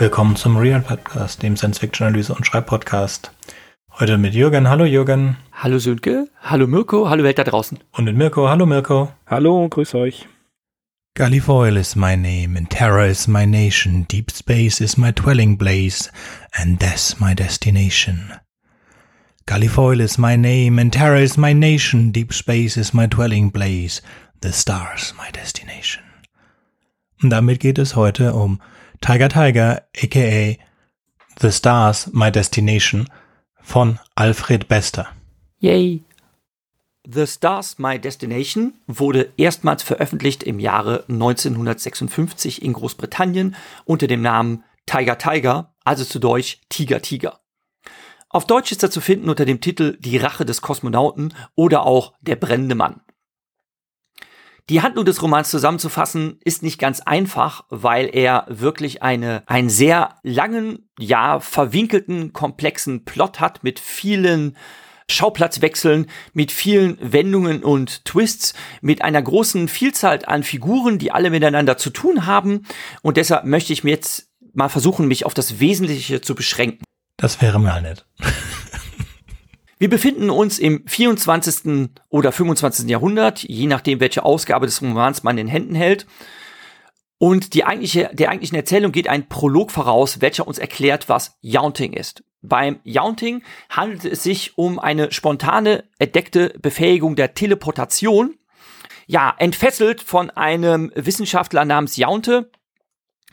Willkommen zum Real Podcast, dem Science-Fiction-Analyse- und Schreibpodcast. Heute mit Jürgen. Hallo Jürgen. Hallo Sönke. Hallo Mirko. Hallo Welt da draußen. Und mit Mirko. Hallo Mirko. Hallo, grüß euch. Gullifoil is my name, and terror is my nation, deep space is my dwelling place, and death my destination. Gullifoil is my name, and terror is my nation, deep space is my dwelling place, the stars my destination. Und damit geht es heute um Tiger Tiger, aka The Stars My Destination von Alfred Bester. Yay! The Stars My Destination wurde erstmals veröffentlicht im Jahre 1956 in Großbritannien unter dem Namen Tiger Tiger, also zu Deutsch Tiger Tiger. Auf Deutsch ist er zu finden unter dem Titel Die Rache des Kosmonauten oder auch Der brennende Mann. Die Handlung des Romans zusammenzufassen ist nicht ganz einfach, weil er wirklich eine, einen sehr langen, ja, verwinkelten, komplexen Plot hat mit vielen Schauplatzwechseln, mit vielen Wendungen und Twists, mit einer großen Vielzahl an Figuren, die alle miteinander zu tun haben. Und deshalb möchte ich mir jetzt mal versuchen, mich auf das Wesentliche zu beschränken. Das wäre mal nett. Wir befinden uns im 24. oder 25. Jahrhundert, je nachdem, welche Ausgabe des Romans man in den Händen hält. Und die eigentliche, der eigentlichen Erzählung geht ein Prolog voraus, welcher uns erklärt, was Jaunting ist. Beim Jaunting handelt es sich um eine spontane, entdeckte Befähigung der Teleportation. Ja, entfesselt von einem Wissenschaftler namens Jaunte,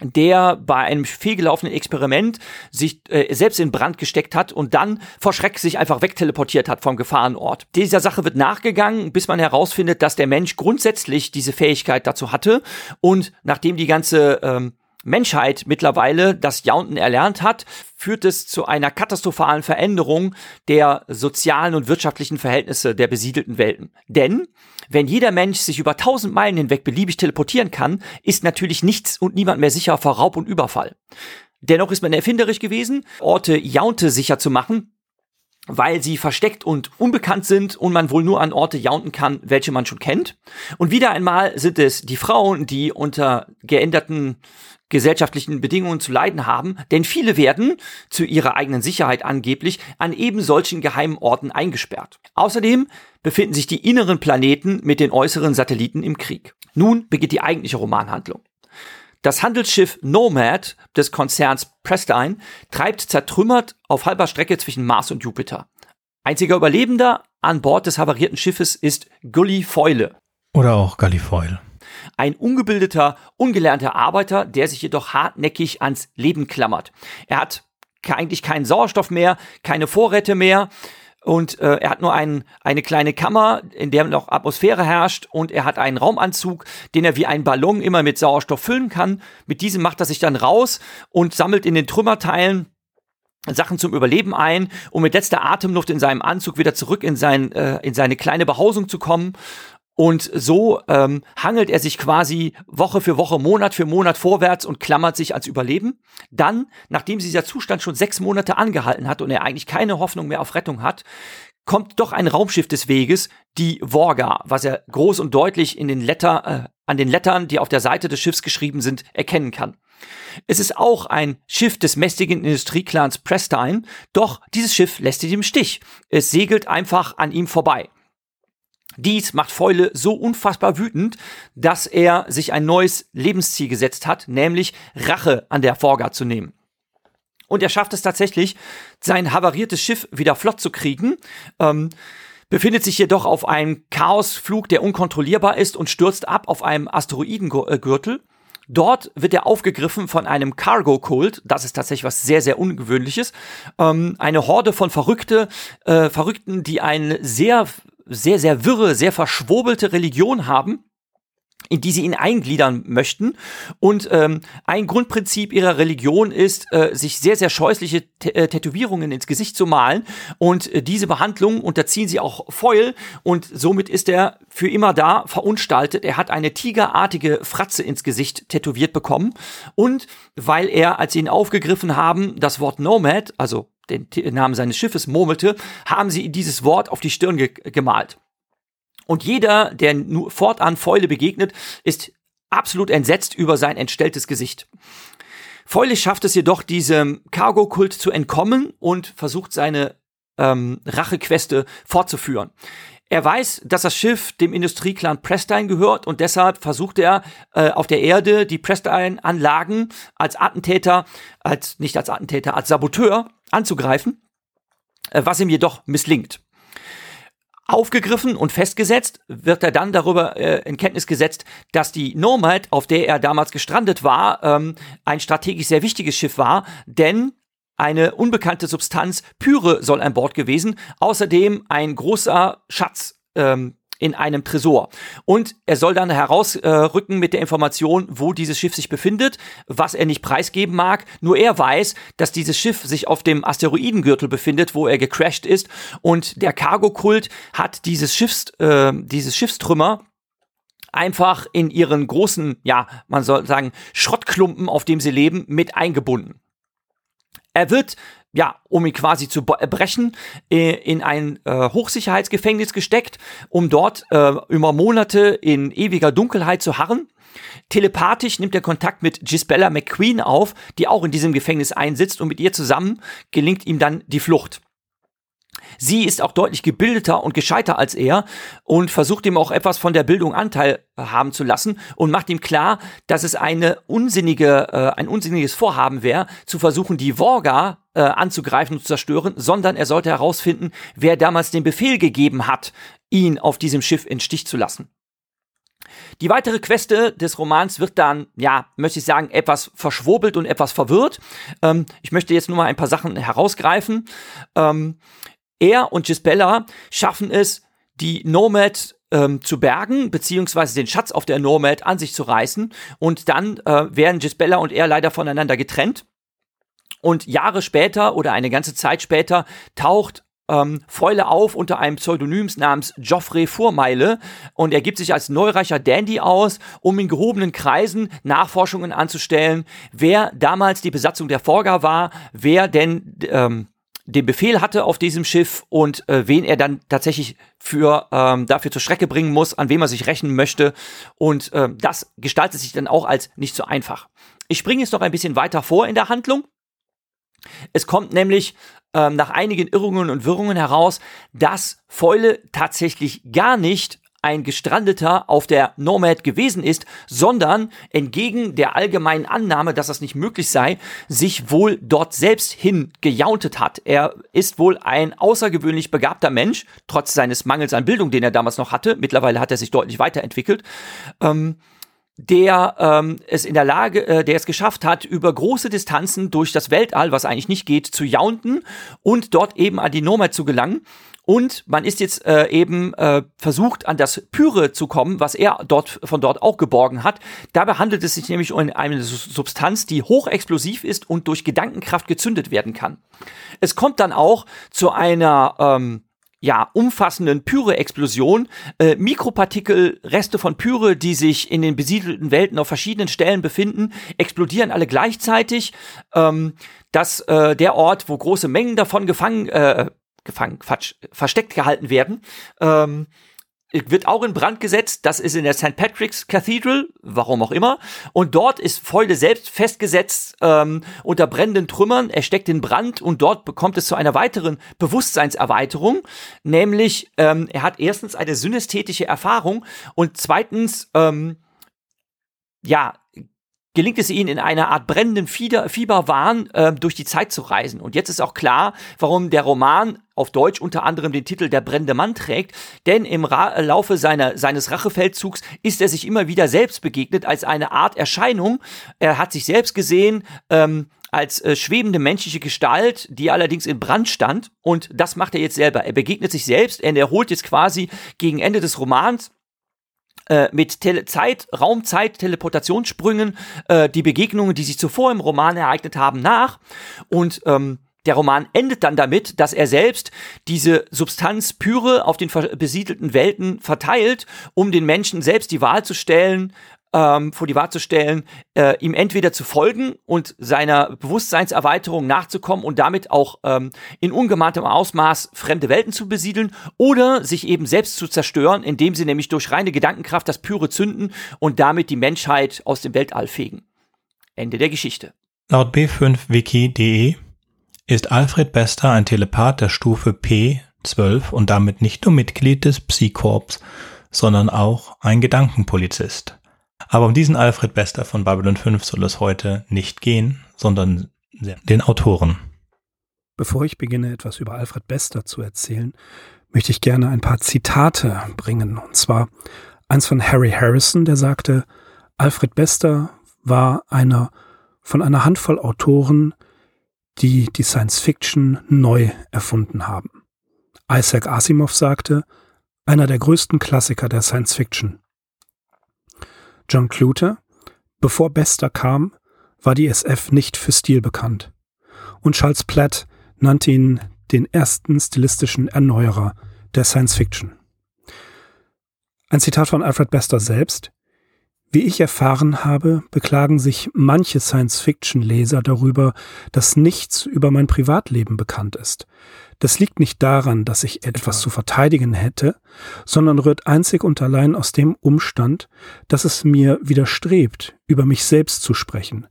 der bei einem fehlgelaufenen Experiment sich äh, selbst in Brand gesteckt hat und dann vor Schreck sich einfach wegteleportiert hat vom Gefahrenort. Dieser Sache wird nachgegangen, bis man herausfindet, dass der Mensch grundsätzlich diese Fähigkeit dazu hatte und nachdem die ganze ähm, Menschheit mittlerweile das Jaunten erlernt hat, führt es zu einer katastrophalen Veränderung der sozialen und wirtschaftlichen Verhältnisse der besiedelten Welten. Denn wenn jeder Mensch sich über tausend Meilen hinweg beliebig teleportieren kann, ist natürlich nichts und niemand mehr sicher vor Raub und Überfall. Dennoch ist man erfinderisch gewesen, Orte Jaunte sicher zu machen, weil sie versteckt und unbekannt sind und man wohl nur an Orte jaunten kann, welche man schon kennt. Und wieder einmal sind es die Frauen, die unter geänderten gesellschaftlichen Bedingungen zu leiden haben, denn viele werden, zu ihrer eigenen Sicherheit angeblich, an eben solchen geheimen Orten eingesperrt. Außerdem befinden sich die inneren Planeten mit den äußeren Satelliten im Krieg. Nun beginnt die eigentliche Romanhandlung. Das Handelsschiff Nomad des Konzerns Prestine treibt zertrümmert auf halber Strecke zwischen Mars und Jupiter. Einziger Überlebender an Bord des havarierten Schiffes ist Gully Foyle. Oder auch Gallifoil. Ein ungebildeter, ungelernter Arbeiter, der sich jedoch hartnäckig ans Leben klammert. Er hat eigentlich keinen Sauerstoff mehr, keine Vorräte mehr und äh, er hat nur ein, eine kleine Kammer, in der noch Atmosphäre herrscht und er hat einen Raumanzug, den er wie ein Ballon immer mit Sauerstoff füllen kann. Mit diesem macht er sich dann raus und sammelt in den Trümmerteilen Sachen zum Überleben ein, um mit letzter Atemluft in seinem Anzug wieder zurück in, sein, äh, in seine kleine Behausung zu kommen. Und so ähm, hangelt er sich quasi Woche für Woche, Monat für Monat vorwärts und klammert sich als Überleben. Dann, nachdem dieser Zustand schon sechs Monate angehalten hat und er eigentlich keine Hoffnung mehr auf Rettung hat, kommt doch ein Raumschiff des Weges, die Vorga, was er groß und deutlich in den Letter, äh, an den Lettern, die auf der Seite des Schiffs geschrieben sind, erkennen kann. Es ist auch ein Schiff des mächtigen Industrieclans Prestine, doch dieses Schiff lässt ihn im Stich. Es segelt einfach an ihm vorbei. Dies macht Fäule so unfassbar wütend, dass er sich ein neues Lebensziel gesetzt hat, nämlich Rache an der Forga zu nehmen. Und er schafft es tatsächlich, sein havariertes Schiff wieder flott zu kriegen, ähm, befindet sich jedoch auf einem Chaosflug, der unkontrollierbar ist und stürzt ab auf einem Asteroidengürtel. Dort wird er aufgegriffen von einem Cargo-Kult, das ist tatsächlich was sehr, sehr Ungewöhnliches. Ähm, eine Horde von Verrückte, äh, Verrückten, die ein sehr sehr, sehr wirre, sehr verschwobelte Religion haben, in die sie ihn eingliedern möchten. Und ähm, ein Grundprinzip ihrer Religion ist, äh, sich sehr, sehr scheußliche äh, Tätowierungen ins Gesicht zu malen. Und äh, diese Behandlung unterziehen sie auch Fäul. Und somit ist er für immer da verunstaltet. Er hat eine tigerartige Fratze ins Gesicht tätowiert bekommen. Und weil er, als sie ihn aufgegriffen haben, das Wort Nomad, also den Namen seines Schiffes murmelte, haben sie dieses Wort auf die Stirn ge gemalt. Und jeder, der nur fortan Fäule begegnet, ist absolut entsetzt über sein entstelltes Gesicht. Feulich schafft es jedoch, diesem Cargo-Kult zu entkommen und versucht seine ähm, Rachequeste fortzuführen. Er weiß, dass das Schiff dem Industrieclan Prestine gehört und deshalb versucht er äh, auf der Erde die Prestine-Anlagen als Attentäter, als nicht als Attentäter, als Saboteur anzugreifen, äh, was ihm jedoch misslingt. Aufgegriffen und festgesetzt wird er dann darüber äh, in Kenntnis gesetzt, dass die Nomad, auf der er damals gestrandet war, ähm, ein strategisch sehr wichtiges Schiff war, denn eine unbekannte Substanz, Pyre, soll an Bord gewesen. Außerdem ein großer Schatz ähm, in einem Tresor. Und er soll dann herausrücken äh, mit der Information, wo dieses Schiff sich befindet, was er nicht preisgeben mag. Nur er weiß, dass dieses Schiff sich auf dem Asteroidengürtel befindet, wo er gecrashed ist. Und der Cargo-Kult hat dieses Schiffs, äh, dieses Schiffstrümmer einfach in ihren großen, ja, man soll sagen, Schrottklumpen, auf dem sie leben, mit eingebunden. Er wird ja, um ihn quasi zu brechen, äh, in ein äh, Hochsicherheitsgefängnis gesteckt, um dort äh, über Monate in ewiger Dunkelheit zu harren. Telepathisch nimmt er Kontakt mit Gisbella McQueen auf, die auch in diesem Gefängnis einsitzt und mit ihr zusammen gelingt ihm dann die Flucht. Sie ist auch deutlich gebildeter und gescheiter als er und versucht ihm auch etwas von der Bildung Anteil haben zu lassen und macht ihm klar, dass es eine unsinnige, äh, ein unsinniges Vorhaben wäre, zu versuchen, die Vorga äh, anzugreifen und zu zerstören, sondern er sollte herausfinden, wer damals den Befehl gegeben hat, ihn auf diesem Schiff in Stich zu lassen. Die weitere Queste des Romans wird dann, ja, möchte ich sagen, etwas verschwurbelt und etwas verwirrt. Ähm, ich möchte jetzt nur mal ein paar Sachen herausgreifen. Ähm, er und Gisbella schaffen es, die Nomad ähm, zu bergen, beziehungsweise den Schatz auf der Nomad an sich zu reißen. Und dann äh, werden Gisbella und er leider voneinander getrennt. Und Jahre später oder eine ganze Zeit später taucht ähm, Fäule auf unter einem Pseudonym namens Geoffrey Vormeile und er gibt sich als neureicher Dandy aus, um in gehobenen Kreisen Nachforschungen anzustellen, wer damals die Besatzung der Forga war, wer denn ähm, den Befehl hatte auf diesem Schiff und äh, wen er dann tatsächlich für ähm, dafür zur Strecke bringen muss, an wem er sich rächen möchte. Und äh, das gestaltet sich dann auch als nicht so einfach. Ich springe jetzt noch ein bisschen weiter vor in der Handlung. Es kommt nämlich ähm, nach einigen Irrungen und Wirrungen heraus, dass Fäule tatsächlich gar nicht ein Gestrandeter auf der Nomad gewesen ist, sondern entgegen der allgemeinen Annahme, dass das nicht möglich sei, sich wohl dort selbst hingejauntet hat. Er ist wohl ein außergewöhnlich begabter Mensch, trotz seines Mangels an Bildung, den er damals noch hatte. Mittlerweile hat er sich deutlich weiterentwickelt. Ähm, der ähm, es in der Lage, äh, der es geschafft hat, über große Distanzen durch das Weltall, was eigentlich nicht geht, zu jaunten und dort eben an die Nomad zu gelangen. Und man ist jetzt äh, eben äh, versucht, an das Pyre zu kommen, was er dort von dort auch geborgen hat. Dabei handelt es sich nämlich um eine Substanz, die hochexplosiv ist und durch Gedankenkraft gezündet werden kann. Es kommt dann auch zu einer ähm, ja, umfassenden Pyre-Explosion. Äh, Mikropartikel, Reste von Pyre, die sich in den besiedelten Welten auf verschiedenen Stellen befinden, explodieren alle gleichzeitig. Ähm, dass äh, der Ort, wo große Mengen davon gefangen, äh, gefangen, Quatsch, versteckt gehalten werden. Ähm, wird auch in Brand gesetzt. Das ist in der St. Patrick's Cathedral, warum auch immer. Und dort ist Feude selbst festgesetzt ähm, unter brennenden Trümmern. Er steckt in Brand und dort bekommt es zu einer weiteren Bewusstseinserweiterung. Nämlich, ähm, er hat erstens eine synästhetische Erfahrung und zweitens, ähm, ja, gelingt es ihnen in einer Art brennenden Fieber, Fieberwahn äh, durch die Zeit zu reisen. Und jetzt ist auch klar, warum der Roman auf Deutsch unter anderem den Titel Der brennende Mann trägt, denn im Ra Laufe seiner, seines Rachefeldzugs ist er sich immer wieder selbst begegnet als eine Art Erscheinung. Er hat sich selbst gesehen, ähm, als äh, schwebende menschliche Gestalt, die allerdings in Brand stand. Und das macht er jetzt selber. Er begegnet sich selbst, er erholt jetzt quasi gegen Ende des Romans äh, mit Tele Zeit, Raumzeit, Teleportationssprüngen äh, die Begegnungen, die sich zuvor im Roman ereignet haben, nach. Und ähm, der Roman endet dann damit, dass er selbst diese Substanz Pyre auf den besiedelten Welten verteilt, um den Menschen selbst die Wahl zu stellen, ähm, vor die Wahl zu stellen, äh, ihm entweder zu folgen und seiner Bewusstseinserweiterung nachzukommen und damit auch ähm, in ungemahntem Ausmaß fremde Welten zu besiedeln oder sich eben selbst zu zerstören, indem sie nämlich durch reine Gedankenkraft das Pyre zünden und damit die Menschheit aus dem Weltall fegen. Ende der Geschichte. Laut b5wiki.de ist Alfred Bester ein Telepath der Stufe P12 und damit nicht nur Mitglied des Psy-Korps, sondern auch ein Gedankenpolizist. Aber um diesen Alfred Bester von Babylon 5 soll es heute nicht gehen, sondern den Autoren. Bevor ich beginne, etwas über Alfred Bester zu erzählen, möchte ich gerne ein paar Zitate bringen. Und zwar eins von Harry Harrison, der sagte, Alfred Bester war einer von einer Handvoll Autoren, die die Science Fiction neu erfunden haben. Isaac Asimov sagte, einer der größten Klassiker der Science Fiction. John Clute, bevor Bester kam, war die SF nicht für Stil bekannt. Und Charles Platt nannte ihn den ersten stilistischen Erneuerer der Science Fiction. Ein Zitat von Alfred Bester selbst. Wie ich erfahren habe, beklagen sich manche Science-Fiction-Leser darüber, dass nichts über mein Privatleben bekannt ist. Das liegt nicht daran, dass ich etwas zu verteidigen hätte, sondern rührt einzig und allein aus dem Umstand, dass es mir widerstrebt, über mich selbst zu sprechen,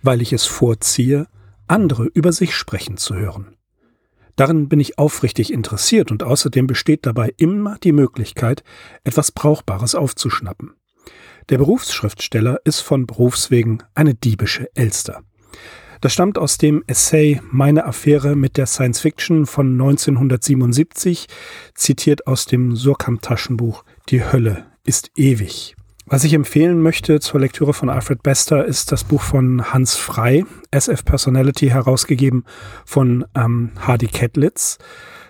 weil ich es vorziehe, andere über sich sprechen zu hören. Darin bin ich aufrichtig interessiert und außerdem besteht dabei immer die Möglichkeit, etwas Brauchbares aufzuschnappen. Der Berufsschriftsteller ist von Berufswegen eine diebische Elster. Das stammt aus dem Essay Meine Affäre mit der Science Fiction von 1977, zitiert aus dem Surkamp-Taschenbuch Die Hölle ist ewig. Was ich empfehlen möchte zur Lektüre von Alfred Bester ist das Buch von Hans Frei, SF Personality, herausgegeben von ähm, Hardy Kettlitz.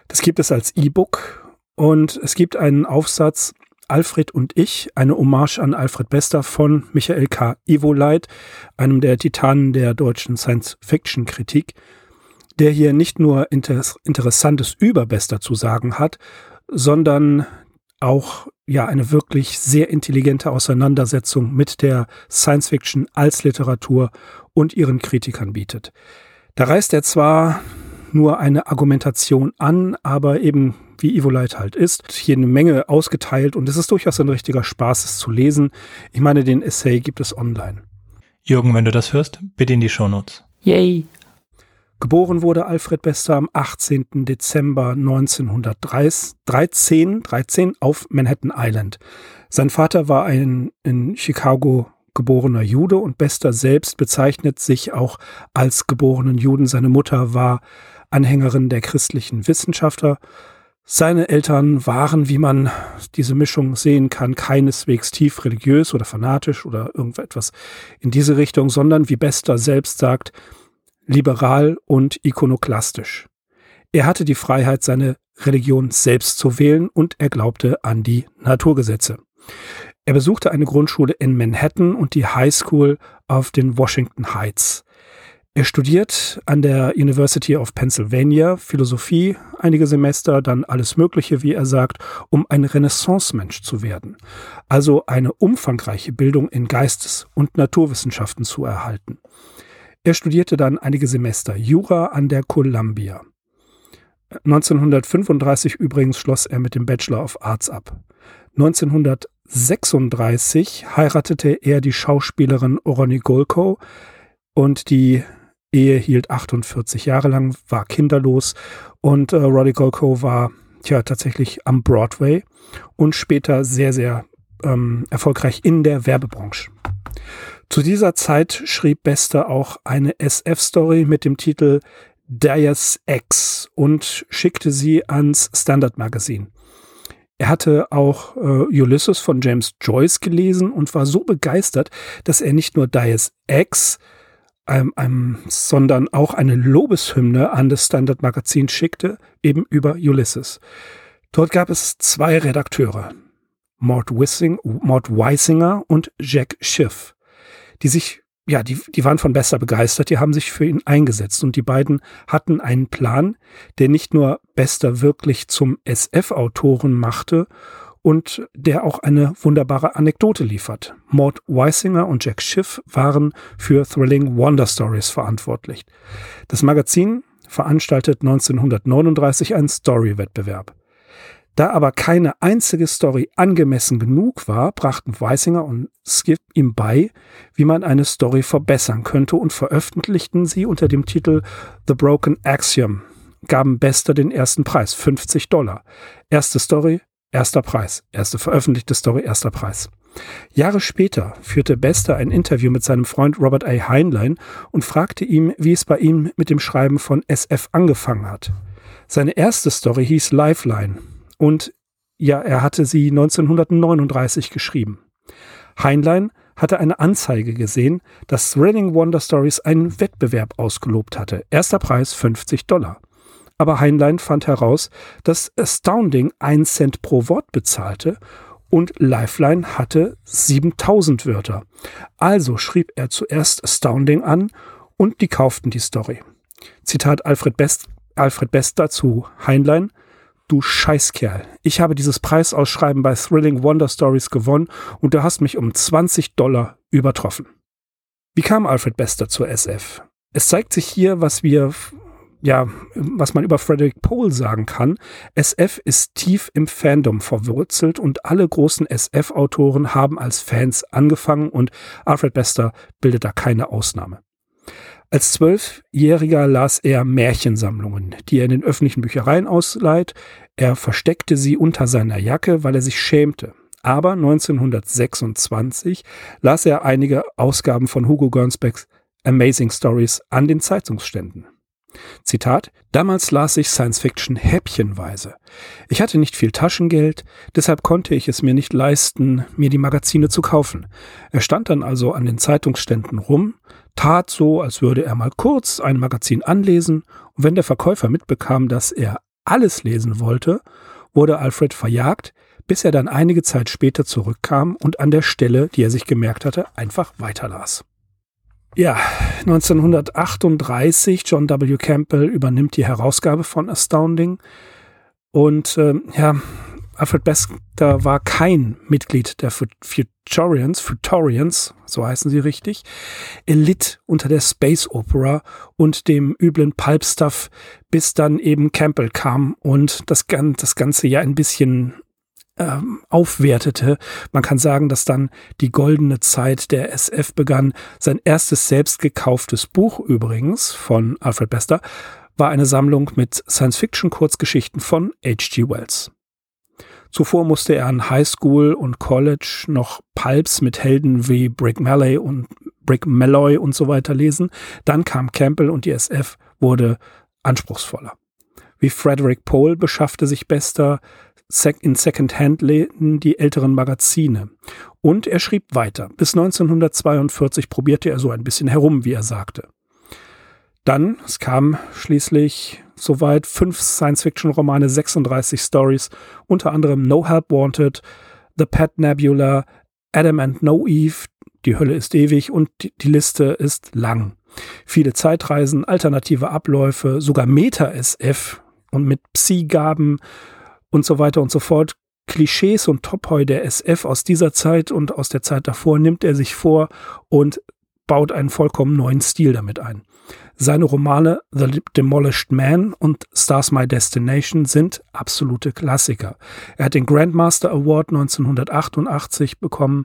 Das gibt es als E-Book und es gibt einen Aufsatz Alfred und ich, eine Hommage an Alfred Bester von Michael K. Ivoleit, einem der Titanen der deutschen Science-Fiction-Kritik, der hier nicht nur Inter Interessantes über Bester zu sagen hat, sondern auch ja eine wirklich sehr intelligente Auseinandersetzung mit der Science Fiction als Literatur und ihren Kritikern bietet. Da reißt er zwar nur eine Argumentation an, aber eben wie Evolite halt ist, hier eine Menge ausgeteilt und es ist durchaus ein richtiger Spaß, es zu lesen. Ich meine, den Essay gibt es online. Jürgen, wenn du das hörst, bitte in die Shownotes. Yay! Geboren wurde Alfred Bester am 18. Dezember 1913 13 auf Manhattan Island. Sein Vater war ein in Chicago geborener Jude und Bester selbst bezeichnet sich auch als geborenen Juden. Seine Mutter war Anhängerin der christlichen Wissenschaftler. Seine Eltern waren, wie man diese Mischung sehen kann, keineswegs tief religiös oder fanatisch oder irgendetwas in diese Richtung, sondern, wie Bester selbst sagt, liberal und ikonoklastisch. Er hatte die Freiheit, seine Religion selbst zu wählen und er glaubte an die Naturgesetze. Er besuchte eine Grundschule in Manhattan und die High School auf den Washington Heights. Er studiert an der University of Pennsylvania Philosophie einige Semester, dann alles Mögliche, wie er sagt, um ein Renaissance-Mensch zu werden. Also eine umfangreiche Bildung in Geistes- und Naturwissenschaften zu erhalten. Er studierte dann einige Semester Jura an der Columbia. 1935 übrigens schloss er mit dem Bachelor of Arts ab. 1936 heiratete er die Schauspielerin Oroni Golko und die Ehe hielt 48 Jahre lang, war kinderlos und äh, Roddy Golko war tja tatsächlich am Broadway und später sehr, sehr ähm, erfolgreich in der Werbebranche. Zu dieser Zeit schrieb Bester auch eine SF-Story mit dem Titel Deus Ex und schickte sie ans Standard Magazine. Er hatte auch äh, Ulysses von James Joyce gelesen und war so begeistert, dass er nicht nur Deus Ex, ähm, ähm, sondern auch eine Lobeshymne an das Standard Magazin schickte, eben über Ulysses. Dort gab es zwei Redakteure, Mort, Wissing, Mort Weisinger und Jack Schiff die sich, ja, die, die waren von Besser begeistert, die haben sich für ihn eingesetzt und die beiden hatten einen Plan, der nicht nur Bester wirklich zum SF-Autoren machte und der auch eine wunderbare Anekdote liefert. Mort Weisinger und Jack Schiff waren für Thrilling Wonder Stories verantwortlich. Das Magazin veranstaltet 1939 einen Story-Wettbewerb. Da aber keine einzige Story angemessen genug war, brachten Weisinger und Skip ihm bei, wie man eine Story verbessern könnte und veröffentlichten sie unter dem Titel The Broken Axiom, gaben Bester den ersten Preis, 50 Dollar. Erste Story, erster Preis. Erste veröffentlichte Story, erster Preis. Jahre später führte Bester ein Interview mit seinem Freund Robert A. Heinlein und fragte ihm, wie es bei ihm mit dem Schreiben von SF angefangen hat. Seine erste Story hieß Lifeline und ja, er hatte sie 1939 geschrieben. Heinlein hatte eine Anzeige gesehen, dass Thrilling Wonder Stories einen Wettbewerb ausgelobt hatte. Erster Preis 50 Dollar. Aber Heinlein fand heraus, dass Astounding 1 Cent pro Wort bezahlte und Lifeline hatte 7000 Wörter. Also schrieb er zuerst Astounding an und die kauften die Story. Zitat Alfred Best, Alfred Best dazu, Heinlein, du Scheißkerl. Ich habe dieses Preisausschreiben bei Thrilling Wonder Stories gewonnen und du hast mich um 20 Dollar übertroffen. Wie kam Alfred Bester zur SF? Es zeigt sich hier, was wir ja, was man über Frederick Pohl sagen kann, SF ist tief im Fandom verwurzelt und alle großen SF-Autoren haben als Fans angefangen und Alfred Bester bildet da keine Ausnahme. Als Zwölfjähriger las er Märchensammlungen, die er in den öffentlichen Büchereien ausleiht. Er versteckte sie unter seiner Jacke, weil er sich schämte. Aber 1926 las er einige Ausgaben von Hugo Gernsbacks Amazing Stories an den Zeitungsständen. Zitat, damals las ich Science Fiction häppchenweise. Ich hatte nicht viel Taschengeld, deshalb konnte ich es mir nicht leisten, mir die Magazine zu kaufen. Er stand dann also an den Zeitungsständen rum, tat so, als würde er mal kurz ein Magazin anlesen, und wenn der Verkäufer mitbekam, dass er alles lesen wollte, wurde Alfred verjagt, bis er dann einige Zeit später zurückkam und an der Stelle, die er sich gemerkt hatte, einfach weiterlas. Ja, 1938 John W. Campbell übernimmt die Herausgabe von Astounding und äh, ja, Alfred Bester war kein Mitglied der Futurians, Futurians, so heißen sie richtig. Er litt unter der Space Opera und dem üblen Pulp-Stuff, bis dann eben Campbell kam und das, das Ganze ja ein bisschen ähm, aufwertete. Man kann sagen, dass dann die goldene Zeit der SF begann. Sein erstes selbst gekauftes Buch übrigens von Alfred Bester war eine Sammlung mit Science-Fiction-Kurzgeschichten von H.G. Wells. Zuvor musste er an High School und College noch Pulps mit Helden wie Brick Malloy und Brick Malloy und so weiter lesen. Dann kam Campbell und die SF wurde anspruchsvoller. Wie Frederick Pohl beschaffte sich Bester in Second-Hand-Läden die älteren Magazine. Und er schrieb weiter. Bis 1942 probierte er so ein bisschen herum, wie er sagte. Dann, es kam schließlich soweit, fünf Science-Fiction-Romane, 36 Stories, unter anderem No Help Wanted, The Pet Nebula, Adam and No Eve, Die Hölle ist ewig und die Liste ist lang. Viele Zeitreisen, alternative Abläufe, sogar Meta-SF und mit Psi-Gaben, und so weiter und so fort. Klischees und Topoi der SF aus dieser Zeit und aus der Zeit davor nimmt er sich vor und baut einen vollkommen neuen Stil damit ein. Seine Romane The Demolished Man und Stars My Destination sind absolute Klassiker. Er hat den Grandmaster Award 1988 bekommen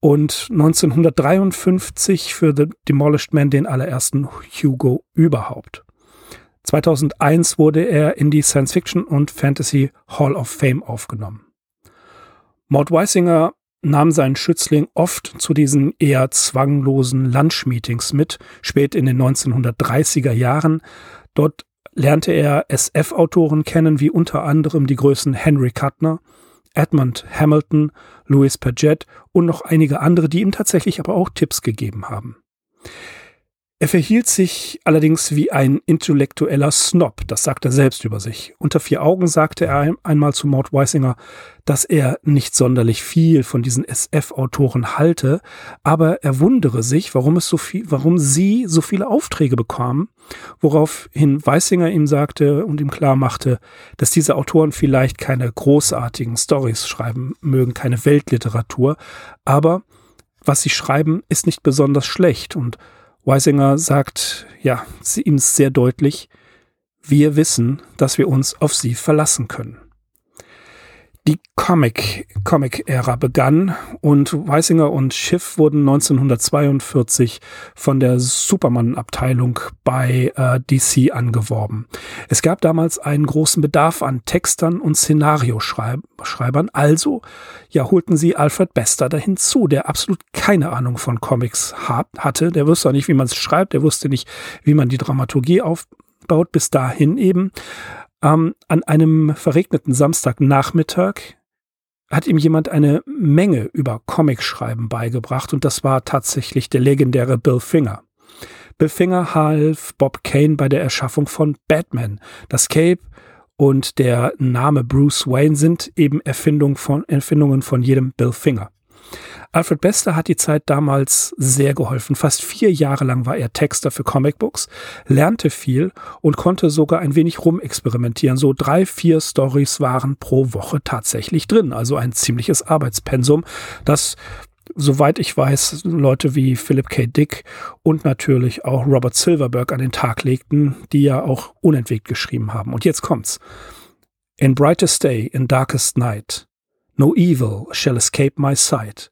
und 1953 für The Demolished Man den allerersten Hugo überhaupt. 2001 wurde er in die Science Fiction und Fantasy Hall of Fame aufgenommen. Maud Weisinger nahm seinen Schützling oft zu diesen eher zwanglosen Lunch-Meetings mit, spät in den 1930er Jahren. Dort lernte er SF-Autoren kennen, wie unter anderem die Größen Henry Kuttner, Edmund Hamilton, Louis Paget und noch einige andere, die ihm tatsächlich aber auch Tipps gegeben haben. Er verhielt sich allerdings wie ein intellektueller Snob, das sagt er selbst über sich. Unter vier Augen sagte er einmal zu Maud Weisinger, dass er nicht sonderlich viel von diesen SF-Autoren halte, aber er wundere sich, warum es so viel, warum sie so viele Aufträge bekamen, woraufhin Weisinger ihm sagte und ihm klar machte, dass diese Autoren vielleicht keine großartigen Stories schreiben mögen, keine Weltliteratur, aber was sie schreiben, ist nicht besonders schlecht und Weisinger sagt, ja, sie ihm sehr deutlich, wir wissen, dass wir uns auf sie verlassen können. Die Comic, Comic-Ära begann und Weisinger und Schiff wurden 1942 von der Superman-Abteilung bei äh, DC angeworben. Es gab damals einen großen Bedarf an Textern und Szenarioschreibern, also ja, holten sie Alfred Bester dahin zu, der absolut keine Ahnung von Comics hat, hatte. Der wusste auch nicht, wie man es schreibt, der wusste nicht, wie man die Dramaturgie aufbaut, bis dahin eben ähm, an einem verregneten Samstagnachmittag hat ihm jemand eine Menge über Comicschreiben beigebracht und das war tatsächlich der legendäre Bill Finger. Bill Finger half Bob Kane bei der Erschaffung von Batman. Das Cape und der Name Bruce Wayne sind eben Erfindung von, Erfindungen von jedem Bill Finger. Alfred Bester hat die Zeit damals sehr geholfen. Fast vier Jahre lang war er Texter für Comicbooks, lernte viel und konnte sogar ein wenig rumexperimentieren. So drei, vier Stories waren pro Woche tatsächlich drin. Also ein ziemliches Arbeitspensum, das soweit ich weiß, Leute wie Philip K. Dick und natürlich auch Robert Silverberg an den Tag legten, die ja auch unentwegt geschrieben haben. Und jetzt kommt's. In brightest day, in darkest night, no evil shall escape my sight.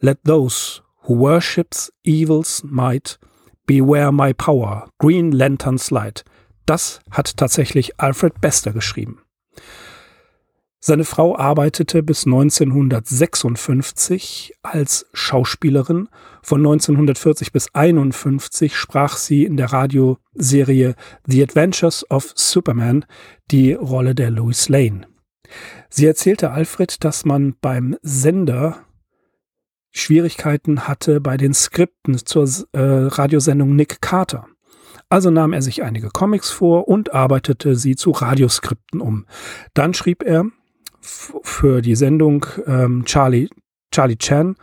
Let those who worships evil's might beware my power, Green Lantern's light. Das hat tatsächlich Alfred Bester geschrieben. Seine Frau arbeitete bis 1956 als Schauspielerin. Von 1940 bis 1951 sprach sie in der Radioserie The Adventures of Superman die Rolle der Louis Lane. Sie erzählte Alfred, dass man beim Sender Schwierigkeiten hatte bei den Skripten zur äh, Radiosendung Nick Carter. Also nahm er sich einige Comics vor und arbeitete sie zu Radioskripten um. Dann schrieb er für die Sendung ähm, Charlie, Charlie Chan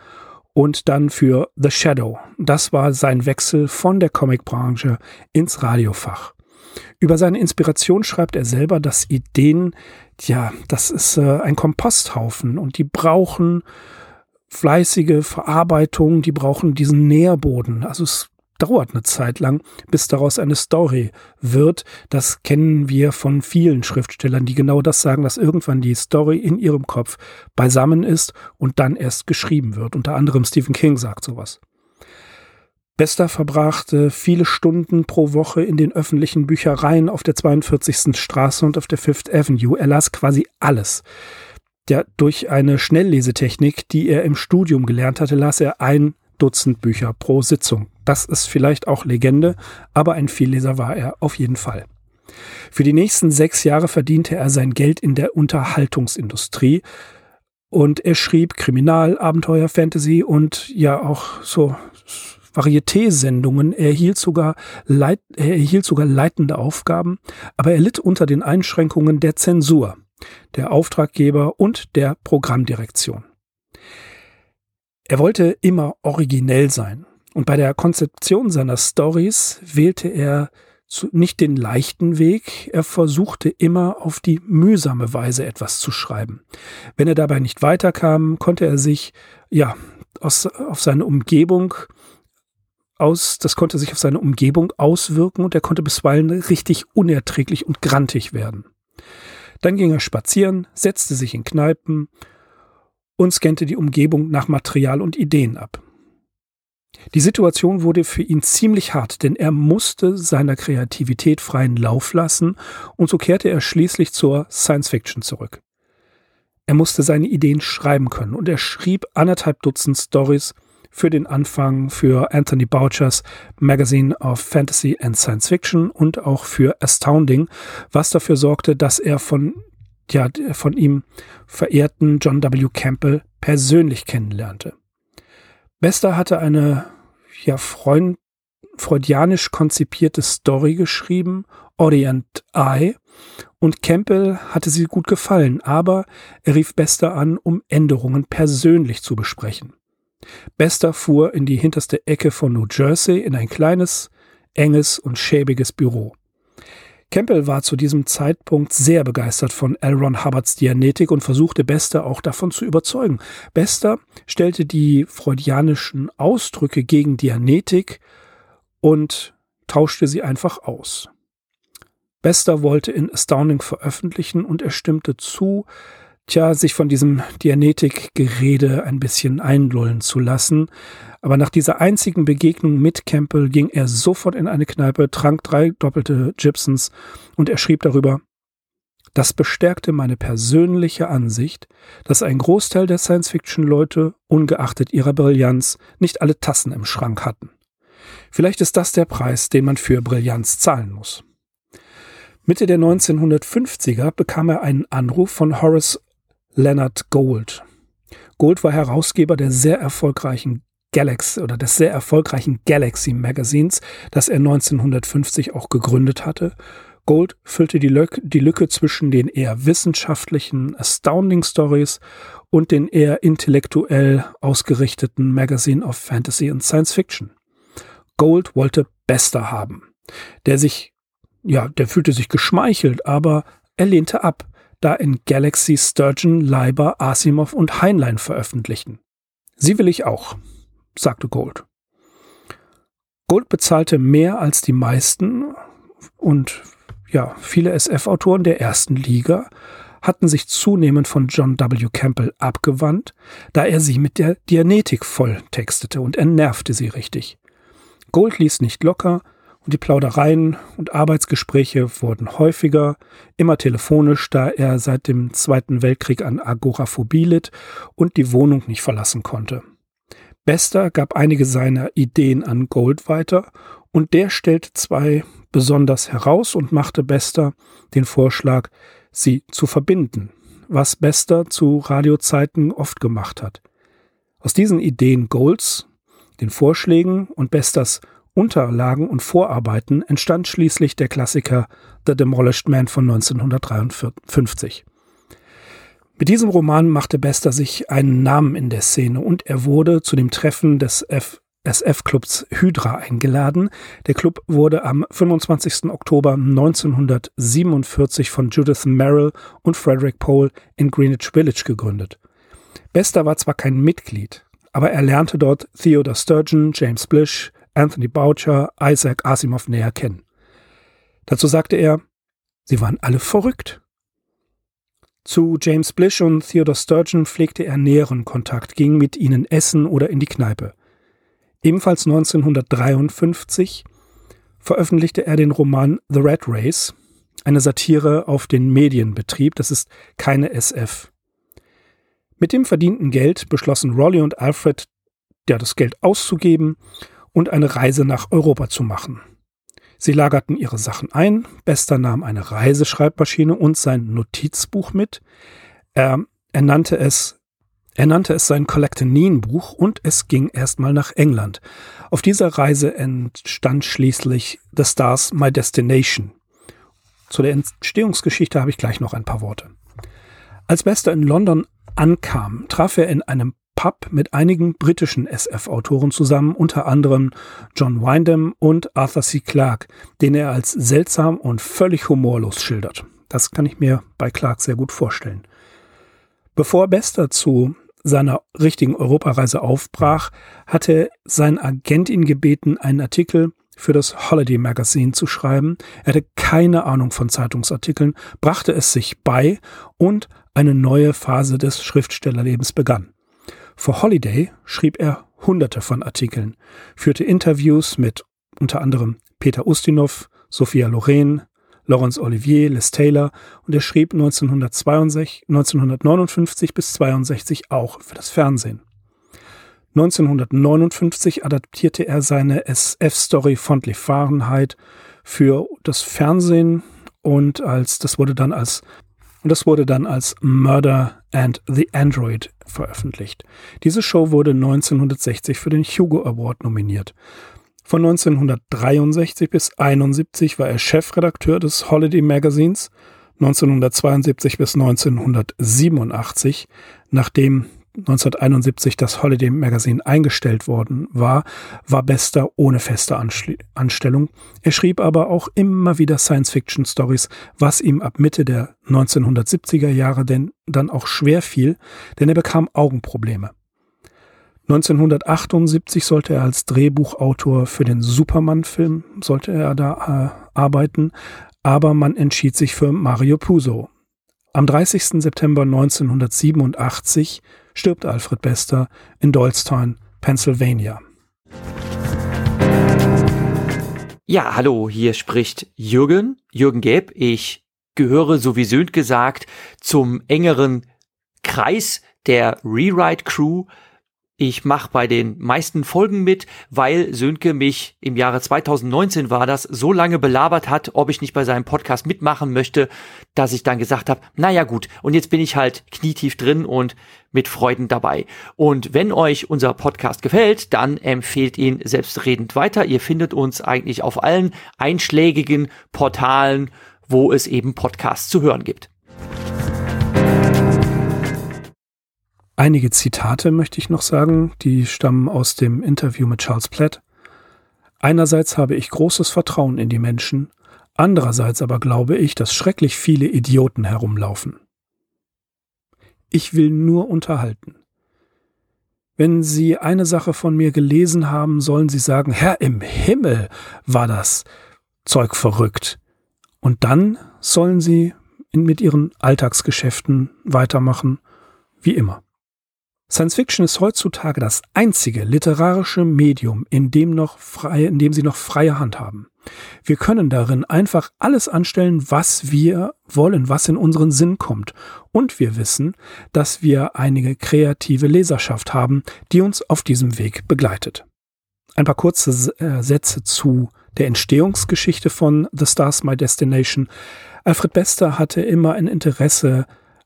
und dann für The Shadow. Das war sein Wechsel von der Comicbranche ins Radiofach. Über seine Inspiration schreibt er selber, dass Ideen, ja, das ist äh, ein Komposthaufen und die brauchen fleißige Verarbeitung, die brauchen diesen Nährboden. Also es dauert eine Zeit lang, bis daraus eine Story wird. Das kennen wir von vielen Schriftstellern, die genau das sagen, dass irgendwann die Story in ihrem Kopf beisammen ist und dann erst geschrieben wird. Unter anderem Stephen King sagt sowas. Bester verbrachte viele Stunden pro Woche in den öffentlichen Büchereien auf der 42. Straße und auf der Fifth Avenue. Er las quasi alles. Ja, durch eine Schnelllesetechnik, die er im Studium gelernt hatte, las er ein Dutzend Bücher pro Sitzung. Das ist vielleicht auch Legende, aber ein Vielleser war er auf jeden Fall. Für die nächsten sechs Jahre verdiente er sein Geld in der Unterhaltungsindustrie und er schrieb Kriminal, Abenteuer, Fantasy und ja auch so Varieté-Sendungen. Er erhielt sogar, er erhielt sogar leitende Aufgaben, aber er litt unter den Einschränkungen der Zensur der Auftraggeber und der Programmdirektion. Er wollte immer originell sein und bei der Konzeption seiner Stories wählte er nicht den leichten Weg, er versuchte immer auf die mühsame Weise etwas zu schreiben. Wenn er dabei nicht weiterkam, konnte er sich ja aus, auf seine Umgebung aus, das konnte sich auf seine Umgebung auswirken und er konnte bisweilen richtig unerträglich und grantig werden. Dann ging er spazieren, setzte sich in Kneipen und scannte die Umgebung nach Material und Ideen ab. Die Situation wurde für ihn ziemlich hart, denn er musste seiner Kreativität freien Lauf lassen und so kehrte er schließlich zur Science Fiction zurück. Er musste seine Ideen schreiben können und er schrieb anderthalb Dutzend Stories für den Anfang für Anthony Bouchers Magazine of Fantasy and Science Fiction und auch für Astounding, was dafür sorgte, dass er von ja, von ihm verehrten John W. Campbell persönlich kennenlernte. Bester hatte eine ja, Freund, freudianisch konzipierte Story geschrieben, Orient Eye, und Campbell hatte sie gut gefallen, aber er rief Bester an, um Änderungen persönlich zu besprechen. Bester fuhr in die hinterste Ecke von New Jersey in ein kleines, enges und schäbiges Büro. Campbell war zu diesem Zeitpunkt sehr begeistert von L. Ron Hubbards Dianetik und versuchte Bester auch davon zu überzeugen. Bester stellte die freudianischen Ausdrücke gegen Dianetik und tauschte sie einfach aus. Bester wollte in Astounding veröffentlichen und er stimmte zu, tja, sich von diesem Dianetik-Gerede ein bisschen einlullen zu lassen. Aber nach dieser einzigen Begegnung mit Campbell ging er sofort in eine Kneipe, trank drei doppelte Gibsons und er schrieb darüber, das bestärkte meine persönliche Ansicht, dass ein Großteil der Science-Fiction-Leute, ungeachtet ihrer Brillanz, nicht alle Tassen im Schrank hatten. Vielleicht ist das der Preis, den man für Brillanz zahlen muss. Mitte der 1950er bekam er einen Anruf von Horace Leonard Gold. Gold war Herausgeber der sehr erfolgreichen Galaxy oder des sehr erfolgreichen Galaxy Magazins, das er 1950 auch gegründet hatte. Gold füllte die, Lücke, die Lücke zwischen den eher wissenschaftlichen Astounding Stories und den eher intellektuell ausgerichteten Magazine of Fantasy and Science Fiction. Gold wollte Bester haben, der sich, ja, der fühlte sich geschmeichelt, aber er lehnte ab da in Galaxy Sturgeon, Leiber, Asimov und Heinlein veröffentlichten. Sie will ich auch, sagte Gold. Gold bezahlte mehr als die meisten und ja, viele SF-Autoren der ersten Liga hatten sich zunehmend von John W. Campbell abgewandt, da er sie mit der Dianetik volltextete und er nervte sie richtig. Gold ließ nicht locker und die Plaudereien und Arbeitsgespräche wurden häufiger, immer telefonisch, da er seit dem Zweiten Weltkrieg an Agoraphobie litt und die Wohnung nicht verlassen konnte. Bester gab einige seiner Ideen an Gold weiter und der stellte zwei besonders heraus und machte Bester den Vorschlag, sie zu verbinden, was Bester zu Radiozeiten oft gemacht hat. Aus diesen Ideen Golds, den Vorschlägen und Besters Unterlagen und Vorarbeiten entstand schließlich der Klassiker The Demolished Man von 1953. Mit diesem Roman machte Bester sich einen Namen in der Szene und er wurde zu dem Treffen des SF-Clubs Hydra eingeladen. Der Club wurde am 25. Oktober 1947 von Judith Merrill und Frederick Pohl in Greenwich Village gegründet. Bester war zwar kein Mitglied, aber er lernte dort Theodore Sturgeon, James Blish, Anthony Boucher, Isaac Asimov näher kennen. Dazu sagte er, sie waren alle verrückt. Zu James Blish und Theodore Sturgeon pflegte er näheren Kontakt, ging mit ihnen essen oder in die Kneipe. Ebenfalls 1953 veröffentlichte er den Roman The Red Race, eine Satire auf den Medienbetrieb, das ist keine SF. Mit dem verdienten Geld beschlossen Rolly und Alfred, ja, das Geld auszugeben und eine Reise nach Europa zu machen. Sie lagerten ihre Sachen ein, Bester nahm eine Reiseschreibmaschine und sein Notizbuch mit. Er, er nannte es er nannte es sein Collectanine-Buch und es ging erstmal nach England. Auf dieser Reise entstand schließlich The Stars My Destination. Zu der Entstehungsgeschichte habe ich gleich noch ein paar Worte. Als Bester in London ankam, traf er in einem Pub mit einigen britischen SF-Autoren zusammen, unter anderem John Wyndham und Arthur C. Clarke, den er als seltsam und völlig humorlos schildert. Das kann ich mir bei Clarke sehr gut vorstellen. Bevor Bester zu seiner richtigen Europareise aufbrach, hatte sein Agent ihn gebeten, einen Artikel für das Holiday Magazine zu schreiben. Er hatte keine Ahnung von Zeitungsartikeln, brachte es sich bei und eine neue Phase des Schriftstellerlebens begann. Für Holiday schrieb er hunderte von Artikeln, führte Interviews mit unter anderem Peter Ustinov, Sophia Loren, Laurence Olivier, Les Taylor und er schrieb 1962, 1959 bis 62 auch für das Fernsehen. 1959 adaptierte er seine SF-Story Fondly Fahrenheit für das Fernsehen und als das wurde dann als und das wurde dann als Murder and the Android veröffentlicht. Diese Show wurde 1960 für den Hugo Award nominiert. Von 1963 bis 1971 war er Chefredakteur des Holiday Magazins. 1972 bis 1987, nachdem 1971 das Holiday Magazine eingestellt worden war, war Bester ohne feste Anschli Anstellung. Er schrieb aber auch immer wieder Science-Fiction-Stories, was ihm ab Mitte der 1970er Jahre denn dann auch schwer fiel, denn er bekam Augenprobleme. 1978 sollte er als Drehbuchautor für den Superman-Film, sollte er da äh, arbeiten, aber man entschied sich für Mario Puzo. Am 30. September 1987 stirbt Alfred Bester in Doylestown, Pennsylvania. Ja, hallo, hier spricht Jürgen, Jürgen Gäb. Ich gehöre, so wie Söhnt gesagt, zum engeren Kreis der Rewrite Crew ich mache bei den meisten Folgen mit, weil Sönke mich im Jahre 2019 war das so lange belabert hat, ob ich nicht bei seinem Podcast mitmachen möchte, dass ich dann gesagt habe, naja gut, und jetzt bin ich halt knietief drin und mit Freuden dabei. Und wenn euch unser Podcast gefällt, dann empfehlt ihn selbstredend weiter. Ihr findet uns eigentlich auf allen einschlägigen Portalen, wo es eben Podcasts zu hören gibt. Einige Zitate möchte ich noch sagen, die stammen aus dem Interview mit Charles Platt. Einerseits habe ich großes Vertrauen in die Menschen, andererseits aber glaube ich, dass schrecklich viele Idioten herumlaufen. Ich will nur unterhalten. Wenn Sie eine Sache von mir gelesen haben, sollen Sie sagen, Herr im Himmel, war das Zeug verrückt. Und dann sollen Sie mit Ihren Alltagsgeschäften weitermachen, wie immer. Science Fiction ist heutzutage das einzige literarische Medium, in dem, noch frei, in dem sie noch freie Hand haben. Wir können darin einfach alles anstellen, was wir wollen, was in unseren Sinn kommt. Und wir wissen, dass wir einige kreative Leserschaft haben, die uns auf diesem Weg begleitet. Ein paar kurze äh, Sätze zu der Entstehungsgeschichte von The Stars My Destination. Alfred Bester hatte immer ein Interesse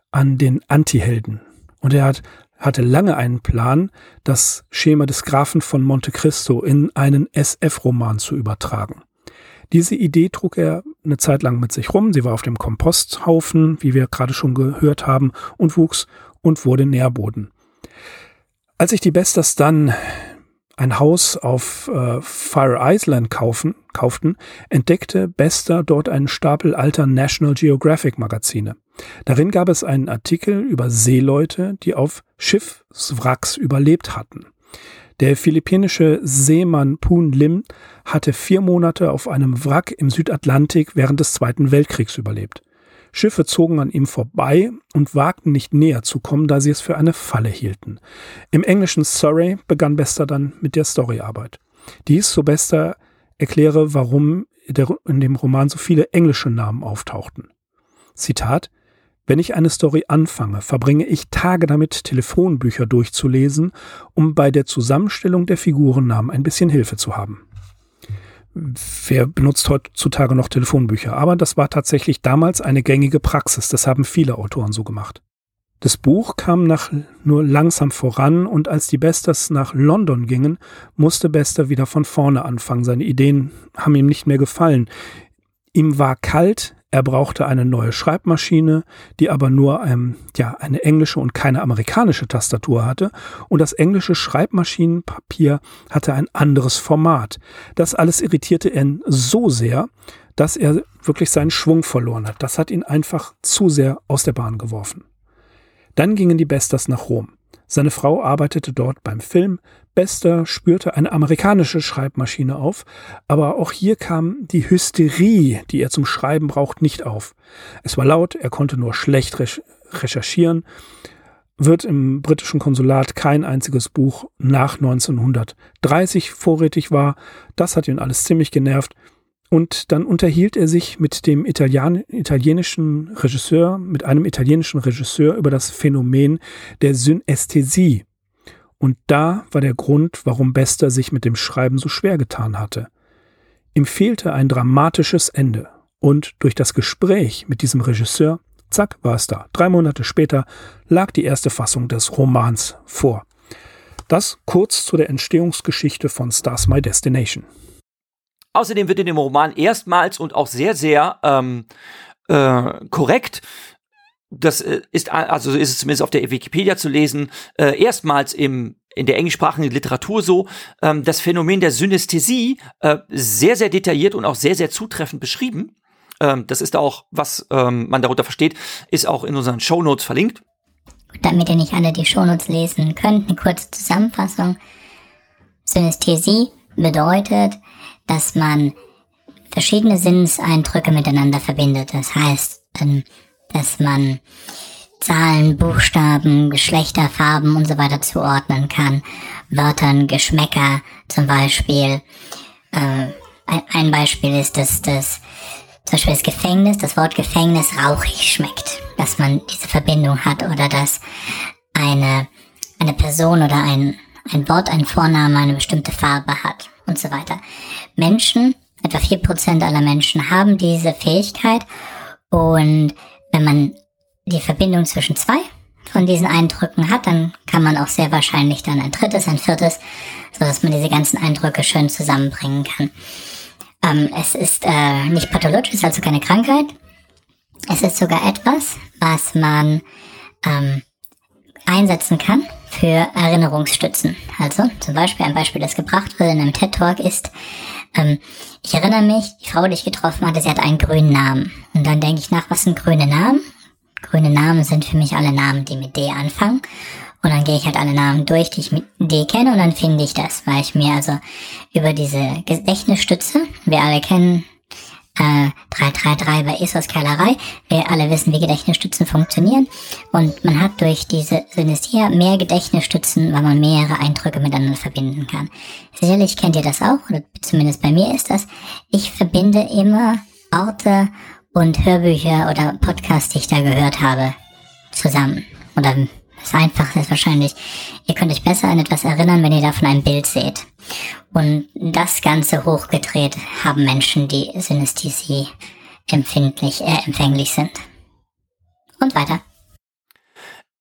an den Antihelden. Und er hat hatte lange einen Plan, das Schema des Grafen von Monte Cristo in einen SF-Roman zu übertragen. Diese Idee trug er eine Zeit lang mit sich rum. Sie war auf dem Komposthaufen, wie wir gerade schon gehört haben, und wuchs und wurde Nährboden. Als sich die Besters dann ein Haus auf äh, Fire Island kaufen, kauften, entdeckte Bester dort einen Stapel alter National Geographic Magazine. Darin gab es einen Artikel über Seeleute, die auf Schiffswracks überlebt hatten. Der philippinische Seemann Poon Lim hatte vier Monate auf einem Wrack im Südatlantik während des Zweiten Weltkriegs überlebt. Schiffe zogen an ihm vorbei und wagten nicht näher zu kommen, da sie es für eine Falle hielten. Im englischen Surrey begann Bester dann mit der Storyarbeit. Dies, so Bester, erkläre, warum in dem Roman so viele englische Namen auftauchten. Zitat wenn ich eine Story anfange, verbringe ich Tage damit, Telefonbücher durchzulesen, um bei der Zusammenstellung der Figurennamen ein bisschen Hilfe zu haben. Wer benutzt heutzutage noch Telefonbücher? Aber das war tatsächlich damals eine gängige Praxis. Das haben viele Autoren so gemacht. Das Buch kam nach nur langsam voran und als die Besters nach London gingen, musste Bester wieder von vorne anfangen. Seine Ideen haben ihm nicht mehr gefallen. Ihm war kalt, er brauchte eine neue Schreibmaschine, die aber nur ähm, ja, eine englische und keine amerikanische Tastatur hatte. Und das englische Schreibmaschinenpapier hatte ein anderes Format. Das alles irritierte ihn so sehr, dass er wirklich seinen Schwung verloren hat. Das hat ihn einfach zu sehr aus der Bahn geworfen. Dann gingen die Besters nach Rom. Seine Frau arbeitete dort beim Film. Bester spürte eine amerikanische Schreibmaschine auf, aber auch hier kam die Hysterie, die er zum Schreiben braucht, nicht auf. Es war laut, er konnte nur schlecht recherchieren, wird im britischen Konsulat kein einziges Buch nach 1930 vorrätig war. Das hat ihn alles ziemlich genervt. Und dann unterhielt er sich mit dem Italien, italienischen Regisseur, mit einem italienischen Regisseur über das Phänomen der Synästhesie. Und da war der Grund, warum Bester sich mit dem Schreiben so schwer getan hatte. Ihm fehlte ein dramatisches Ende. Und durch das Gespräch mit diesem Regisseur, zack, war es da. Drei Monate später lag die erste Fassung des Romans vor. Das kurz zu der Entstehungsgeschichte von Stars My Destination. Außerdem wird in dem Roman erstmals und auch sehr, sehr ähm, äh, korrekt das äh, ist also ist es zumindest auf der Wikipedia zu lesen, äh, erstmals im in der englischsprachigen Literatur so, ähm, das Phänomen der Synästhesie äh, sehr, sehr detailliert und auch sehr, sehr zutreffend beschrieben. Ähm, das ist auch, was ähm, man darunter versteht, ist auch in unseren Shownotes verlinkt. Damit ihr nicht alle die Shownotes lesen könnt, eine kurze Zusammenfassung. Synästhesie bedeutet, dass man verschiedene Sinneseindrücke miteinander verbindet. Das heißt, ähm, dass man Zahlen, Buchstaben, Geschlechter, Farben und so weiter zuordnen kann. Wörtern, Geschmäcker zum Beispiel. Äh, ein Beispiel ist, dass das zum Beispiel das Gefängnis, das Wort Gefängnis rauchig schmeckt, dass man diese Verbindung hat oder dass eine, eine Person oder ein, ein Wort, ein Vorname eine bestimmte Farbe hat und so weiter. Menschen, etwa vier Prozent aller Menschen haben diese Fähigkeit und wenn man die Verbindung zwischen zwei von diesen Eindrücken hat, dann kann man auch sehr wahrscheinlich dann ein drittes, ein viertes, so dass man diese ganzen Eindrücke schön zusammenbringen kann. Ähm, es ist äh, nicht pathologisch, also keine Krankheit. Es ist sogar etwas, was man ähm, einsetzen kann für Erinnerungsstützen. Also zum Beispiel ein Beispiel, das gebracht wurde in einem TED Talk ist, ähm, ich erinnere mich, die Frau, die ich getroffen hatte, sie hat einen grünen Namen. Und dann denke ich nach, was sind grüne Namen? Grüne Namen sind für mich alle Namen, die mit D anfangen. Und dann gehe ich halt alle Namen durch, die ich mit D kenne und dann finde ich das, weil ich mir also über diese Gedächtnisstütze, wir alle kennen äh, 333 bei ESOS Keilerei, wir alle wissen, wie Gedächtnisstützen funktionieren und man hat durch diese Synesthesia mehr Gedächtnisstützen, weil man mehrere Eindrücke miteinander verbinden kann. Sicherlich kennt ihr das auch, oder zumindest bei mir ist das. Ich verbinde immer Orte und Hörbücher oder Podcasts, die ich da gehört habe, zusammen. Oder das Einfachste ist wahrscheinlich, ihr könnt euch besser an etwas erinnern, wenn ihr davon ein Bild seht. Und das Ganze hochgedreht haben Menschen, die Synästhesie empfindlich, äh, empfänglich sind. Und weiter.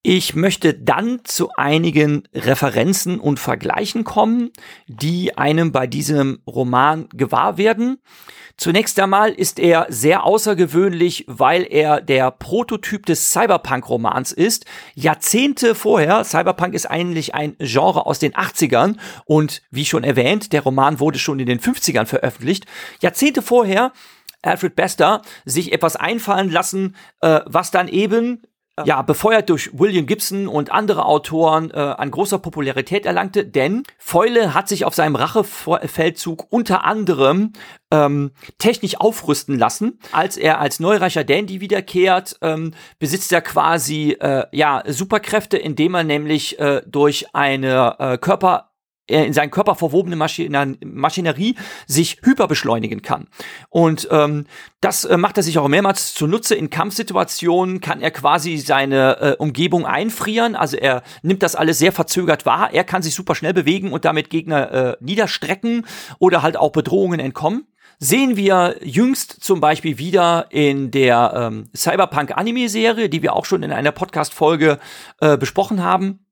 Ich möchte dann zu einigen Referenzen und Vergleichen kommen, die einem bei diesem Roman gewahr werden. Zunächst einmal ist er sehr außergewöhnlich, weil er der Prototyp des Cyberpunk-Romans ist. Jahrzehnte vorher, Cyberpunk ist eigentlich ein Genre aus den 80ern und wie schon erwähnt, der Roman wurde schon in den 50ern veröffentlicht. Jahrzehnte vorher Alfred Bester sich etwas einfallen lassen, äh, was dann eben ja, befeuert durch William Gibson und andere Autoren äh, an großer Popularität erlangte, denn Feule hat sich auf seinem Rachefeldzug unter anderem ähm, technisch aufrüsten lassen. Als er als neureicher Dandy wiederkehrt, ähm, besitzt er quasi äh, ja Superkräfte, indem er nämlich äh, durch eine äh, Körper er in seinen Körper verwobene Maschine Maschinerie sich hyperbeschleunigen kann. Und ähm, das äh, macht er sich auch mehrmals zunutze. In Kampfsituationen kann er quasi seine äh, Umgebung einfrieren. Also er nimmt das alles sehr verzögert wahr. Er kann sich super schnell bewegen und damit Gegner äh, niederstrecken oder halt auch Bedrohungen entkommen sehen wir jüngst zum Beispiel wieder in der ähm, Cyberpunk-Anime-Serie, die wir auch schon in einer Podcast-Folge äh, besprochen haben.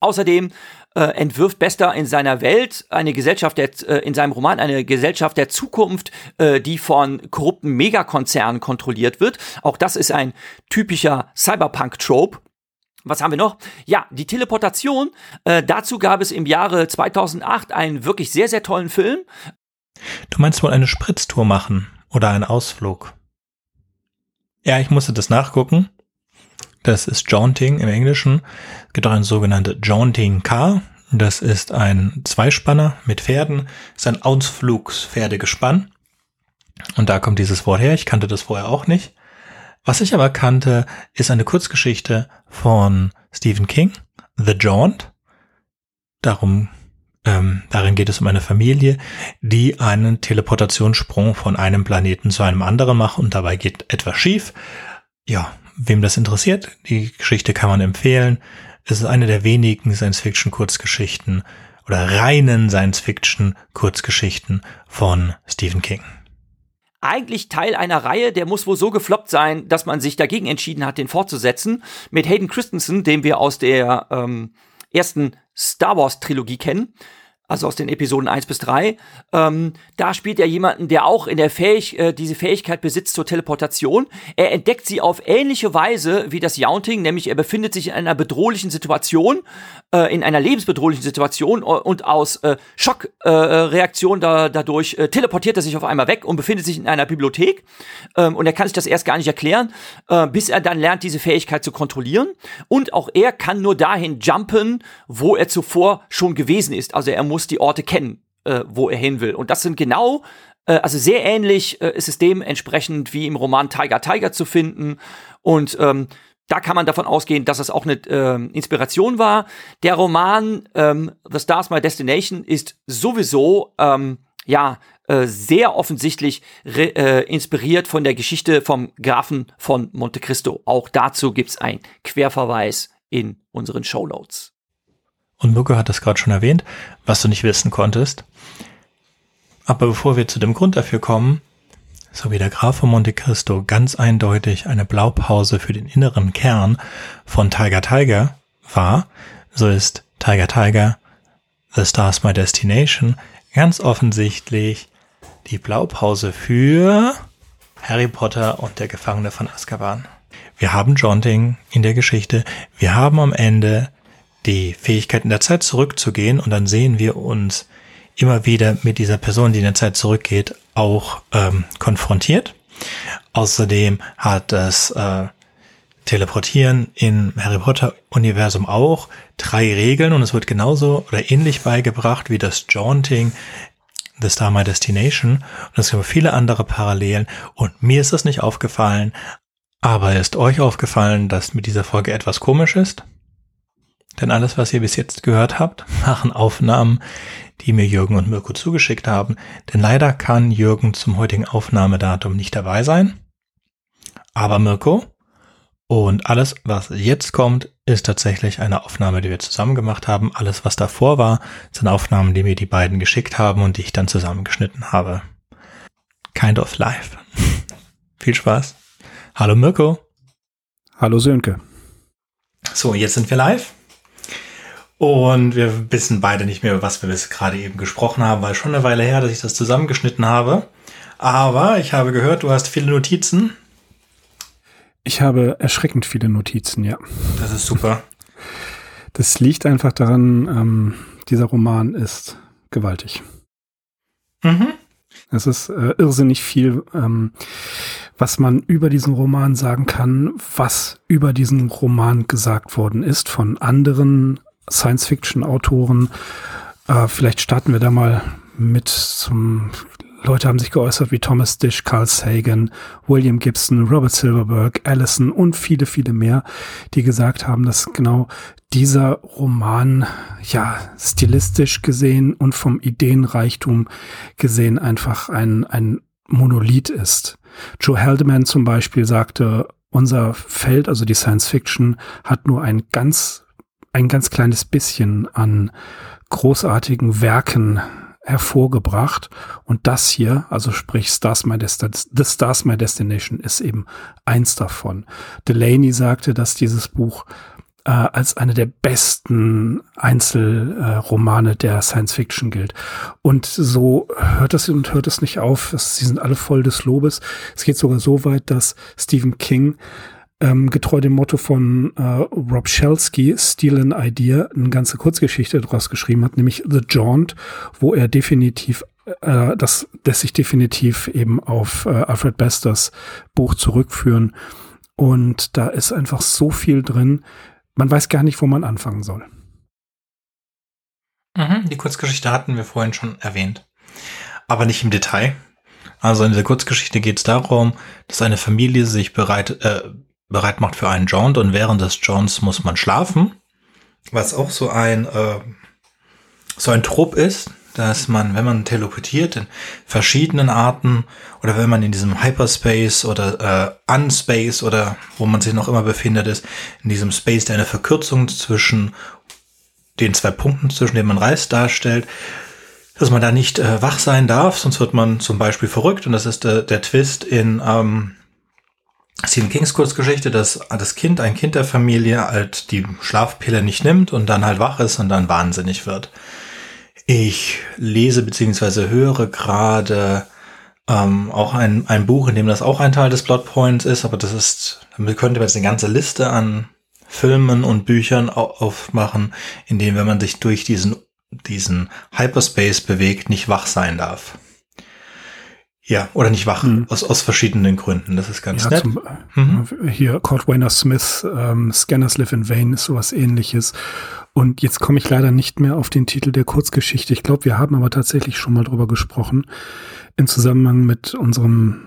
Außerdem äh, entwirft Bester in seiner Welt eine Gesellschaft der, äh, in seinem Roman eine Gesellschaft der Zukunft, äh, die von korrupten Megakonzernen kontrolliert wird. Auch das ist ein typischer Cyberpunk-Trope. Was haben wir noch? Ja, die Teleportation. Äh, dazu gab es im Jahre 2008 einen wirklich sehr, sehr tollen Film. Du meinst wohl eine Spritztour machen oder einen Ausflug? Ja, ich musste das nachgucken. Das ist Jaunting im Englischen. Es gibt auch ein sogenannte Jaunting Car. Das ist ein Zweispanner mit Pferden. Das ist ein Ausflugspferdegespann. Und da kommt dieses Wort her. Ich kannte das vorher auch nicht. Was ich aber kannte, ist eine Kurzgeschichte von Stephen King, The Jaunt. Darum, ähm, darin geht es um eine Familie, die einen Teleportationssprung von einem Planeten zu einem anderen macht und dabei geht etwas schief. Ja, wem das interessiert, die Geschichte kann man empfehlen. Es ist eine der wenigen Science-Fiction-Kurzgeschichten oder reinen Science-Fiction-Kurzgeschichten von Stephen King. Eigentlich Teil einer Reihe, der muss wohl so gefloppt sein, dass man sich dagegen entschieden hat, den fortzusetzen. Mit Hayden Christensen, den wir aus der ähm, ersten Star Wars-Trilogie kennen also aus den Episoden 1 bis 3. Ähm, da spielt er jemanden, der auch in der Fähig äh, diese Fähigkeit besitzt zur Teleportation. Er entdeckt sie auf ähnliche Weise wie das Yaunting, nämlich er befindet sich in einer bedrohlichen Situation, äh, in einer lebensbedrohlichen Situation und aus äh, Schockreaktion äh, da, dadurch äh, teleportiert er sich auf einmal weg und befindet sich in einer Bibliothek. Ähm, und er kann sich das erst gar nicht erklären, äh, bis er dann lernt, diese Fähigkeit zu kontrollieren. Und auch er kann nur dahin jumpen, wo er zuvor schon gewesen ist. Also er muss muss die Orte kennen, äh, wo er hin will. Und das sind genau Äh, also sehr ähnlich äh, ist es dementsprechend wie im Roman Tiger Tiger zu finden. Und ähm, da kann man davon ausgehen, dass es auch eine äh, Inspiration war. Der Roman ähm, The Stars My Destination ist sowieso ähm, ja äh, sehr offensichtlich äh, inspiriert von der Geschichte vom Grafen von Monte Cristo. Auch dazu gibt's ein Querverweis in unseren Show Notes. Und Mirko hat das gerade schon erwähnt, was du nicht wissen konntest. Aber bevor wir zu dem Grund dafür kommen, so wie der Graf von Monte Cristo ganz eindeutig eine Blaupause für den inneren Kern von Tiger Tiger war, so ist Tiger Tiger The Stars My Destination ganz offensichtlich die Blaupause für Harry Potter und der Gefangene von Azkaban. Wir haben Jaunting in der Geschichte. Wir haben am Ende die Fähigkeit in der Zeit zurückzugehen und dann sehen wir uns immer wieder mit dieser Person, die in der Zeit zurückgeht, auch ähm, konfrontiert. Außerdem hat das äh, Teleportieren im Harry Potter Universum auch drei Regeln und es wird genauso oder ähnlich beigebracht wie das Jaunting The Star My Destination und es gibt viele andere Parallelen und mir ist das nicht aufgefallen, aber ist euch aufgefallen, dass mit dieser Folge etwas komisch ist? Denn alles, was ihr bis jetzt gehört habt, machen Aufnahmen, die mir Jürgen und Mirko zugeschickt haben. Denn leider kann Jürgen zum heutigen Aufnahmedatum nicht dabei sein. Aber Mirko. Und alles, was jetzt kommt, ist tatsächlich eine Aufnahme, die wir zusammen gemacht haben. Alles, was davor war, sind Aufnahmen, die mir die beiden geschickt haben und die ich dann zusammengeschnitten habe. Kind of life. Viel Spaß. Hallo Mirko. Hallo Sönke. So, jetzt sind wir live. Und wir wissen beide nicht mehr, was wir bis gerade eben gesprochen haben, weil schon eine Weile her, dass ich das zusammengeschnitten habe. Aber ich habe gehört, du hast viele Notizen. Ich habe erschreckend viele Notizen, ja. Das ist super. Das liegt einfach daran, ähm, dieser Roman ist gewaltig. Mhm. Es ist äh, irrsinnig viel, ähm, was man über diesen Roman sagen kann, was über diesen Roman gesagt worden ist von anderen Science-Fiction-Autoren. Äh, vielleicht starten wir da mal mit zum Leute haben sich geäußert wie Thomas Dish, Carl Sagan, William Gibson, Robert Silverberg, Allison und viele, viele mehr, die gesagt haben, dass genau dieser Roman ja stilistisch gesehen und vom Ideenreichtum gesehen einfach ein, ein Monolith ist. Joe Haldeman zum Beispiel sagte, unser Feld, also die Science Fiction, hat nur ein ganz ein ganz kleines bisschen an großartigen Werken hervorgebracht. Und das hier, also sprich Stars My Destination, The Stars My Destination ist eben eins davon. Delaney sagte, dass dieses Buch äh, als eine der besten Einzelromane äh, der Science Fiction gilt. Und so hört es und hört es nicht auf. Sie sind alle voll des Lobes. Es geht sogar so weit, dass Stephen King ähm, getreu dem Motto von äh, Rob Shelsky, Steal an Idea, eine ganze Kurzgeschichte daraus geschrieben hat, nämlich The Jaunt, wo er definitiv äh, das lässt sich definitiv eben auf äh, Alfred Besters Buch zurückführen. Und da ist einfach so viel drin, man weiß gar nicht, wo man anfangen soll. Mhm, die Kurzgeschichte hatten wir vorhin schon erwähnt, aber nicht im Detail. Also in dieser Kurzgeschichte geht es darum, dass eine Familie sich bereit, äh, bereit macht für einen Jaunt und während des Jaunts muss man schlafen. Was auch so ein, äh, so ein Trupp ist, dass man, wenn man teleportiert in verschiedenen Arten oder wenn man in diesem Hyperspace oder äh, Unspace oder wo man sich noch immer befindet ist, in diesem Space, der eine Verkürzung zwischen den zwei Punkten, zwischen denen man reist, darstellt, dass man da nicht äh, wach sein darf, sonst wird man zum Beispiel verrückt und das ist äh, der Twist in ähm, Stephen Kings Kurzgeschichte, dass das Kind, ein Kind der Familie, halt die Schlafpille nicht nimmt und dann halt wach ist und dann wahnsinnig wird. Ich lese beziehungsweise höre gerade ähm, auch ein, ein Buch, in dem das auch ein Teil des Plotpoints ist, aber das ist, damit könnte man jetzt eine ganze Liste an Filmen und Büchern aufmachen, in denen, wenn man sich durch diesen, diesen Hyperspace bewegt, nicht wach sein darf. Ja, oder nicht wach, mhm. aus, aus verschiedenen Gründen. Das ist ganz ja, nett. Zum, mhm. Hier Kurt Wayner Smith, ähm, Scanners Live in Vain ist sowas ähnliches. Und jetzt komme ich leider nicht mehr auf den Titel der Kurzgeschichte. Ich glaube, wir haben aber tatsächlich schon mal drüber gesprochen im Zusammenhang mit unserem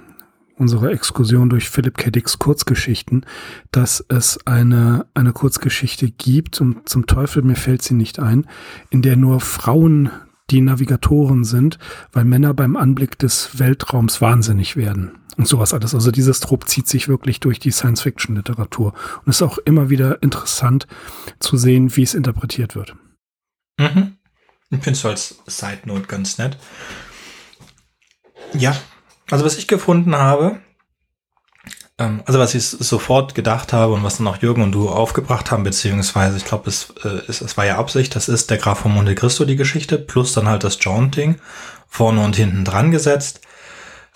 unserer Exkursion durch Philip K. Dicks Kurzgeschichten, dass es eine, eine Kurzgeschichte gibt, und zum Teufel, mir fällt sie nicht ein, in der nur Frauen die Navigatoren sind, weil Männer beim Anblick des Weltraums wahnsinnig werden und sowas alles. Also dieses Trop zieht sich wirklich durch die Science-Fiction-Literatur und ist auch immer wieder interessant zu sehen, wie es interpretiert wird. Mhm. Ich finde es als Side Note ganz nett. Ja, also was ich gefunden habe, also was ich sofort gedacht habe und was dann auch Jürgen und du aufgebracht haben, beziehungsweise ich glaube, es, äh, es, es war ja Absicht, das ist der Graf von Monte Cristo, die Geschichte, plus dann halt das Jaunting vorne und hinten dran gesetzt.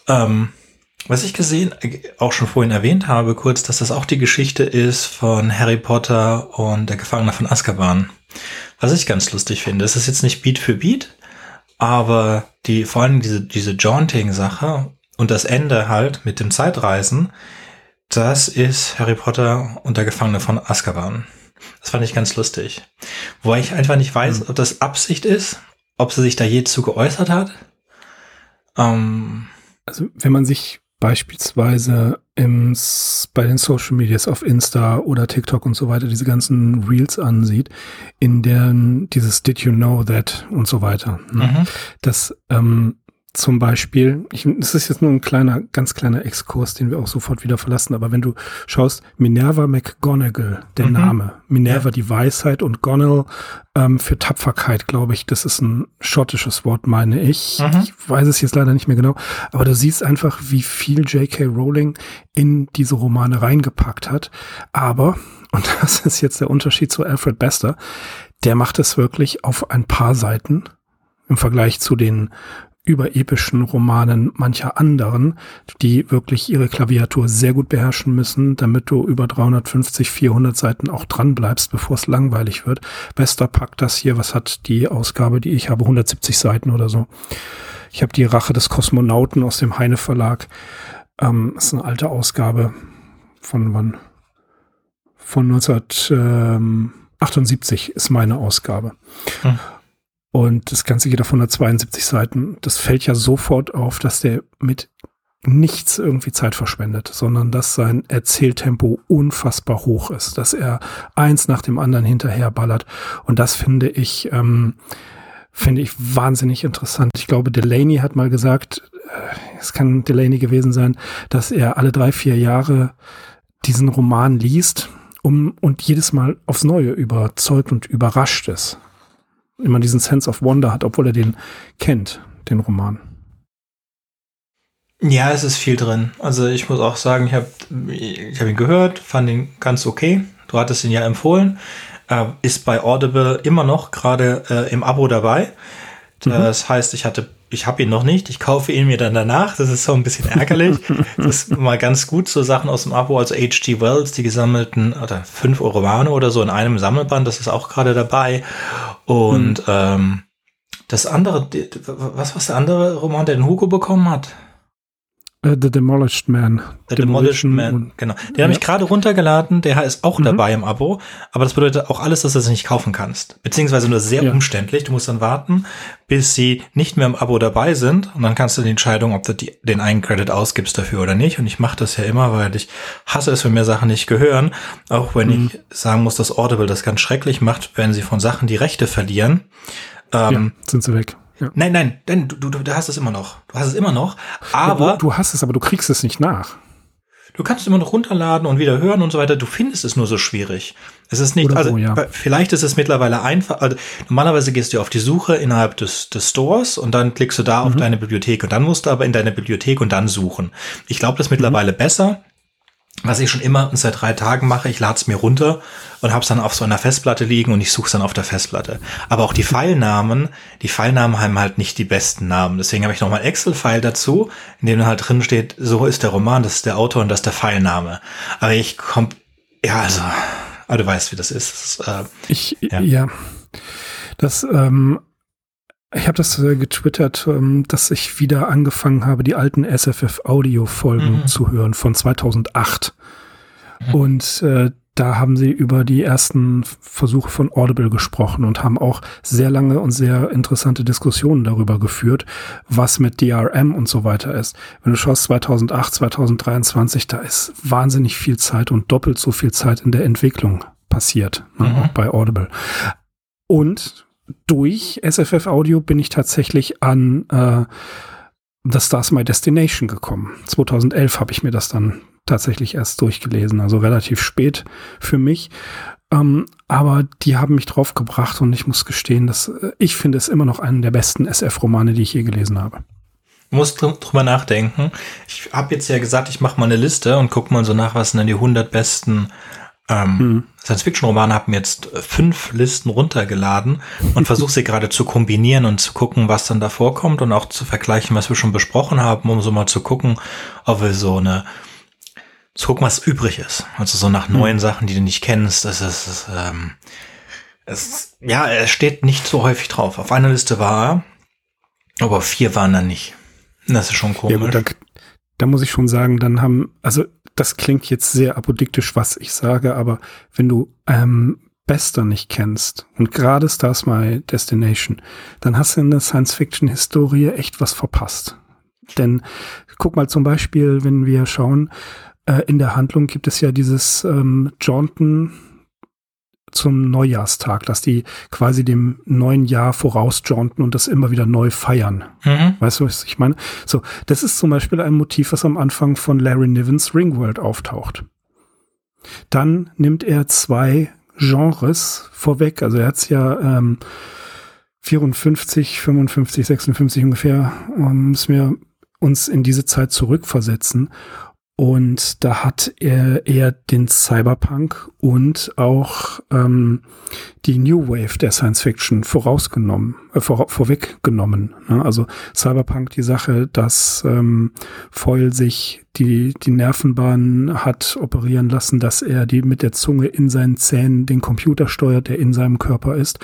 Ähm, was ich gesehen, äh, auch schon vorhin erwähnt habe, kurz, dass das auch die Geschichte ist von Harry Potter und der Gefangene von Azkaban. Was ich ganz lustig finde, es ist jetzt nicht Beat für Beat, aber die, vor allem diese, diese Jaunting-Sache und das Ende halt mit dem Zeitreisen, das ist Harry Potter und der Gefangene von Azkaban. Das fand ich ganz lustig. Wobei ich einfach nicht weiß, mhm. ob das Absicht ist, ob sie sich da je zu geäußert hat. Ähm, also wenn man sich beispielsweise im, bei den Social Medias auf Insta oder TikTok und so weiter diese ganzen Reels ansieht, in deren dieses Did you know that und so weiter. Ne? Mhm. Das ähm, zum Beispiel, ich, das ist jetzt nur ein kleiner, ganz kleiner Exkurs, den wir auch sofort wieder verlassen, aber wenn du schaust, Minerva McGonagall, der mhm. Name, Minerva ja. die Weisheit und Gonel ähm, für Tapferkeit, glaube ich, das ist ein schottisches Wort, meine ich. Mhm. Ich weiß es jetzt leider nicht mehr genau, aber du siehst einfach, wie viel J.K. Rowling in diese Romane reingepackt hat, aber, und das ist jetzt der Unterschied zu Alfred Bester, der macht es wirklich auf ein paar Seiten im Vergleich zu den überepischen Romanen mancher anderen, die wirklich ihre Klaviatur sehr gut beherrschen müssen, damit du über 350, 400 Seiten auch dran bleibst, bevor es langweilig wird. Bester packt das hier, was hat die Ausgabe, die ich habe, 170 Seiten oder so. Ich habe die Rache des Kosmonauten aus dem Heine Verlag. Ähm, ist eine alte Ausgabe von wann? Von 1978 ist meine Ausgabe. Hm. Und das Ganze geht auf 172 Seiten. Das fällt ja sofort auf, dass der mit nichts irgendwie Zeit verschwendet, sondern dass sein Erzähltempo unfassbar hoch ist, dass er eins nach dem anderen hinterher ballert. Und das finde ich, ähm, finde ich wahnsinnig interessant. Ich glaube, Delaney hat mal gesagt, äh, es kann Delaney gewesen sein, dass er alle drei, vier Jahre diesen Roman liest um, und jedes Mal aufs Neue überzeugt und überrascht ist immer diesen Sense of Wonder hat, obwohl er den kennt, den Roman. Ja, es ist viel drin. Also ich muss auch sagen, ich habe ich hab ihn gehört, fand ihn ganz okay. Du hattest ihn ja empfohlen. Äh, ist bei Audible immer noch gerade äh, im Abo dabei. Mhm. Das heißt, ich hatte ich habe ihn noch nicht, ich kaufe ihn mir dann danach. Das ist so ein bisschen ärgerlich. das ist mal ganz gut, so Sachen aus dem Abo, also H.G. Wells, die gesammelten, oder fünf Romane oder so in einem Sammelband, das ist auch gerade dabei. Und mhm. ähm, das andere, was war der andere Roman, der den Hugo bekommen hat? Uh, The Demolished Man. The Demolished Man, genau. Den ja. habe ich gerade runtergeladen, der ist auch mhm. dabei im Abo, aber das bedeutet auch alles, dass du es nicht kaufen kannst. Beziehungsweise nur sehr ja. umständlich. Du musst dann warten, bis sie nicht mehr im Abo dabei sind und dann kannst du die Entscheidung, ob du die, den einen Credit ausgibst dafür oder nicht. Und ich mache das ja immer, weil ich hasse es, wenn mir Sachen nicht gehören. Auch wenn mhm. ich sagen muss, dass Audible das ganz schrecklich macht, wenn sie von Sachen die Rechte verlieren. Ähm, ja, sind sie weg. Ja. Nein, nein, denn du, du, du hast es immer noch. Du hast es immer noch. Aber. Ja, du, du, hast es, aber du kriegst es nicht nach. Du kannst es immer noch runterladen und wieder hören und so weiter. Du findest es nur so schwierig. Es ist nicht, Oder also, so, ja. vielleicht ist es mittlerweile einfach. Also, normalerweise gehst du auf die Suche innerhalb des, des Stores und dann klickst du da mhm. auf deine Bibliothek und dann musst du aber in deine Bibliothek und dann suchen. Ich glaube, das ist mittlerweile mhm. besser was ich schon immer seit drei Tagen mache, ich lade es mir runter und habe es dann auf so einer Festplatte liegen und ich suche es dann auf der Festplatte. Aber auch die Pfeilnamen, die Pfeilnamen haben halt nicht die besten Namen. Deswegen habe ich nochmal Excel-File dazu, in dem halt drin steht, so ist der Roman, das ist der Autor und das ist der Pfeilname. Aber ich komm, ja, also, aber du weißt, wie das ist. Das ist äh, ich, ja. ja. Das, ähm, ich habe das äh, getwittert, ähm, dass ich wieder angefangen habe, die alten SFF Audio Folgen mhm. zu hören von 2008. Mhm. Und äh, da haben sie über die ersten Versuche von Audible gesprochen und haben auch sehr lange und sehr interessante Diskussionen darüber geführt, was mit DRM und so weiter ist. Wenn du schaust 2008, 2023, da ist wahnsinnig viel Zeit und doppelt so viel Zeit in der Entwicklung passiert, ne, mhm. auch bei Audible. Und durch SFF Audio bin ich tatsächlich an äh, The Stars My Destination gekommen. 2011 habe ich mir das dann tatsächlich erst durchgelesen, also relativ spät für mich. Ähm, aber die haben mich drauf gebracht und ich muss gestehen, dass äh, ich finde es immer noch einen der besten SF-Romane, die ich je gelesen habe. Du musst drüber nachdenken. Ich habe jetzt ja gesagt, ich mache mal eine Liste und gucke mal so nach, was sind denn die 100 besten ähm, hm. Science-Fiction-Romane. Habe mir jetzt fünf Listen runtergeladen und versuche sie gerade zu kombinieren und zu gucken, was dann da vorkommt und auch zu vergleichen, was wir schon besprochen haben, um so mal zu gucken, ob wir so eine zu gucken, was übrig ist. Also so nach neuen hm. Sachen, die du nicht kennst. Das ist, das, ähm, es, ja, er steht nicht so häufig drauf. Auf einer Liste war er, aber vier waren dann nicht. Das ist schon komisch. Ja, gut, da, da muss ich schon sagen, dann haben, also das klingt jetzt sehr apodiktisch, was ich sage, aber wenn du ähm, Bester nicht kennst und gerade Stars My Destination, dann hast du in der Science-Fiction-Historie echt was verpasst. Denn guck mal zum Beispiel, wenn wir schauen, äh, in der Handlung gibt es ja dieses ähm, Jaunten zum Neujahrstag, dass die quasi dem neuen Jahr vorausjaunten und das immer wieder neu feiern. Mhm. Weißt du, was ich meine? So, das ist zum Beispiel ein Motiv, was am Anfang von Larry Nivens Ringworld auftaucht. Dann nimmt er zwei Genres vorweg. Also er hat es ja ähm, 54, 55, 56 ungefähr, um es mir uns in diese Zeit zurückversetzen. Und da hat er eher den Cyberpunk und auch ähm, die New Wave der Science Fiction vorausgenommen, äh, vor, vorweggenommen. Ne? Also Cyberpunk die Sache, dass ähm, Foyle sich die, die Nervenbahn hat operieren lassen, dass er die mit der Zunge in seinen Zähnen den Computer steuert, der in seinem Körper ist.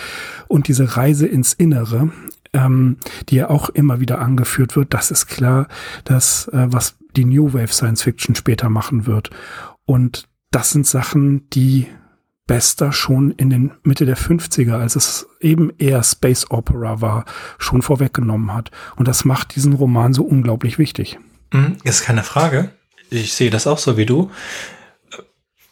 Und diese Reise ins Innere, ähm, die ja auch immer wieder angeführt wird, das ist klar, dass äh, was die New Wave Science Fiction später machen wird. Und das sind Sachen, die Bester schon in den Mitte der 50er, als es eben eher Space Opera war, schon vorweggenommen hat. Und das macht diesen Roman so unglaublich wichtig. Hm, ist keine Frage. Ich sehe das auch so wie du.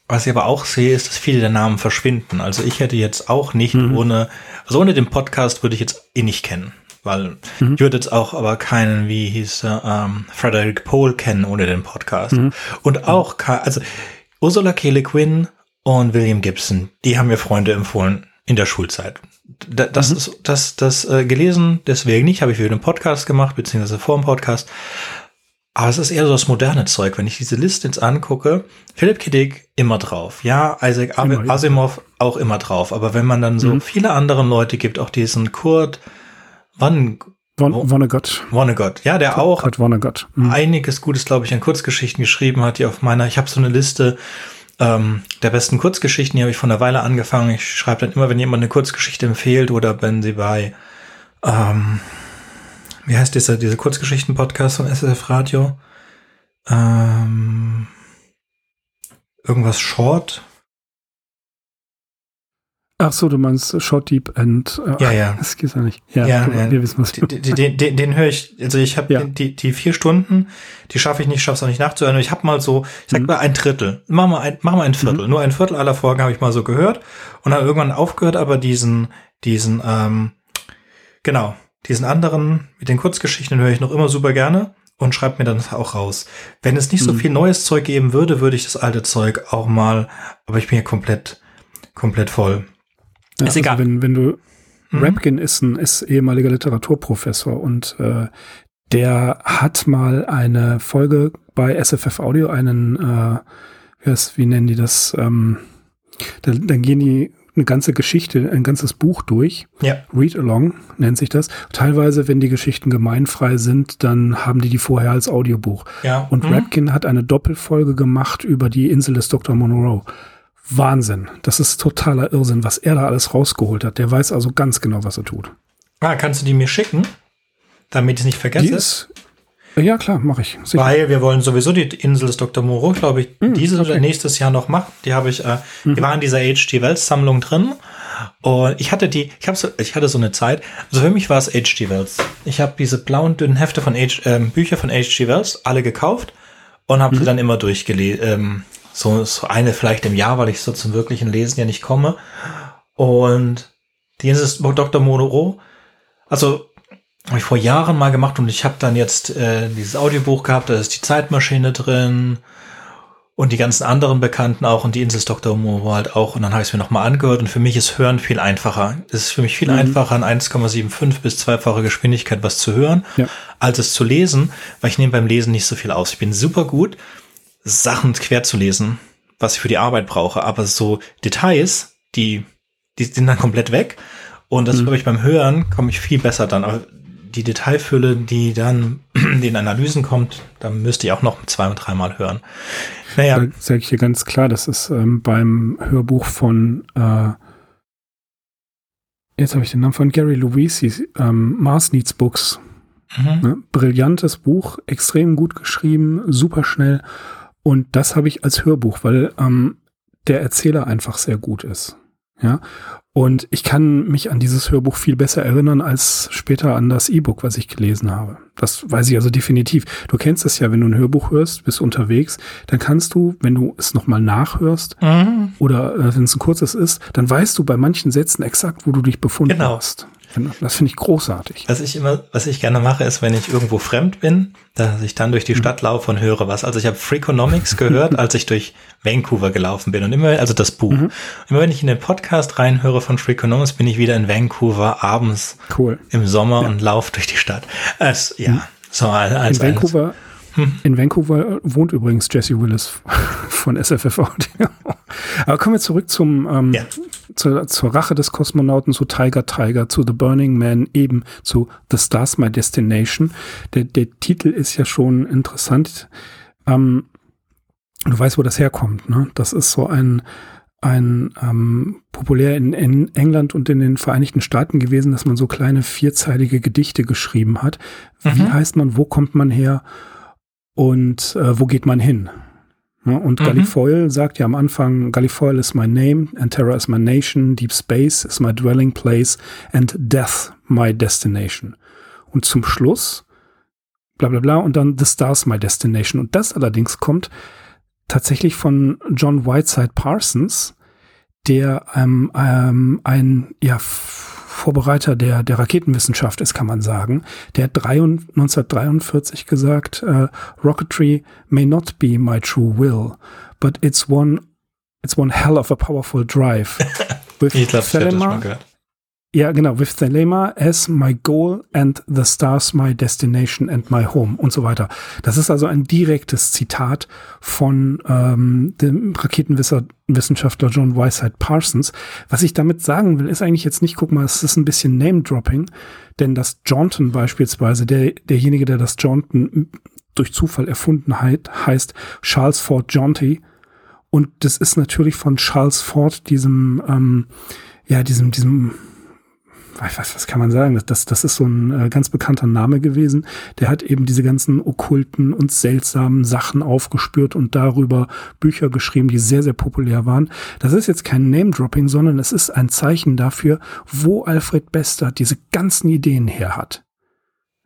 Was ich aber auch sehe, ist, dass viele der Namen verschwinden. Also ich hätte jetzt auch nicht mhm. ohne, also ohne den Podcast würde ich jetzt eh nicht kennen weil mhm. ich würde jetzt auch aber keinen, wie hieß er, ähm, Frederick Pohl kennen ohne den Podcast. Mhm. Und auch, also Ursula K. Guin und William Gibson, die haben mir Freunde empfohlen in der Schulzeit. Das mhm. ist das, das äh, gelesen, deswegen nicht, habe ich für den Podcast gemacht, beziehungsweise vor dem Podcast. Aber es ist eher so das moderne Zeug. Wenn ich diese Liste jetzt angucke, Philipp K. Dick immer drauf. Ja, Isaac Asimov auch immer drauf. Aber wenn man dann so mhm. viele andere Leute gibt, auch diesen Kurt Wann Vonnegut. Vonnegut, ja, der auch Vonnegut. Mhm. einiges Gutes, glaube ich, an Kurzgeschichten geschrieben hat, die auf meiner, ich habe so eine Liste ähm, der besten Kurzgeschichten, die habe ich von einer Weile angefangen. Ich schreibe dann immer, wenn jemand eine Kurzgeschichte empfiehlt oder wenn sie bei, ähm, wie heißt dieser, diese Kurzgeschichten-Podcast von SSF Radio? Ähm, irgendwas Short? Ach so, du meinst Short Deep and äh, ja, ja. Das geht ja nicht. Ja, ja, ja. wir wissen was. Den, den, den, den höre ich, also ich habe ja. die, die vier Stunden, die schaffe ich nicht, schaffe es auch nicht nachzuhören. Ich habe mal so, ich sag mhm. mal ein Drittel, mach mal ein, mach mal ein Viertel. Mhm. Nur ein Viertel aller Folgen habe ich mal so gehört und habe irgendwann aufgehört, aber diesen, diesen, ähm, genau, diesen anderen mit den Kurzgeschichten höre ich noch immer super gerne und schreibe mir dann auch raus. Wenn es nicht so mhm. viel neues Zeug geben würde, würde ich das alte Zeug auch mal, aber ich bin ja komplett, komplett voll. Ja, ist also egal. Wenn, wenn du, mhm. Rapkin ist ein ist ehemaliger Literaturprofessor und äh, der hat mal eine Folge bei SFF Audio, einen, äh, wie, heißt, wie nennen die das? Ähm, dann, dann gehen die eine ganze Geschichte, ein ganzes Buch durch. Ja. Read Along nennt sich das. Teilweise, wenn die Geschichten gemeinfrei sind, dann haben die die vorher als Audiobuch. Ja. Und mhm. Rapkin hat eine Doppelfolge gemacht über die Insel des Dr. Monroe. Wahnsinn. Das ist totaler Irrsinn, was er da alles rausgeholt hat. Der weiß also ganz genau, was er tut. Ah, kannst du die mir schicken, damit ich es nicht vergesse? Die ist, Ja, klar, mache ich. Sicher. Weil wir wollen sowieso die Insel des Dr. Moreau, glaube ich, mm, dieses okay. oder nächstes Jahr noch machen. Die habe ich, äh, mhm. die war in dieser H.G. Wells Sammlung drin. Und ich hatte die, ich habe so, ich hatte so eine Zeit. Also für mich war es H.G. Wells. Ich habe diese blauen dünnen Hefte von H, äh, Bücher von H.G. Wells alle gekauft und habe mhm. sie dann immer durchgelesen. Ähm, so, so eine vielleicht im Jahr, weil ich so zum wirklichen Lesen ja nicht komme. Und die Insel des Dr. Moreau, also habe ich vor Jahren mal gemacht und ich habe dann jetzt äh, dieses Audiobuch gehabt, da ist die Zeitmaschine drin und die ganzen anderen Bekannten auch und die Insel Dr. Moreau halt auch und dann habe ich es mir nochmal angehört und für mich ist Hören viel einfacher. Es ist für mich viel mhm. einfacher an 1,75 bis zweifache Geschwindigkeit was zu hören, ja. als es zu lesen, weil ich nehme beim Lesen nicht so viel aus. Ich bin super gut, Sachen quer zu lesen, was ich für die Arbeit brauche, aber so Details, die, die sind dann komplett weg und das mhm. glaube ich beim Hören komme ich viel besser dann. Aber die Detailfülle, die dann in den Analysen kommt, da müsste ich auch noch zwei- und dreimal hören. Naja. Da sage ich hier ganz klar, das ist ähm, beim Hörbuch von äh, jetzt habe ich den Namen von Gary Luisi, ähm, Mars Needs Books. Mhm. Ne? Brillantes Buch, extrem gut geschrieben, super schnell. Und das habe ich als Hörbuch, weil ähm, der Erzähler einfach sehr gut ist. Ja, und ich kann mich an dieses Hörbuch viel besser erinnern als später an das E-Book, was ich gelesen habe. Das weiß ich also definitiv. Du kennst es ja, wenn du ein Hörbuch hörst, bist unterwegs, dann kannst du, wenn du es nochmal nachhörst mhm. oder äh, wenn es ein kurzes ist, dann weißt du bei manchen Sätzen exakt, wo du dich befunden genau. hast. Das finde ich großartig. Was ich immer, was ich gerne mache, ist, wenn ich irgendwo fremd bin, dass ich dann durch die mhm. Stadt laufe und höre was. Also ich habe Freakonomics gehört, als ich durch Vancouver gelaufen bin und immer, also das Buch. Mhm. Immer wenn ich in den Podcast reinhöre von Freakonomics, bin ich wieder in Vancouver abends cool. im Sommer ja. und laufe durch die Stadt. Es, ja, mhm. so als, in Vancouver. Hm. In Vancouver wohnt übrigens Jesse Willis von SFF Audio. Aber kommen wir zurück zum, ähm, ja zur, zur Rache des Kosmonauten, zu Tiger Tiger, zu The Burning Man, eben zu The Stars My Destination. Der, der Titel ist ja schon interessant. Ähm, du weißt, wo das herkommt. Ne? Das ist so ein, ein ähm, populär in, in England und in den Vereinigten Staaten gewesen, dass man so kleine vierzeilige Gedichte geschrieben hat. Mhm. Wie heißt man, wo kommt man her und äh, wo geht man hin? Und mhm. Galifoil sagt ja am Anfang, Galifoil is my name, and Terra is my nation, Deep Space is my dwelling place, and Death my destination. Und zum Schluss, bla bla bla, und dann The Stars my destination. Und das allerdings kommt tatsächlich von John Whiteside Parsons, der ähm, ähm, ein ja, Vorbereiter der, der Raketenwissenschaft ist, kann man sagen. Der hat 1943 gesagt, uh, Rocketry may not be my true will, but it's one, it's one hell of a powerful drive. ich glaube, ich das schon gehört. Ja, genau. With Thelema as my goal and the stars my destination and my home und so weiter. Das ist also ein direktes Zitat von ähm, dem Raketenwissenschaftler John Weisheit Parsons. Was ich damit sagen will, ist eigentlich jetzt nicht, guck mal, es ist ein bisschen Name-Dropping, denn das Jaunton beispielsweise, der, derjenige, der das Jaunton durch Zufall erfunden hat, heißt Charles Ford Jaunty. Und das ist natürlich von Charles Ford, diesem, ähm, ja, diesem, diesem was, was kann man sagen? Das, das ist so ein äh, ganz bekannter Name gewesen. Der hat eben diese ganzen okkulten und seltsamen Sachen aufgespürt und darüber Bücher geschrieben, die sehr, sehr populär waren. Das ist jetzt kein Name-Dropping, sondern es ist ein Zeichen dafür, wo Alfred Bester diese ganzen Ideen her hat.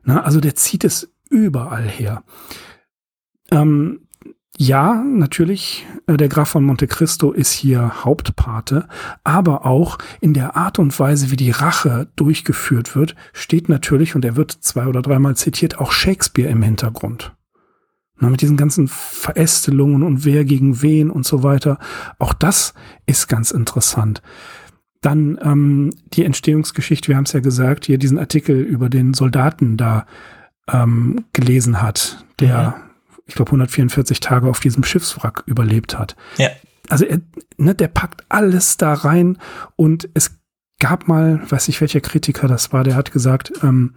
Na, also der zieht es überall her. Ähm, ja, natürlich, äh, der Graf von Monte Cristo ist hier Hauptpate, aber auch in der Art und Weise, wie die Rache durchgeführt wird, steht natürlich, und er wird zwei oder dreimal zitiert, auch Shakespeare im Hintergrund. Na, mit diesen ganzen Verästelungen und wer gegen wen und so weiter. Auch das ist ganz interessant. Dann ähm, die Entstehungsgeschichte, wir haben es ja gesagt, hier diesen Artikel über den Soldaten da ähm, gelesen hat, der mhm ich glaube, 144 Tage auf diesem Schiffswrack überlebt hat. Ja. Also er, ne, der packt alles da rein und es gab mal, weiß nicht welcher Kritiker das war, der hat gesagt, ähm,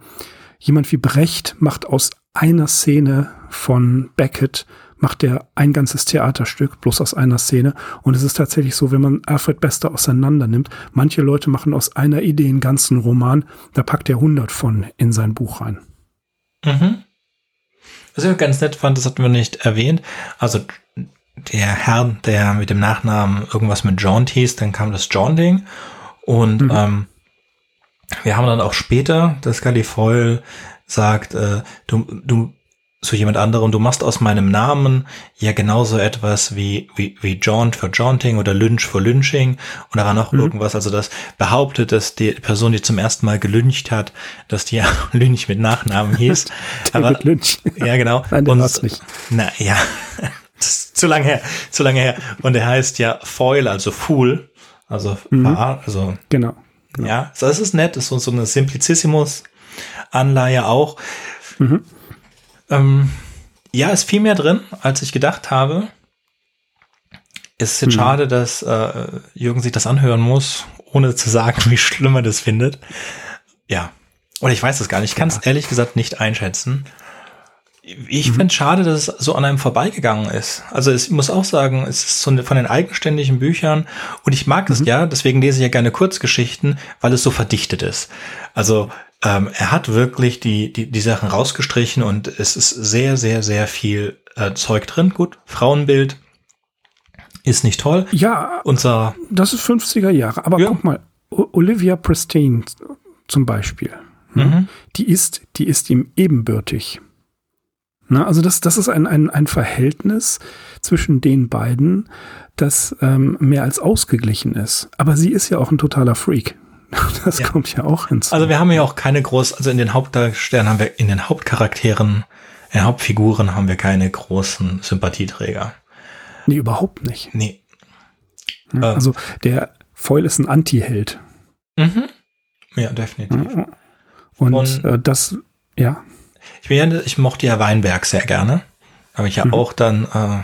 jemand wie Brecht macht aus einer Szene von Beckett macht der ein ganzes Theaterstück bloß aus einer Szene. Und es ist tatsächlich so, wenn man Alfred Bester auseinander nimmt, manche Leute machen aus einer Idee einen ganzen Roman, da packt er 100 von in sein Buch rein. Mhm. Was ich ganz nett fand, das hatten wir nicht erwähnt. Also der Herr, der mit dem Nachnamen irgendwas mit Jaunt hieß, dann kam das Jaunting. Und mhm. ähm, wir haben dann auch später, dass Galifoil sagt, äh, du, du zu jemand anderem, du machst aus meinem Namen ja genauso etwas wie, wie, wie Jaunt für Jaunting oder Lynch für Lynching und da war noch mhm. irgendwas, also das behauptet, dass die Person, die zum ersten Mal gelyncht hat, dass die ja Lynch mit Nachnamen hieß. Aber, Lynch. Ja, genau. Nein, und, nicht. Na, ja. Das ist zu lange her, zu lange her. Und er heißt ja Foil, also Fool, also, mhm. also. Genau. genau. Ja, das ist nett, das ist so eine Simplicissimus-Anleihe auch. Mhm. Ähm, ja, ist viel mehr drin, als ich gedacht habe. Es ist jetzt mhm. schade, dass äh, Jürgen sich das anhören muss, ohne zu sagen, wie schlimm er das findet. Ja. Oder ich weiß es gar nicht. Ich kann es ja. ehrlich gesagt nicht einschätzen. Ich mhm. finde es schade, dass es so an einem vorbeigegangen ist. Also ich muss auch sagen, es ist so eine, von den eigenständigen Büchern und ich mag es mhm. ja, deswegen lese ich ja gerne Kurzgeschichten, weil es so verdichtet ist. Also ähm, er hat wirklich die, die, die Sachen rausgestrichen und es ist sehr, sehr, sehr viel äh, Zeug drin. Gut, Frauenbild ist nicht toll. Ja, unser. Das ist 50er Jahre. Aber ja. guck mal, Olivia Pristine zum Beispiel. Ne? Mhm. Die ist, die ist ihm ebenbürtig. Na, also das, das ist ein, ein, ein Verhältnis zwischen den beiden, das ähm, mehr als ausgeglichen ist. Aber sie ist ja auch ein totaler Freak. Das ja. kommt ja auch hinzu. Also wir haben ja auch keine groß, also in den Hauptdarstellern haben wir, in den Hauptcharakteren, in den Hauptfiguren haben wir keine großen Sympathieträger. Nee, überhaupt nicht. Nee. Ja, ähm. also der Foil ist ein Anti-Held. Mhm. Ja, definitiv. Und, Und äh, das, ja. Ich, bin, ich mochte ja Weinberg sehr gerne. Habe ich ja mhm. auch dann, äh,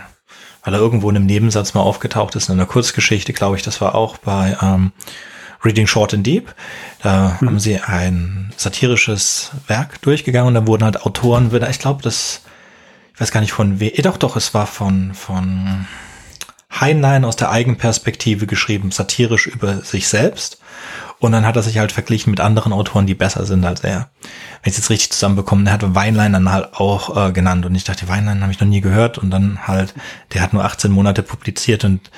weil er irgendwo in einem Nebensatz mal aufgetaucht ist, in einer Kurzgeschichte, glaube ich, das war auch bei ähm, Reading Short and Deep. Da mhm. haben sie ein satirisches Werk durchgegangen und da wurden halt Autoren, ich glaube, das, ich weiß gar nicht von wem, doch, doch, es war von, von Heinlein aus der Eigenperspektive geschrieben, satirisch über sich selbst. Und dann hat er sich halt verglichen mit anderen Autoren, die besser sind als er. Wenn ich es jetzt richtig zusammenbekomme, der hat Weinlein dann halt auch äh, genannt. Und ich dachte, Weinlein habe ich noch nie gehört. Und dann halt, der hat nur 18 Monate publiziert und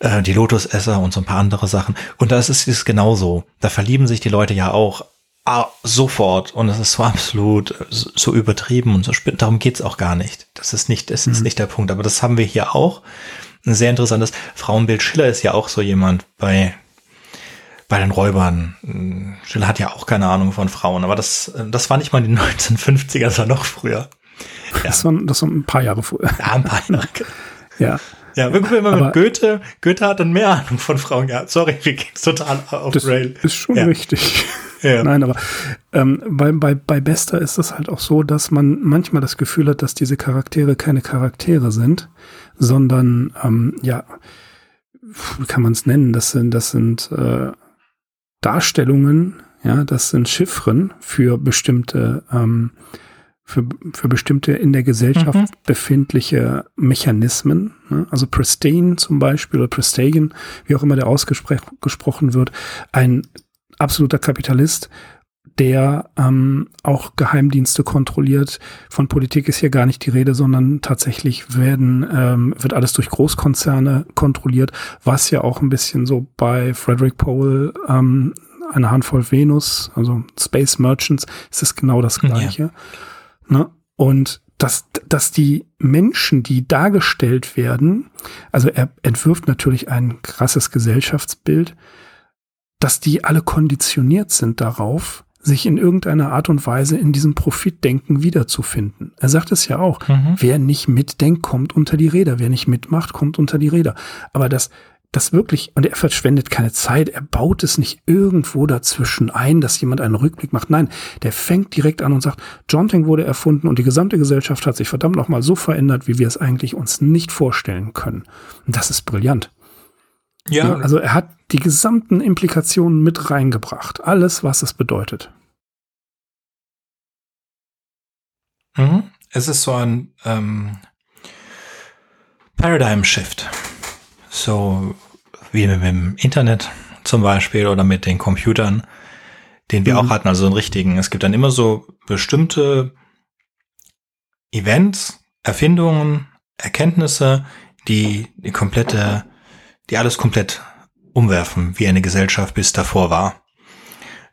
äh, die Lotusesser und so ein paar andere Sachen. Und da ist es genauso. Da verlieben sich die Leute ja auch ah, sofort und es ist so absolut so, übertrieben und so spannend. Darum geht's auch gar nicht. Das ist nicht, das mhm. ist nicht der Punkt. Aber das haben wir hier auch. Ein sehr interessantes Frauenbild. Schiller ist ja auch so jemand bei bei den Räubern. Schiller hat ja auch keine Ahnung von Frauen, aber das, das war nicht mal die 1950er, das war noch früher. Ja. Das, war, das war ein paar Jahre früher. Ja, ein paar Jahre. ja. Ja, wir gucken mal mit Goethe. Goethe hat dann mehr Ahnung von Frauen gehabt. Sorry, wir gehen total auf das Rail. Ist schon ja. richtig. Ja. Nein, aber ähm, bei, bei, bei Bester ist es halt auch so, dass man manchmal das Gefühl hat, dass diese Charaktere keine Charaktere sind, sondern ähm, ja, wie kann man es nennen? Das sind, das sind äh, Darstellungen, ja, das sind Chiffren für bestimmte ähm, für, für bestimmte in der Gesellschaft mhm. befindliche Mechanismen. Ne? Also Pristine zum Beispiel oder Pristagen, wie auch immer der ausgesprochen wird, ein absoluter Kapitalist, der ähm, auch Geheimdienste kontrolliert. Von Politik ist hier gar nicht die Rede, sondern tatsächlich werden, ähm, wird alles durch Großkonzerne kontrolliert, was ja auch ein bisschen so bei Frederick Powell ähm, eine Handvoll Venus, also Space Merchants, ist es genau das Gleiche. Ja. Ne? Und dass, dass die Menschen, die dargestellt werden, also er entwirft natürlich ein krasses Gesellschaftsbild, dass die alle konditioniert sind darauf, sich in irgendeiner Art und Weise in diesem Profitdenken wiederzufinden. Er sagt es ja auch, mhm. wer nicht mitdenkt, kommt unter die Räder, wer nicht mitmacht, kommt unter die Räder. Aber das, das wirklich, und er verschwendet keine Zeit, er baut es nicht irgendwo dazwischen ein, dass jemand einen Rückblick macht. Nein, der fängt direkt an und sagt, Jaunting wurde erfunden und die gesamte Gesellschaft hat sich verdammt nochmal so verändert, wie wir es eigentlich uns nicht vorstellen können. Und das ist brillant. Ja. Also er hat die gesamten Implikationen mit reingebracht. Alles, was es bedeutet. Mhm. Es ist so ein ähm, Paradigm Shift. So wie mit dem Internet zum Beispiel oder mit den Computern, den wir mhm. auch hatten, also einen richtigen. Es gibt dann immer so bestimmte Events, Erfindungen, Erkenntnisse, die die komplette, die alles komplett umwerfen, wie eine Gesellschaft bis davor war.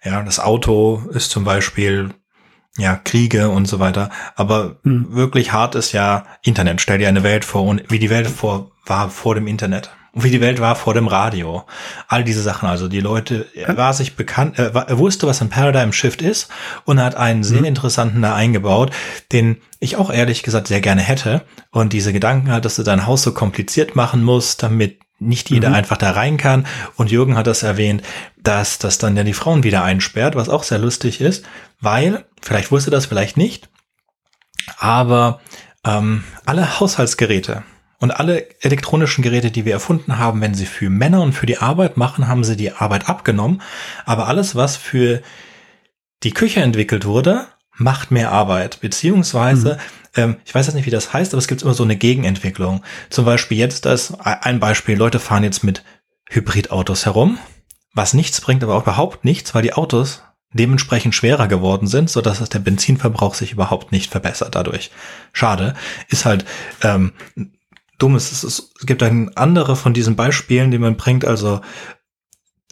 Ja, das Auto ist zum Beispiel ja, Kriege und so weiter. Aber hm. wirklich hart ist ja Internet. Stell dir eine Welt vor und wie die Welt vor, war vor dem Internet. Und wie die Welt war vor dem Radio. All diese Sachen. Also die Leute, er war sich bekannt, er, wusste, was ein Paradigm Shift ist und hat einen sehr hm. interessanten da eingebaut, den ich auch ehrlich gesagt sehr gerne hätte. Und diese Gedanken hat, dass du dein Haus so kompliziert machen musst, damit nicht jeder mhm. einfach da rein kann. Und Jürgen hat das erwähnt, dass das dann ja die Frauen wieder einsperrt, was auch sehr lustig ist, weil, vielleicht wusste das vielleicht nicht, aber ähm, alle Haushaltsgeräte und alle elektronischen Geräte, die wir erfunden haben, wenn sie für Männer und für die Arbeit machen, haben sie die Arbeit abgenommen. Aber alles, was für die Küche entwickelt wurde, macht mehr Arbeit. Beziehungsweise, mhm. ähm, ich weiß jetzt nicht, wie das heißt, aber es gibt immer so eine Gegenentwicklung. Zum Beispiel jetzt das, ein Beispiel, Leute fahren jetzt mit Hybridautos herum, was nichts bringt, aber auch überhaupt nichts, weil die Autos dementsprechend schwerer geworden sind, so dass der Benzinverbrauch sich überhaupt nicht verbessert dadurch. Schade. Ist halt ähm, dumm. Es, ist, es gibt dann andere von diesen Beispielen, die man bringt, also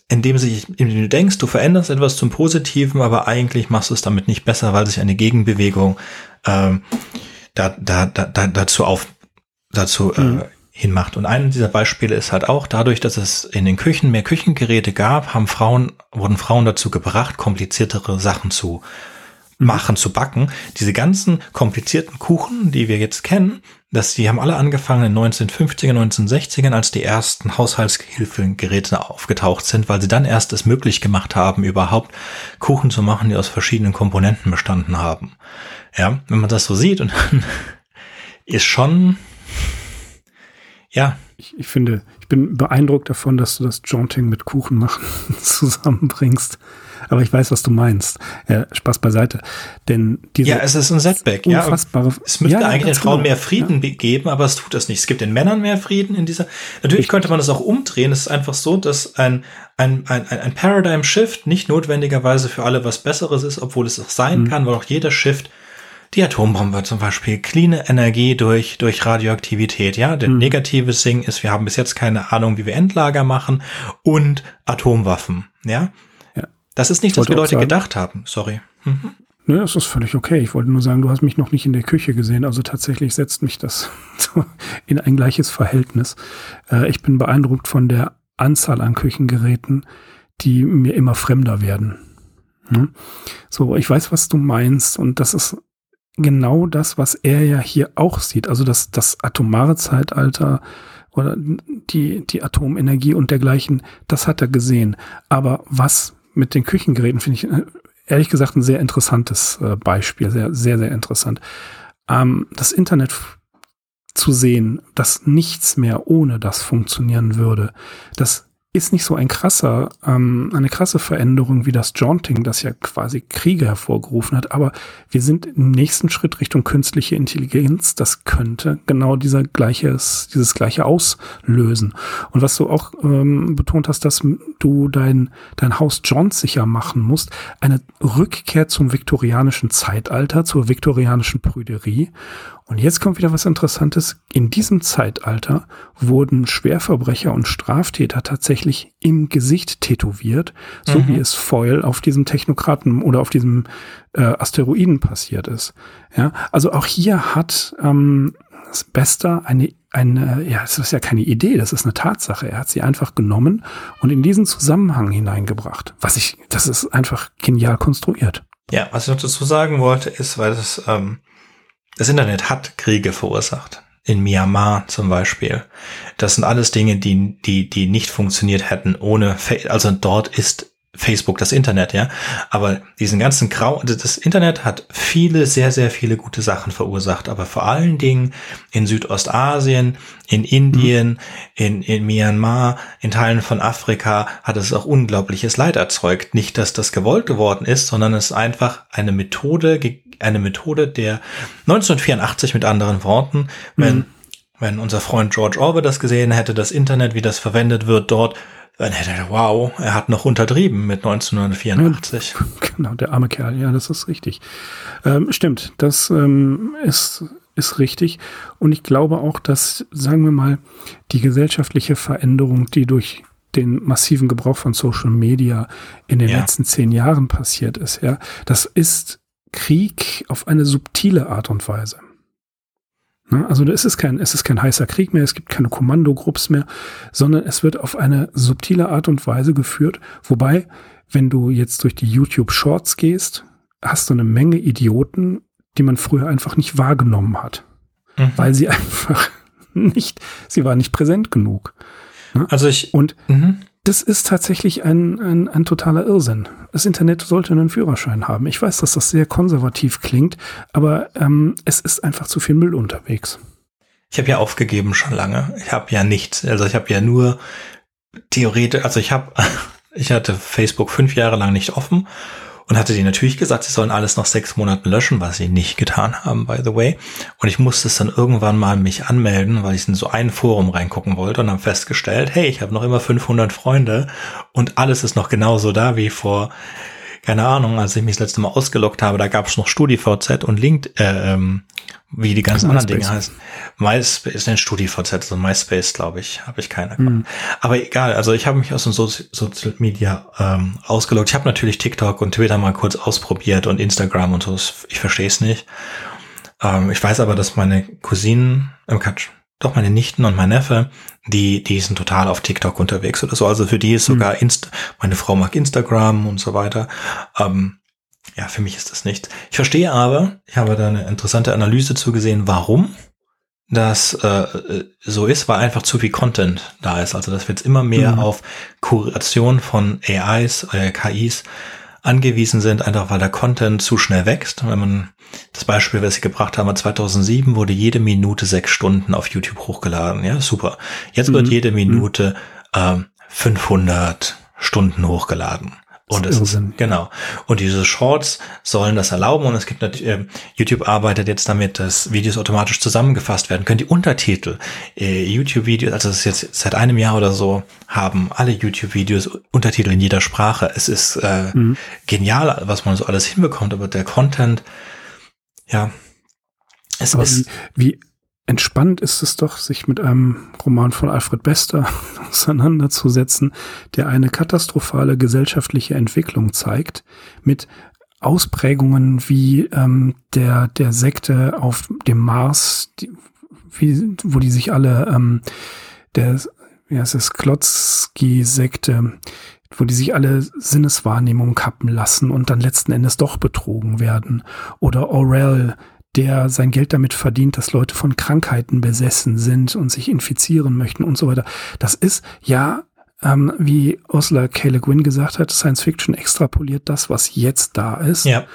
indem, sich, indem du denkst, du veränderst etwas zum Positiven, aber eigentlich machst du es damit nicht besser, weil sich eine Gegenbewegung ähm, da, da, da, da, dazu auf dazu äh, mhm. äh, hinmacht. Und ein dieser Beispiele ist halt auch dadurch, dass es in den Küchen mehr Küchengeräte gab, haben Frauen, wurden Frauen dazu gebracht, kompliziertere Sachen zu mhm. machen, zu backen. Diese ganzen komplizierten Kuchen, die wir jetzt kennen, dass die haben alle angefangen in 1950er, 1960ern, als die ersten Haushaltshilfegeräte aufgetaucht sind, weil sie dann erst es möglich gemacht haben, überhaupt Kuchen zu machen, die aus verschiedenen Komponenten bestanden haben. Ja, wenn man das so sieht und dann ist schon ja. Ich, ich finde, ich bin beeindruckt davon, dass du das Jaunting mit Kuchen machen zusammenbringst. Aber ich weiß, was du meinst. Ja, Spaß beiseite. Denn diese ja, es ist ein Setback. Ja, es müsste ja, eigentlich den Frauen genau. mehr Frieden ja. geben, aber es tut das nicht. Es gibt den Männern mehr Frieden in dieser. Natürlich könnte man das auch umdrehen. Es ist einfach so, dass ein, ein, ein, ein Paradigm Shift nicht notwendigerweise für alle was Besseres ist, obwohl es auch sein mhm. kann, weil auch jeder Shift die Atombombe zum Beispiel, clean Energie durch, durch Radioaktivität, ja. Der mhm. negative Sing ist, wir haben bis jetzt keine Ahnung, wie wir Endlager machen und Atomwaffen, ja. Das ist nicht, was wir Leute sagen, gedacht haben, sorry. Mhm. Nö, das ist völlig okay. Ich wollte nur sagen, du hast mich noch nicht in der Küche gesehen. Also tatsächlich setzt mich das in ein gleiches Verhältnis. Äh, ich bin beeindruckt von der Anzahl an Küchengeräten, die mir immer fremder werden. Hm? So, ich weiß, was du meinst und das ist genau das, was er ja hier auch sieht. Also das, das atomare Zeitalter oder die, die Atomenergie und dergleichen, das hat er gesehen. Aber was mit den Küchengeräten finde ich äh, ehrlich gesagt ein sehr interessantes äh, Beispiel, sehr, sehr, sehr interessant. Ähm, das Internet zu sehen, dass nichts mehr ohne das funktionieren würde, das ist nicht so ein krasser, ähm, eine krasse Veränderung wie das Jaunting, das ja quasi Kriege hervorgerufen hat. Aber wir sind im nächsten Schritt Richtung künstliche Intelligenz. Das könnte genau dieser gleiches, dieses gleiche auslösen. Und was du auch ähm, betont hast, dass du dein, dein Haus John sicher machen musst, eine Rückkehr zum viktorianischen Zeitalter, zur viktorianischen Prüderie. Und jetzt kommt wieder was Interessantes. In diesem Zeitalter wurden Schwerverbrecher und Straftäter tatsächlich im Gesicht tätowiert, so mhm. wie es Foil auf diesem Technokraten oder auf diesem äh, Asteroiden passiert ist. Ja, also auch hier hat ähm, das Bester eine, eine, ja, es ist ja keine Idee, das ist eine Tatsache. Er hat sie einfach genommen und in diesen Zusammenhang hineingebracht. Was ich, das ist einfach genial konstruiert. Ja, was ich noch dazu sagen wollte, ist, weil das ähm, das Internet hat Kriege verursacht. In Myanmar zum Beispiel. Das sind alles Dinge, die, die, die nicht funktioniert hätten ohne, also dort ist Facebook das Internet, ja. Aber diesen ganzen Grau, das Internet hat viele, sehr, sehr viele gute Sachen verursacht. Aber vor allen Dingen in Südostasien, in Indien, mhm. in, in Myanmar, in Teilen von Afrika hat es auch unglaubliches Leid erzeugt. Nicht, dass das gewollt geworden ist, sondern es ist einfach eine Methode, eine Methode der 1984 mit anderen Worten, wenn, mhm. wenn unser Freund George Orwell das gesehen hätte, das Internet, wie das verwendet wird, dort Dann hätte er, wow, er hat noch untertrieben mit 1984. Genau, der arme Kerl, ja, das ist richtig. Ähm, stimmt, das ähm, ist, ist richtig. Und ich glaube auch, dass, sagen wir mal, die gesellschaftliche Veränderung, die durch den massiven Gebrauch von Social Media in den Ja. letzten zehn Jahren passiert ist, ja, das ist Krieg auf eine subtile Art und Weise. Ne, Also es ist kein, es ist kein heißer Krieg mehr, es gibt keine Kommandogrupps mehr, sondern es wird auf eine subtile Art und Weise geführt. Wobei, wenn du jetzt durch die YouTube Shorts gehst, hast du eine Menge Idioten, die man früher einfach nicht wahrgenommen hat, Mhm. weil sie einfach nicht, sie war nicht präsent genug. Also ich, Und mhm. Das ist tatsächlich ein, ein, ein totaler Irrsinn. Das Internet sollte einen Führerschein haben. Ich weiß, dass das sehr konservativ klingt, aber ähm, es ist einfach zu viel Müll unterwegs. Ich habe ja aufgegeben schon lange. Ich habe ja nichts. Also ich habe ja nur theoretisch, also ich habe, ich hatte Facebook fünf Jahre lang nicht offen und hatte denen natürlich gesagt, sie sollen alles nach sechs Monaten löschen, was sie nicht getan haben, by the way. Und ich musste es dann irgendwann mal mich anmelden, weil ich in so ein Forum reingucken wollte und habe festgestellt, hey, ich habe noch immer 500 Freunde und alles ist noch genauso da wie vor keine Ahnung, als ich mich das letzte Mal ausgeloggt habe, da gab es noch StudiVZ und Link, äh, ähm, wie die ganzen anderen Dinge heißen. MySpace ist ein StudiVZ, also MySpace, glaube ich, habe ich keinen Account. Aber egal, also ich habe mich aus dem so Social Media ähm, ausgeloggt. Ich habe natürlich TikTok und Twitter mal kurz ausprobiert und Instagram und so. Ich verstehe es nicht. Ähm, ich weiß aber, dass meine Cousinen, ähm, Quatsch, doch meine Nichten und mein Neffe, die, die sind total auf TikTok unterwegs oder so. Also für die ist sogar Insta, meine Frau mag Instagram und so weiter. Ähm, ja, für mich ist das nichts. Ich verstehe aber, ich habe da eine interessante Analyse zugesehen, warum das äh, so ist, weil einfach zu viel Content da ist. Also dass wir jetzt immer mehr Mhm. auf Kuration von AIs, äh, KIs angewiesen sind, einfach weil der Content zu schnell wächst. Wenn man das Beispiel, was ich gebracht habe, 2007 wurde jede Minute sechs Stunden auf YouTube hochgeladen. Ja, super. Jetzt wird Mhm. jede Minute ähm, 500 Stunden hochgeladen. Und Das es Irrsinn. genau. Und diese Shorts sollen das erlauben. Und es gibt natürlich, ähm, YouTube arbeitet jetzt damit, dass Videos automatisch zusammengefasst werden können. Die Untertitel, äh, YouTube-Videos, also das ist jetzt seit einem Jahr oder so, haben alle YouTube-Videos Untertitel in jeder Sprache. Es ist äh, Mhm. genial, was man so alles hinbekommt, aber der Content, ja, es Aber ist, wie, wie entspannt ist es doch, sich mit einem Roman von Alfred Bester auseinanderzusetzen, der eine katastrophale gesellschaftliche Entwicklung zeigt, mit Ausprägungen wie ähm, der, der Sekte auf dem Mars, die, wie, wo die sich alle, ähm, der, heißt es, Klotzki-Sekte, wo die sich alle Sinneswahrnehmung kappen lassen und dann letzten Endes doch betrogen werden. Oder Orwell, der sein Geld damit verdient, dass Leute von Krankheiten besessen sind und sich infizieren möchten und so weiter. Das ist ja, ähm, wie Ursula K. Le Guin gesagt hat, Science Fiction extrapoliert das, was jetzt da ist ja,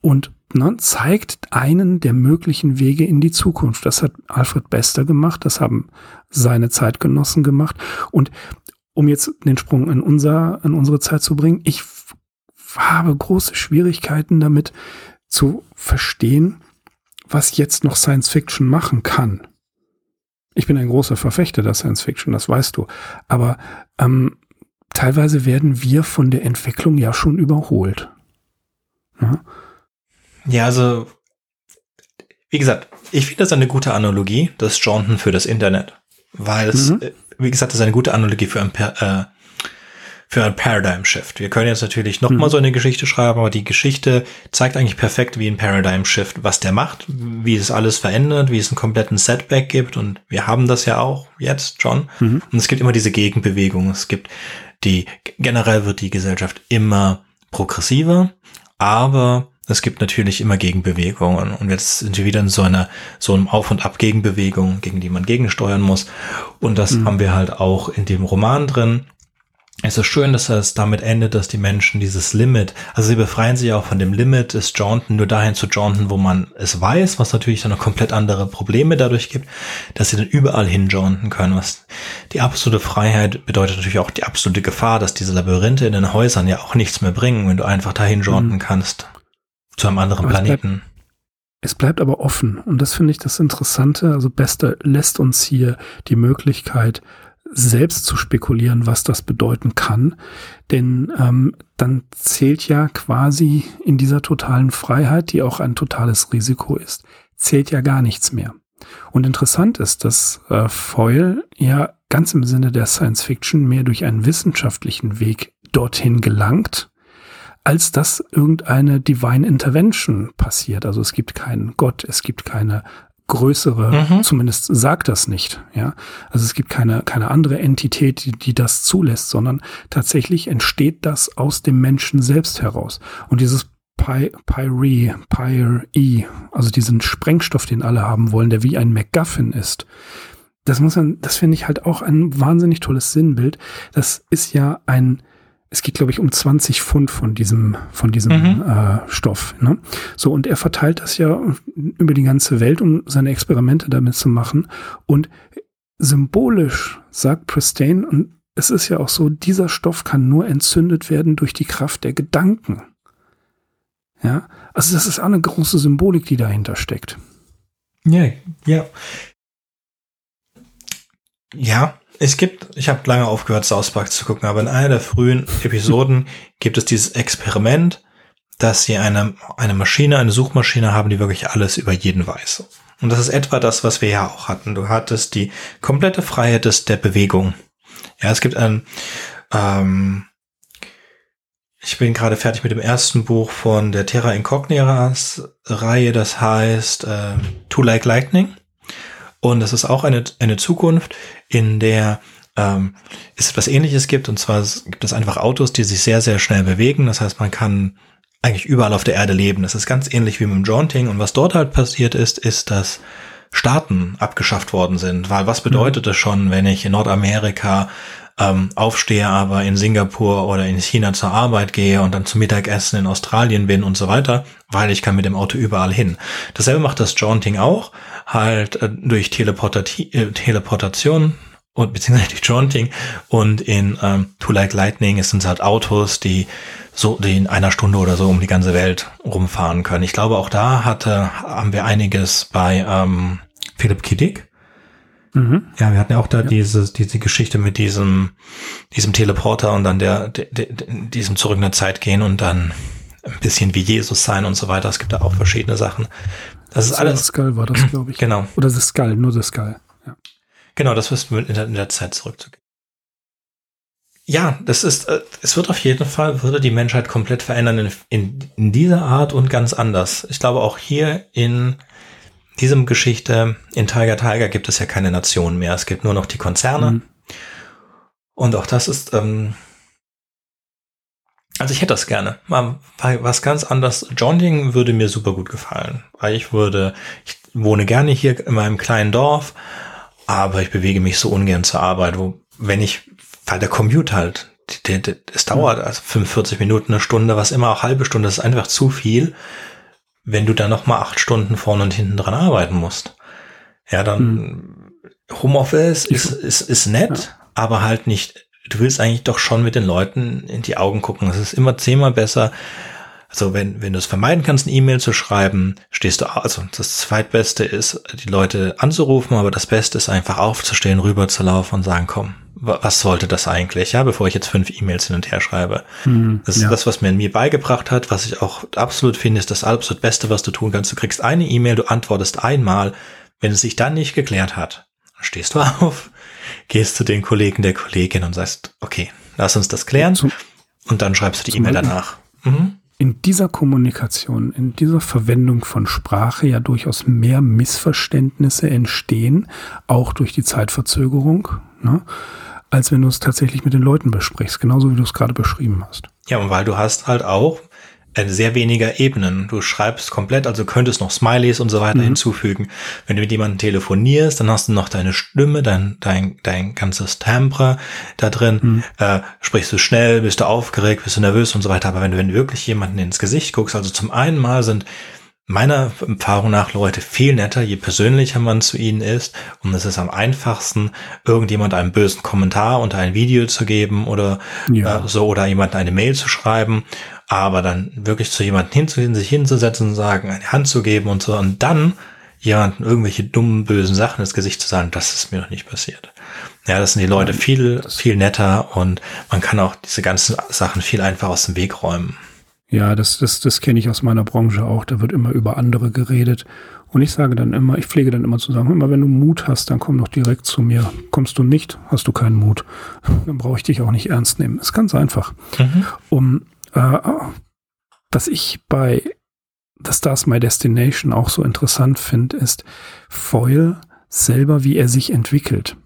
und ne, zeigt einen der möglichen Wege in die Zukunft. Das hat Alfred Bester gemacht, das haben seine Zeitgenossen gemacht. Und um jetzt den Sprung in, unser, in unsere Zeit zu bringen, ich habe große Schwierigkeiten damit zu verstehen, was jetzt noch Science Fiction machen kann. Ich bin ein großer Verfechter der Science Fiction, das weißt du. Aber ähm, teilweise werden wir von der Entwicklung ja schon überholt. Ja? ja, also, wie gesagt, ich finde das eine gute Analogie, das Johnson für das Internet. Weil es, Mhm. äh, wie gesagt, das ist eine gute Analogie für ein, Per- äh, für ein Paradigm Shift. Wir können jetzt natürlich noch Mhm. mal so eine Geschichte schreiben, aber die Geschichte zeigt eigentlich perfekt, wie ein Paradigm Shift, was der macht, wie es alles verändert, wie es einen kompletten Setback gibt und wir haben das ja auch jetzt schon. Mhm. Und es gibt immer diese Gegenbewegung. Es gibt die, generell wird die Gesellschaft immer progressiver, aber es gibt natürlich immer Gegenbewegungen. Und jetzt sind wir wieder in so einer, so einem Auf- und Ab-Gegenbewegung, gegen die man gegensteuern muss. Und das haben wir halt auch in dem Roman drin. Es ist schön, dass es damit endet, dass die Menschen dieses Limit, also sie befreien sich auch von dem Limit des Jaunten nur dahin zu jaunten, wo man es weiß, was natürlich dann noch komplett andere Probleme dadurch gibt, dass sie dann überall hin jaunten können. Was die absolute Freiheit bedeutet natürlich auch die absolute Gefahr, dass diese Labyrinthe in den Häusern ja auch nichts mehr bringen, wenn du einfach dahin jaunten kannst. Zu einem anderen Aber es bleibt- Planeten. Es bleibt aber offen und das finde ich das Interessante. Also Bester lässt uns hier die Möglichkeit, selbst zu spekulieren, was das bedeuten kann. Denn ähm, dann zählt ja quasi in dieser totalen Freiheit, die auch ein totales Risiko ist, zählt ja gar nichts mehr. Und interessant ist, dass äh, Foyle ja ganz im Sinne der Science Fiction mehr durch einen wissenschaftlichen Weg dorthin gelangt, als dass irgendeine Divine Intervention passiert. Also es gibt keinen Gott, es gibt keine größere, mhm. zumindest sagt das nicht, ja. Also es gibt keine, keine andere Entität, die, die das zulässt, sondern tatsächlich entsteht das aus dem Menschen selbst heraus. Und dieses Py, Pyre, Pyre E, also diesen Sprengstoff, den alle haben wollen, der wie ein MacGuffin ist. Das muss man, das finde ich halt auch ein wahnsinnig tolles Sinnbild. Das ist ja ein, es geht, glaube ich, um 20 Pfund von diesem, von diesem mhm. äh, Stoff. Ne? So, und er verteilt das ja über die ganze Welt, um seine Experimente damit zu machen. Und symbolisch sagt Pristane, und es ist ja auch so, dieser Stoff kann nur entzündet werden durch die Kraft der Gedanken. Ja, also das ist auch eine große Symbolik, die dahinter steckt. Ja, ja. Ja, es gibt, ich habe lange aufgehört, South Park zu gucken, aber in einer der frühen Episoden gibt es dieses Experiment, dass sie eine, eine Maschine, eine Suchmaschine haben, die wirklich alles über jeden weiß. Und das ist etwa das, was wir ja auch hatten. Du hattest die komplette Freiheit des, der Bewegung. Ja, es gibt ein, ähm, ich bin gerade fertig mit dem ersten Buch von der Terra Incognitas Reihe, das heißt äh, To Like Lightning. Und das ist auch eine, eine Zukunft, in der ähm, es etwas ähnliches gibt. Und zwar gibt es einfach Autos, die sich sehr, sehr schnell bewegen. Das heißt, man kann eigentlich überall auf der Erde leben. Das ist ganz ähnlich wie mit dem Jaunting. Und was dort halt passiert ist, ist, dass Staaten abgeschafft worden sind. Weil was bedeutet es schon, wenn ich in Nordamerika ähm, aufstehe, aber in Singapur oder in China zur Arbeit gehe und dann zum Mittagessen in Australien bin und so weiter, weil ich kann mit dem Auto überall hin. Dasselbe macht das Jaunting auch, halt äh, durch Teleportati äh, Teleportation und beziehungsweise durch Jaunting und in ähm, To Like Lightning es sind halt Autos, die so die in einer Stunde oder so um die ganze Welt rumfahren können. Ich glaube, auch da hatte haben wir einiges bei ähm, Philipp Kiddick Mhm. Ja, wir hatten ja auch da ja. diese, diese Geschichte mit diesem, diesem Teleporter und dann der, der, der, diesem zurück in der Zeit gehen und dann ein bisschen wie Jesus sein und so weiter. Es gibt da auch verschiedene Sachen. Das ist alles. Skull war das, glaube ich. Genau. Oder das Skull, nur das Skull. Ja. Genau, das wirst du in der, in der Zeit zurückzugehen. Ja, das ist, äh, es wird auf jeden Fall, würde die Menschheit komplett verändern in, in, in dieser Art und ganz anders. Ich glaube auch hier in diesem Geschichte, in Tiger Tiger gibt es ja keine Nation mehr. Es gibt nur noch die Konzerne. Mhm. Und auch das ist, ähm, also ich hätte das gerne. Mal was ganz anderes. Jogging würde mir super gut gefallen. Weil ich würde, ich wohne gerne hier in meinem kleinen Dorf, aber ich bewege mich so ungern zur Arbeit, wo, wenn ich, weil der Commute halt, es dauert also 45 Minuten, eine Stunde, was immer auch halbe Stunde, das ist einfach zu viel wenn du da noch mal acht Stunden vorne und hinten dran arbeiten musst. Ja, dann hm. Homeoffice ist, ist, ist nett, ja. aber halt nicht, du willst eigentlich doch schon mit den Leuten in die Augen gucken. Es ist immer zehnmal besser. Also wenn, wenn du es vermeiden kannst, eine E-Mail zu schreiben, stehst du, also das zweitbeste ist, die Leute anzurufen, aber das Beste ist einfach aufzustehen, rüberzulaufen und sagen, komm, was sollte das eigentlich, ja, bevor ich jetzt fünf E-Mails hin und her schreibe. Hm, das ist ja. das, was mir mir beigebracht hat, was ich auch absolut finde, ist das absolut Beste, was du tun kannst. Du kriegst eine E-Mail, du antwortest einmal. Wenn es sich dann nicht geklärt hat, stehst du auf, gehst zu den Kollegen der Kollegin und sagst, okay, lass uns das klären. Zum, und dann schreibst du die E-Mail danach. Mhm. In dieser Kommunikation, in dieser Verwendung von Sprache ja durchaus mehr Missverständnisse entstehen, auch durch die Zeitverzögerung. Ne? Als wenn du es tatsächlich mit den Leuten besprichst, genauso wie du es gerade beschrieben hast. Ja, und weil du hast halt auch sehr weniger Ebenen. Du schreibst komplett, also könntest noch Smileys und so weiter mhm. hinzufügen. Wenn du mit jemandem telefonierst, dann hast du noch deine Stimme, dein, dein, dein ganzes Timbre da drin. Mhm. Äh, sprichst du schnell, bist du aufgeregt, bist du nervös und so weiter. Aber wenn du, wenn du wirklich jemanden ins Gesicht guckst, also zum einen mal sind meiner Erfahrung nach Leute viel netter, je persönlicher man zu ihnen ist. Und es ist am einfachsten, irgendjemand einen bösen Kommentar unter ein Video zu geben oder ja. äh, so oder jemand eine Mail zu schreiben. Aber dann wirklich zu jemandem hinzugehen, sich hinzusetzen und sagen, eine Hand zu geben und so. Und dann jemanden irgendwelche dummen, bösen Sachen ins Gesicht zu sagen, das ist mir noch nicht passiert. Ja, das sind die Leute viel, viel netter und man kann auch diese ganzen Sachen viel einfacher aus dem Weg räumen. Ja, das, das, das kenne ich aus meiner Branche auch. Da wird immer über andere geredet. Und ich sage dann immer, ich pflege dann immer zu sagen, immer wenn du Mut hast, dann komm doch direkt zu mir. Kommst du nicht, hast du keinen Mut. Dann brauche ich dich auch nicht ernst nehmen. Ist ganz einfach. Mhm. Um, äh, was ich bei The Stars My Destination auch so interessant finde, ist Foyle selber, wie er sich entwickelt.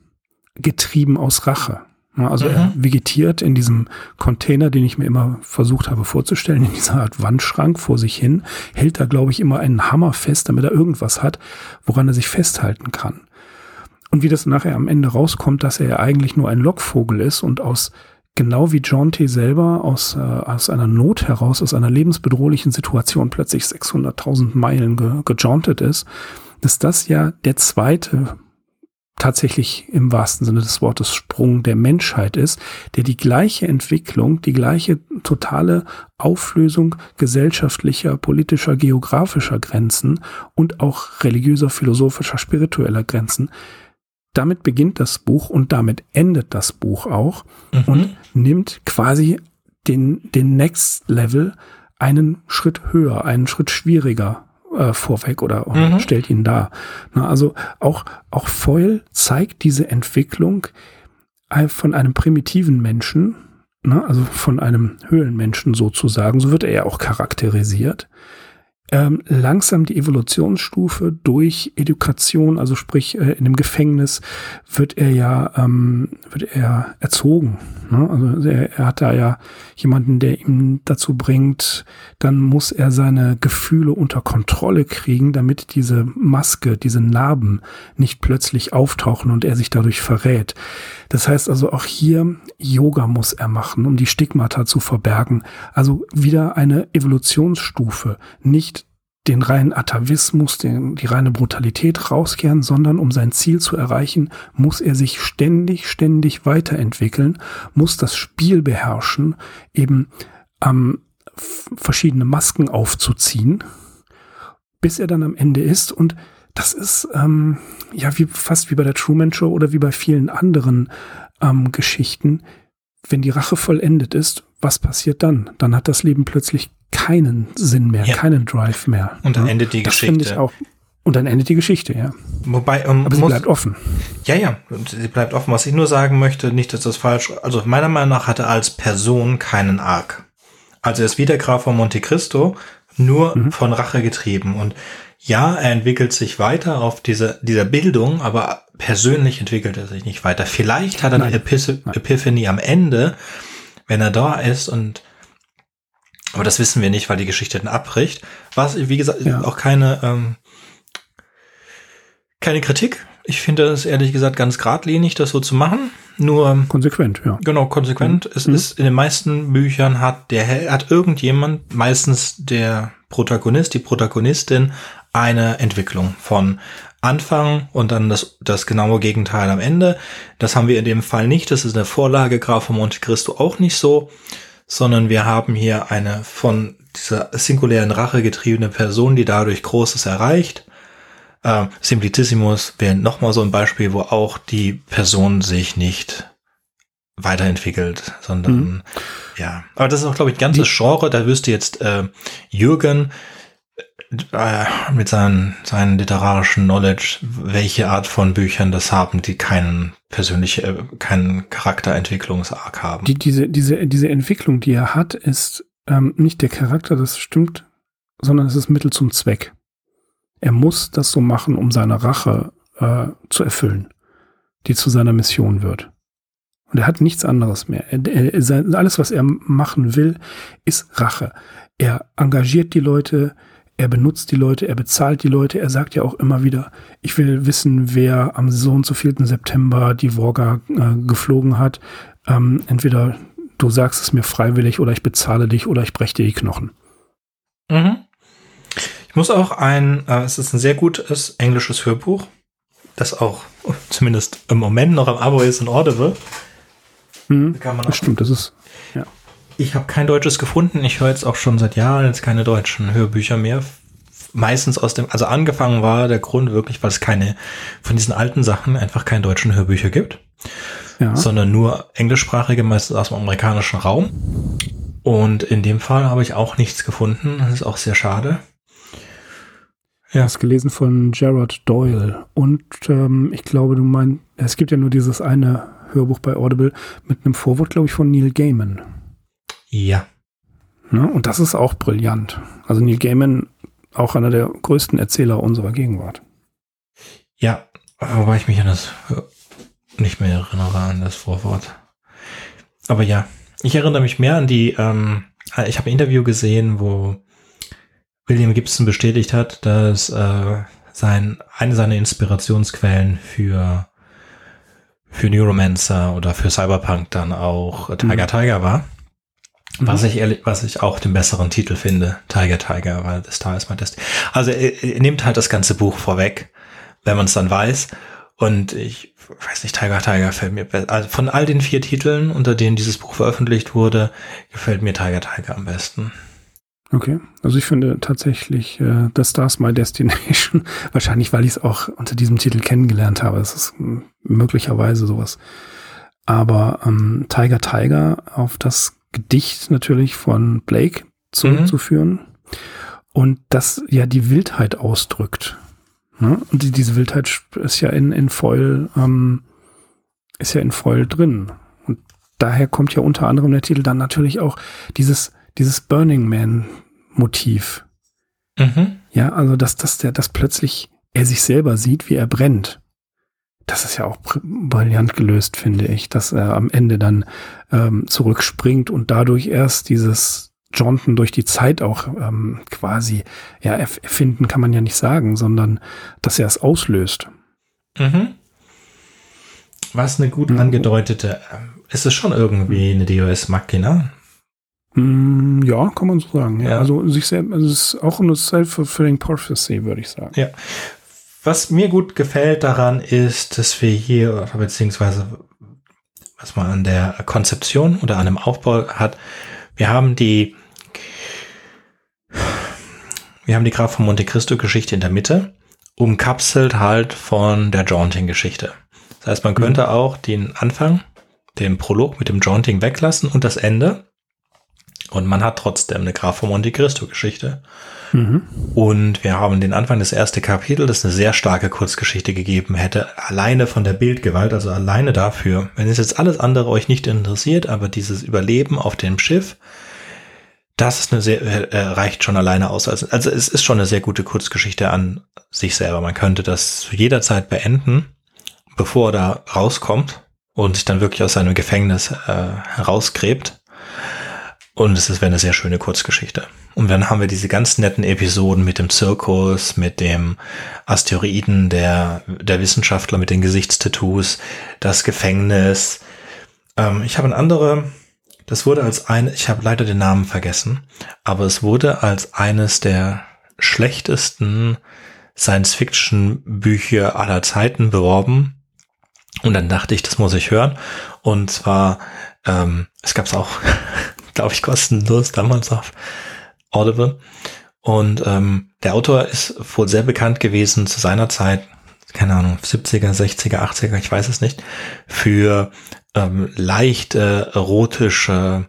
Getrieben aus Rache. Also mhm. er vegetiert in diesem Container, den ich mir immer versucht habe vorzustellen, in dieser Art Wandschrank vor sich hin, hält da, glaube ich, immer einen Hammer fest, damit er irgendwas hat, woran er sich festhalten kann. Und wie das nachher am Ende rauskommt, dass er eigentlich nur ein Lockvogel ist und aus genau wie John T. selber aus, äh, aus einer Not heraus, aus einer lebensbedrohlichen Situation plötzlich 600.000 Meilen ge gejauntet ist, ist das ja der zweite tatsächlich im wahrsten Sinne des Wortes Sprung der Menschheit ist, der die gleiche Entwicklung, die gleiche totale Auflösung gesellschaftlicher, politischer, geografischer Grenzen und auch religiöser, philosophischer, spiritueller Grenzen damit beginnt das Buch und damit endet das Buch auch mhm. und nimmt quasi den, den Next Level einen Schritt höher, einen Schritt schwieriger äh, vorweg oder mhm. stellt ihn dar. Na, also auch, auch Foyle zeigt diese Entwicklung äh, von einem primitiven Menschen, na, also von einem Höhlenmenschen sozusagen, so wird er ja auch charakterisiert, ähm, langsam die Evolutionsstufe durch Education, also sprich äh, in dem Gefängnis wird er ja ähm, wird er erzogen. Ne? Also er, er hat da ja jemanden, der ihm dazu bringt, dann muss er seine Gefühle unter Kontrolle kriegen, damit diese Maske, diese Narben nicht plötzlich auftauchen und er sich dadurch verrät. Das heißt also auch hier Yoga muss er machen, um die Stigmata zu verbergen. Also wieder eine Evolutionsstufe, nicht den reinen Atavismus, den, die reine Brutalität rauskehren, sondern um sein Ziel zu erreichen, muss er sich ständig, ständig weiterentwickeln, muss das Spiel beherrschen, eben ähm, verschiedene Masken aufzuziehen, bis er dann am Ende ist und das ist ähm, ja wie fast wie bei der Truman Show oder wie bei vielen anderen ähm, Geschichten. Wenn die Rache vollendet ist, was passiert dann? Dann hat das Leben plötzlich keinen Sinn mehr, ja. keinen Drive mehr. Und dann endet die das Geschichte. Ich auch. Und dann endet die Geschichte, ja. Wobei, um, aber sie muss, bleibt offen. Ja, ja, sie bleibt offen. Was ich nur sagen möchte, nicht, dass das falsch, also meiner Meinung nach hat er als Person keinen Arc. Also er ist wie der Graf von Monte Cristo, nur mhm. von Rache getrieben. Und ja, er entwickelt sich weiter auf diese, dieser Bildung, aber persönlich entwickelt er sich nicht weiter. Vielleicht hat er eine Epiphanie am Ende, wenn er da ist und aber das wissen wir nicht, weil die Geschichte dann abbricht. Was, wie gesagt, ja. auch keine, ähm, keine Kritik. Ich finde es ehrlich gesagt ganz geradlinig, das so zu machen. Nur konsequent, ja. Genau, konsequent. Mhm. Es mhm. ist in den meisten Büchern hat der hat irgendjemand, meistens der Protagonist, die Protagonistin, eine Entwicklung von Anfang und dann das, das genaue Gegenteil am Ende. Das haben wir in dem Fall nicht. Das ist in der Vorlage Graf von Monte Cristo auch nicht so, sondern wir haben hier eine von dieser singulären Rache getriebene Person, die dadurch Großes erreicht. Äh, Simplicissimus wäre nochmal so ein Beispiel, wo auch die Person sich nicht weiterentwickelt, sondern mhm. ja. Aber das ist auch, glaube ich, ganzes Genre. Da wüsste jetzt äh, Jürgen mit seinen, seinen literarischen Knowledge, welche Art von Büchern das haben, die keinen persönliche, äh, keinen Charakterentwicklungsarg haben. Die, diese, diese, diese Entwicklung, die er hat, ist ähm, nicht der Charakter, das stimmt, sondern es ist Mittel zum Zweck. Er muss das so machen, um seine Rache äh, zu erfüllen, die zu seiner Mission wird. Und er hat nichts anderes mehr. Er, er, alles, was er machen will, ist Rache. Er engagiert die Leute, er benutzt die Leute, er bezahlt die Leute. Er sagt ja auch immer wieder, ich will wissen, wer am so und so vielten September die Worga äh, geflogen hat. Ähm, entweder du sagst es mir freiwillig oder ich bezahle dich oder ich breche dir die Knochen. Mhm. Ich muss auch ein, äh, es ist ein sehr gutes englisches Hörbuch, das auch zumindest im Moment noch am Abo ist in Audible. Mhm, da das stimmt, das ist, ja. Ich habe kein deutsches gefunden. Ich höre jetzt auch schon seit Jahren jetzt keine deutschen Hörbücher mehr. meistens aus dem, also angefangen war der Grund wirklich, weil es keine, von diesen alten Sachen einfach keine deutschen Hörbücher gibt, ja. sondern nur englischsprachige, meistens aus dem amerikanischen Raum. Und in dem Fall habe ich auch nichts gefunden. Das ist auch sehr schade. Ja, ist gelesen von Gerard Doyle. Und ähm, ich glaube, du meinst, es gibt ja nur dieses eine Hörbuch bei Audible mit einem Vorwort, glaube ich, von Neil Gaiman. Ja. Ne? Und das ist auch brillant. Also Neil Gaiman, auch einer der größten Erzähler unserer Gegenwart. Ja, wobei ich mich an das nicht mehr erinnere, an das Vorwort. Aber ja, ich erinnere mich mehr an die, ähm, ich habe ein Interview gesehen, wo William Gibson bestätigt hat, dass äh, sein, eine seiner Inspirationsquellen für, für Neuromancer oder für Cyberpunk dann auch Tiger mhm. Tiger war. Was mhm. ich ehrlich, was ich auch den besseren Titel finde, Tiger Tiger, weil The Star is my destiny. Also er, er nimmt halt das ganze Buch vorweg, wenn man es dann weiß. Und ich weiß nicht, Tiger Tiger gefällt mir besser. Also von all den vier Titeln, unter denen dieses Buch veröffentlicht wurde, gefällt mir Tiger Tiger am besten. Okay, also ich finde tatsächlich äh, The Stars My Destination, wahrscheinlich weil ich es auch unter diesem Titel kennengelernt habe. Es ist möglicherweise sowas. Aber ähm, Tiger Tiger auf das Gedicht natürlich von Blake zurückzuführen mhm. und das ja die Wildheit ausdrückt. Ne? Und die, diese Wildheit ist ja in, in Foil, ähm, ist ja in Foil drin. Und daher kommt ja unter anderem der Titel dann natürlich auch dieses, dieses Burning Man Motiv. Mhm. Ja, also dass, dass der, dass plötzlich er sich selber sieht, wie er brennt das ist ja auch brillant gelöst, finde ich, dass er am Ende dann ähm, zurückspringt und dadurch erst dieses Jaunten durch die Zeit auch ähm, quasi, ja, erfinden kann man ja nicht sagen, sondern dass er es auslöst. Mhm. Was eine gut angedeutete, äh, ist es schon irgendwie eine DOS Machina? Mm, ja, kann man so sagen. Ja. ja. Also sich selbst, also es ist auch eine self-fulfilling prophecy, würde ich sagen. Ja. Was mir gut gefällt daran ist, dass wir hier, beziehungsweise was man an der Konzeption oder an dem Aufbau hat, wir haben die, wir haben die Graf von Monte Cristo Geschichte in der Mitte, umkapselt halt von der Jaunting Geschichte. Das heißt, man mhm. könnte auch den Anfang, den Prolog mit dem Jaunting weglassen und das Ende. Und man hat trotzdem eine Graf von Monte Cristo Geschichte. Mhm. Und wir haben den Anfang des ersten Kapitels, das eine sehr starke Kurzgeschichte gegeben hätte, alleine von der Bildgewalt, also alleine dafür, wenn es jetzt alles andere euch nicht interessiert, aber dieses Überleben auf dem Schiff, das ist eine sehr, äh, reicht schon alleine aus. Also, also es ist schon eine sehr gute Kurzgeschichte an sich selber. Man könnte das zu jeder Zeit beenden, bevor er da rauskommt und sich dann wirklich aus seinem Gefängnis äh, herausgräbt. Und es wäre eine sehr schöne Kurzgeschichte. Und dann haben wir diese ganz netten Episoden mit dem Zirkus, mit dem Asteroiden, der, der Wissenschaftler mit den Gesichtstattoos, das Gefängnis. Ähm, ich habe eine andere, das wurde als eine, ich habe leider den Namen vergessen, aber es wurde als eines der schlechtesten Science-Fiction-Bücher aller Zeiten beworben. Und dann dachte ich, das muss ich hören. Und zwar, ähm, es gab es auch, glaube ich, kostenlos damals auf Audible. Und ähm, der Autor ist wohl sehr bekannt gewesen zu seiner Zeit, keine Ahnung, 70er, 60er, 80er, ich weiß es nicht, für ähm, leicht äh, erotische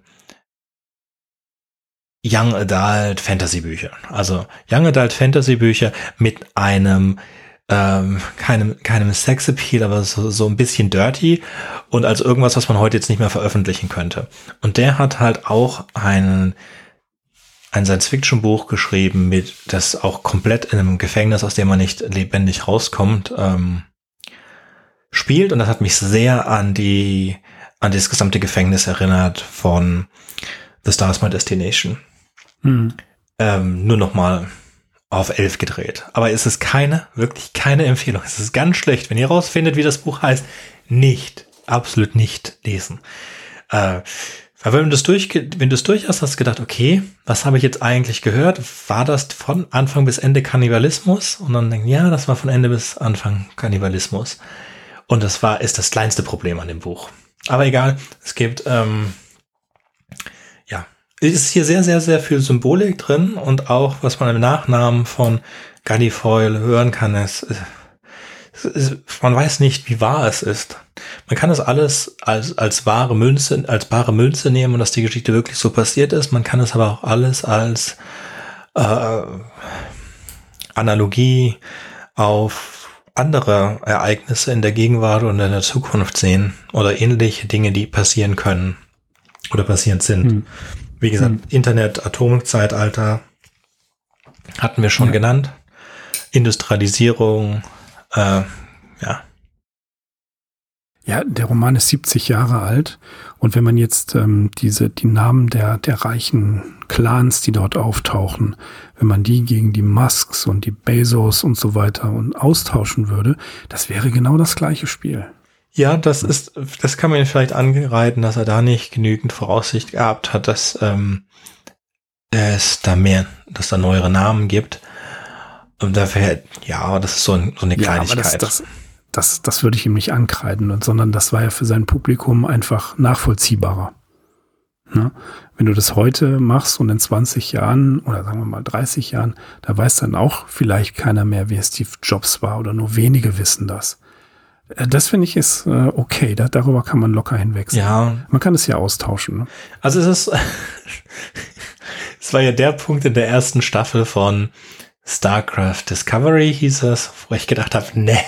Young Adult Fantasy Bücher. Also Young Adult Fantasy Bücher mit einem ähm, keinem, keinem Sexappeal, aber so, so ein bisschen dirty und als irgendwas, was man heute jetzt nicht mehr veröffentlichen könnte. Und der hat halt auch einen ein Science-Fiction-Buch geschrieben, mit das auch komplett in einem Gefängnis, aus dem man nicht lebendig rauskommt, ähm, spielt. Und das hat mich sehr an die an das gesamte Gefängnis erinnert von The Stars My Destination. Mhm. Ähm, nur noch mal auf elf gedreht. Aber es ist keine, wirklich keine Empfehlung. Es ist ganz schlecht. Wenn ihr rausfindet, wie das Buch heißt, nicht, absolut nicht lesen. Äh, weil wenn du das durch, wenn du es durch hast, hast du gedacht, okay, was habe ich jetzt eigentlich gehört? War das von Anfang bis Ende Kannibalismus? Und dann denken, ja, das war von Ende bis Anfang Kannibalismus. Und das war, ist das kleinste Problem an dem Buch. Aber egal, es gibt, ähm, ist hier sehr, sehr, sehr viel Symbolik drin und auch, was man im Nachnamen von Gallifreul hören kann, ist, ist, man weiß nicht, wie wahr es ist. Man kann das alles als, als wahre Münze, als bare Münze nehmen und dass die Geschichte wirklich so passiert ist. Man kann es aber auch alles als äh, Analogie auf andere Ereignisse in der Gegenwart und in der Zukunft sehen oder ähnliche Dinge, die passieren können oder passiert sind. Hm. Wie gesagt, hm. Internet, Atomzeitalter hatten wir schon ja. genannt. Industrialisierung, äh, ja. Ja, der Roman ist 70 Jahre alt und wenn man jetzt ähm, diese die Namen der der reichen Clans, die dort auftauchen, wenn man die gegen die Musks und die Bezos und so weiter und austauschen würde, das wäre genau das gleiche Spiel. Ja, das ist, das kann man vielleicht angereiten, dass er da nicht genügend Voraussicht gehabt hat, dass ähm, es da mehr, dass da neuere Namen gibt. Und dafür, ja, das ist so, ein, so eine Kleinigkeit. Ja, das, das, das, das würde ich ihm nicht ankreiden, sondern das war ja für sein Publikum einfach nachvollziehbarer. Ne? Wenn du das heute machst und in 20 Jahren oder sagen wir mal 30 Jahren, da weiß dann auch vielleicht keiner mehr, wer Steve Jobs war oder nur wenige wissen das. Äh, das finde ich ist äh, okay, da, darüber kann man locker hinwechseln. Ja. Man kann es ja austauschen. Ne? Also es ist, es war ja der Punkt in der ersten Staffel von StarCraft Discovery hieß es, wo ich gedacht habe, ne,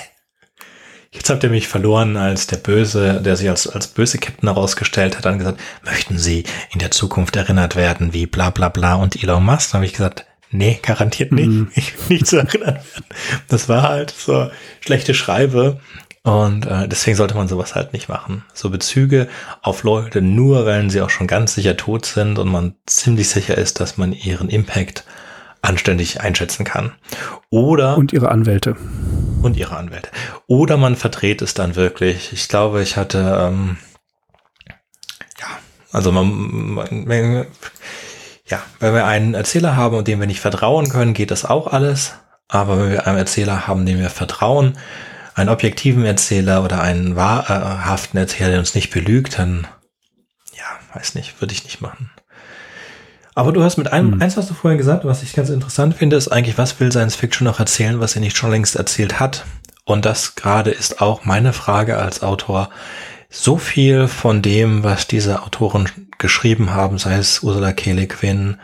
jetzt habt ihr mich verloren als der Böse, der sich als, als böse Captain herausgestellt hat, dann gesagt, möchten Sie in der Zukunft erinnert werden wie bla bla bla und Elon Musk? Dann habe ich gesagt, nee, garantiert nicht. Mhm. Ich will nicht zu erinnern werden. Das war halt so schlechte Schreibe. Und äh, deswegen sollte man sowas halt nicht machen. So Bezüge auf Leute nur, wenn sie auch schon ganz sicher tot sind und man ziemlich sicher ist, dass man ihren Impact anständig einschätzen kann. Oder und ihre Anwälte. Und ihre Anwälte. Oder man verdreht es dann wirklich. Ich glaube, ich hatte ähm, ja, also man, man ja, wenn wir einen Erzähler haben und dem wir nicht vertrauen können, geht das auch alles. Aber wenn wir einen Erzähler haben, dem wir vertrauen, einen objektiven Erzähler oder einen wahrhaften Erzähler, der uns nicht belügt, dann, ja, weiß nicht, würde ich nicht machen. Aber du hast mit einem, hm. eins hast du vorhin gesagt, was ich ganz interessant finde, ist eigentlich, was will Science Fiction noch erzählen, was er nicht schon längst erzählt hat? Und das gerade ist auch meine Frage als Autor. So viel von dem, was diese Autoren geschrieben haben, sei es Ursula K. Le Guin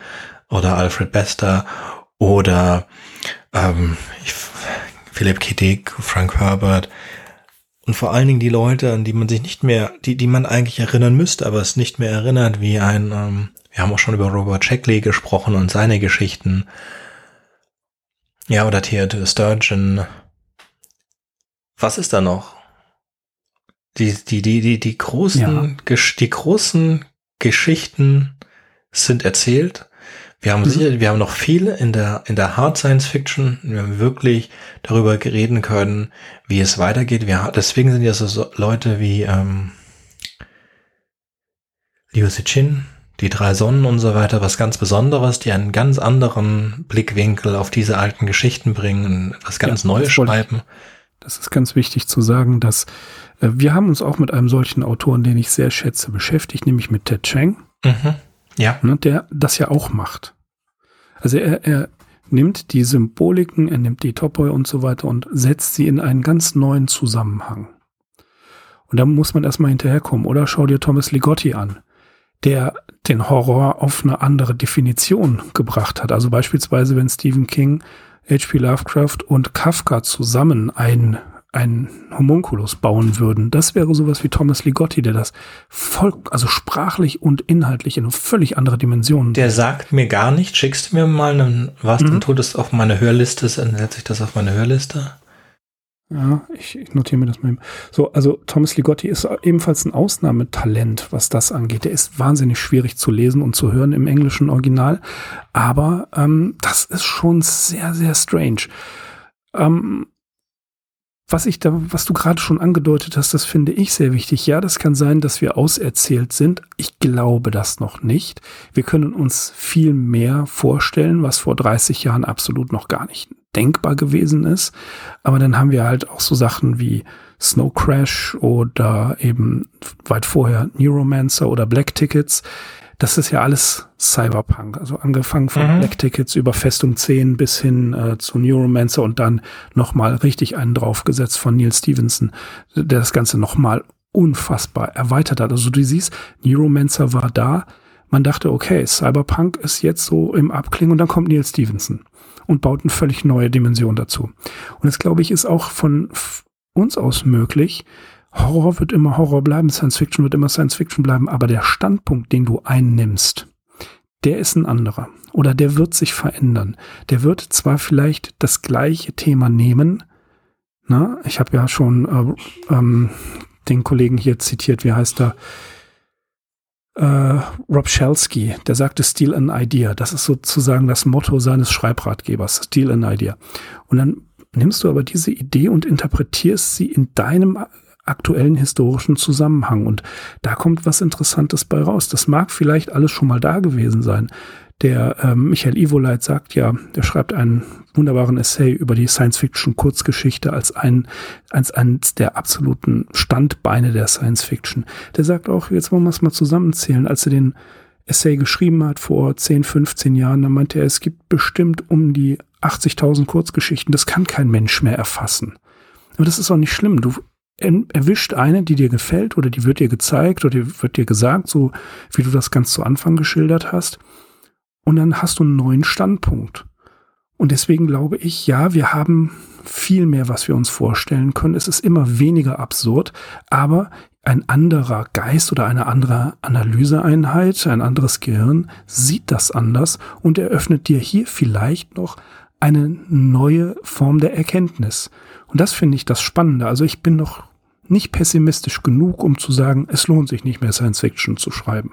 oder Alfred Bester oder ähm, ich, Philipp K. Dick, Frank Herbert und vor allen Dingen die Leute, an die man sich nicht mehr, die, die man eigentlich erinnern müsste, aber es nicht mehr erinnert, wie ein ähm, wir haben auch schon über Robert Shackley gesprochen und seine Geschichten. Ja, oder Theodore Sturgeon. Was ist da noch? Die, die, die, die, die großen, ja. die großen Geschichten sind erzählt. Wir haben mhm. sicher, wir haben noch viele in der, in der Hard Science Fiction. Wir haben wirklich darüber reden können, wie es weitergeht. Wir, deswegen sind ja so Leute wie, ähm, Liu Chin, die drei Sonnen und so weiter was ganz Besonderes, die einen ganz anderen Blickwinkel auf diese alten Geschichten bringen, was ganz ja, Neues schreiben. Das ist ganz wichtig zu sagen, dass äh, wir haben uns auch mit einem solchen Autoren, den ich sehr schätze, beschäftigt, nämlich mit Ted Cheng. Mhm. Ja. Ne, der das ja auch macht. Also er, er nimmt die Symboliken, er nimmt die Topoi und so weiter und setzt sie in einen ganz neuen Zusammenhang. Und da muss man erstmal hinterherkommen. Oder schau dir Thomas Ligotti an der den Horror auf eine andere Definition gebracht hat. Also beispielsweise, wenn Stephen King, H.P. Lovecraft und Kafka zusammen ein ein Homunculus bauen würden. Das wäre sowas wie Thomas Ligotti, der das voll, also sprachlich und inhaltlich in eine völlig andere Dimension. Der sagt mir gar nicht. Schickst du mir mal einen, was, mhm. dann tut es auf meine Hörliste, dann setze ich das auf meine Hörliste. Ja, ich, ich notiere mir das mal. So, also Thomas Ligotti ist ebenfalls ein Ausnahmetalent, was das angeht. Der ist wahnsinnig schwierig zu lesen und zu hören im englischen Original, aber ähm, das ist schon sehr, sehr strange. Ähm, was ich da, was du gerade schon angedeutet hast, das finde ich sehr wichtig. Ja, das kann sein, dass wir auserzählt sind. Ich glaube das noch nicht. Wir können uns viel mehr vorstellen, was vor 30 Jahren absolut noch gar nicht denkbar gewesen ist. Aber dann haben wir halt auch so Sachen wie Snow Crash oder eben weit vorher Neuromancer oder Black Tickets. Das ist ja alles Cyberpunk. Also angefangen von mhm. Black Tickets über Festung 10 bis hin äh, zu Neuromancer und dann nochmal richtig einen draufgesetzt von Neil Stevenson, der das Ganze nochmal unfassbar erweitert hat. Also du siehst, Neuromancer war da. Man dachte, okay, Cyberpunk ist jetzt so im Abklingen und dann kommt Neil Stevenson und baut eine völlig neue Dimension dazu. Und das, glaube ich, ist auch von uns aus möglich, Horror wird immer Horror bleiben, Science Fiction wird immer Science Fiction bleiben, aber der Standpunkt, den du einnimmst, der ist ein anderer. Oder der wird sich verändern. Der wird zwar vielleicht das gleiche Thema nehmen. Na, ich habe ja schon äh, ähm, den Kollegen hier zitiert, wie heißt er? Äh, Rob Shelsky, der sagte Steal an Idea. Das ist sozusagen das Motto seines Schreibratgebers, Steal an Idea. Und dann nimmst du aber diese Idee und interpretierst sie in deinem aktuellen historischen Zusammenhang. Und da kommt was Interessantes bei raus. Das mag vielleicht alles schon mal da gewesen sein. Der ähm, Michael Ivoleit sagt ja, der schreibt einen wunderbaren Essay über die Science-Fiction-Kurzgeschichte als ein, als eines der absoluten Standbeine der Science-Fiction. Der sagt auch, jetzt wollen wir es mal zusammenzählen, als er den Essay geschrieben hat vor 10, 15 Jahren, dann meinte er, es gibt bestimmt um die 80.000 Kurzgeschichten, das kann kein Mensch mehr erfassen. Aber das ist auch nicht schlimm. Du erwischt eine, die dir gefällt oder die wird dir gezeigt oder die wird dir gesagt, so wie du das ganz zu Anfang geschildert hast. Und dann hast du einen neuen Standpunkt. Und deswegen glaube ich, ja, wir haben viel mehr, was wir uns vorstellen können. Es ist immer weniger absurd, aber ein anderer Geist oder eine andere Analyseeinheit, ein anderes Gehirn sieht das anders und eröffnet dir hier vielleicht noch eine neue Form der Erkenntnis. Und das finde ich das Spannende. Also ich bin noch nicht pessimistisch genug, um zu sagen, es lohnt sich nicht mehr Science Fiction zu schreiben.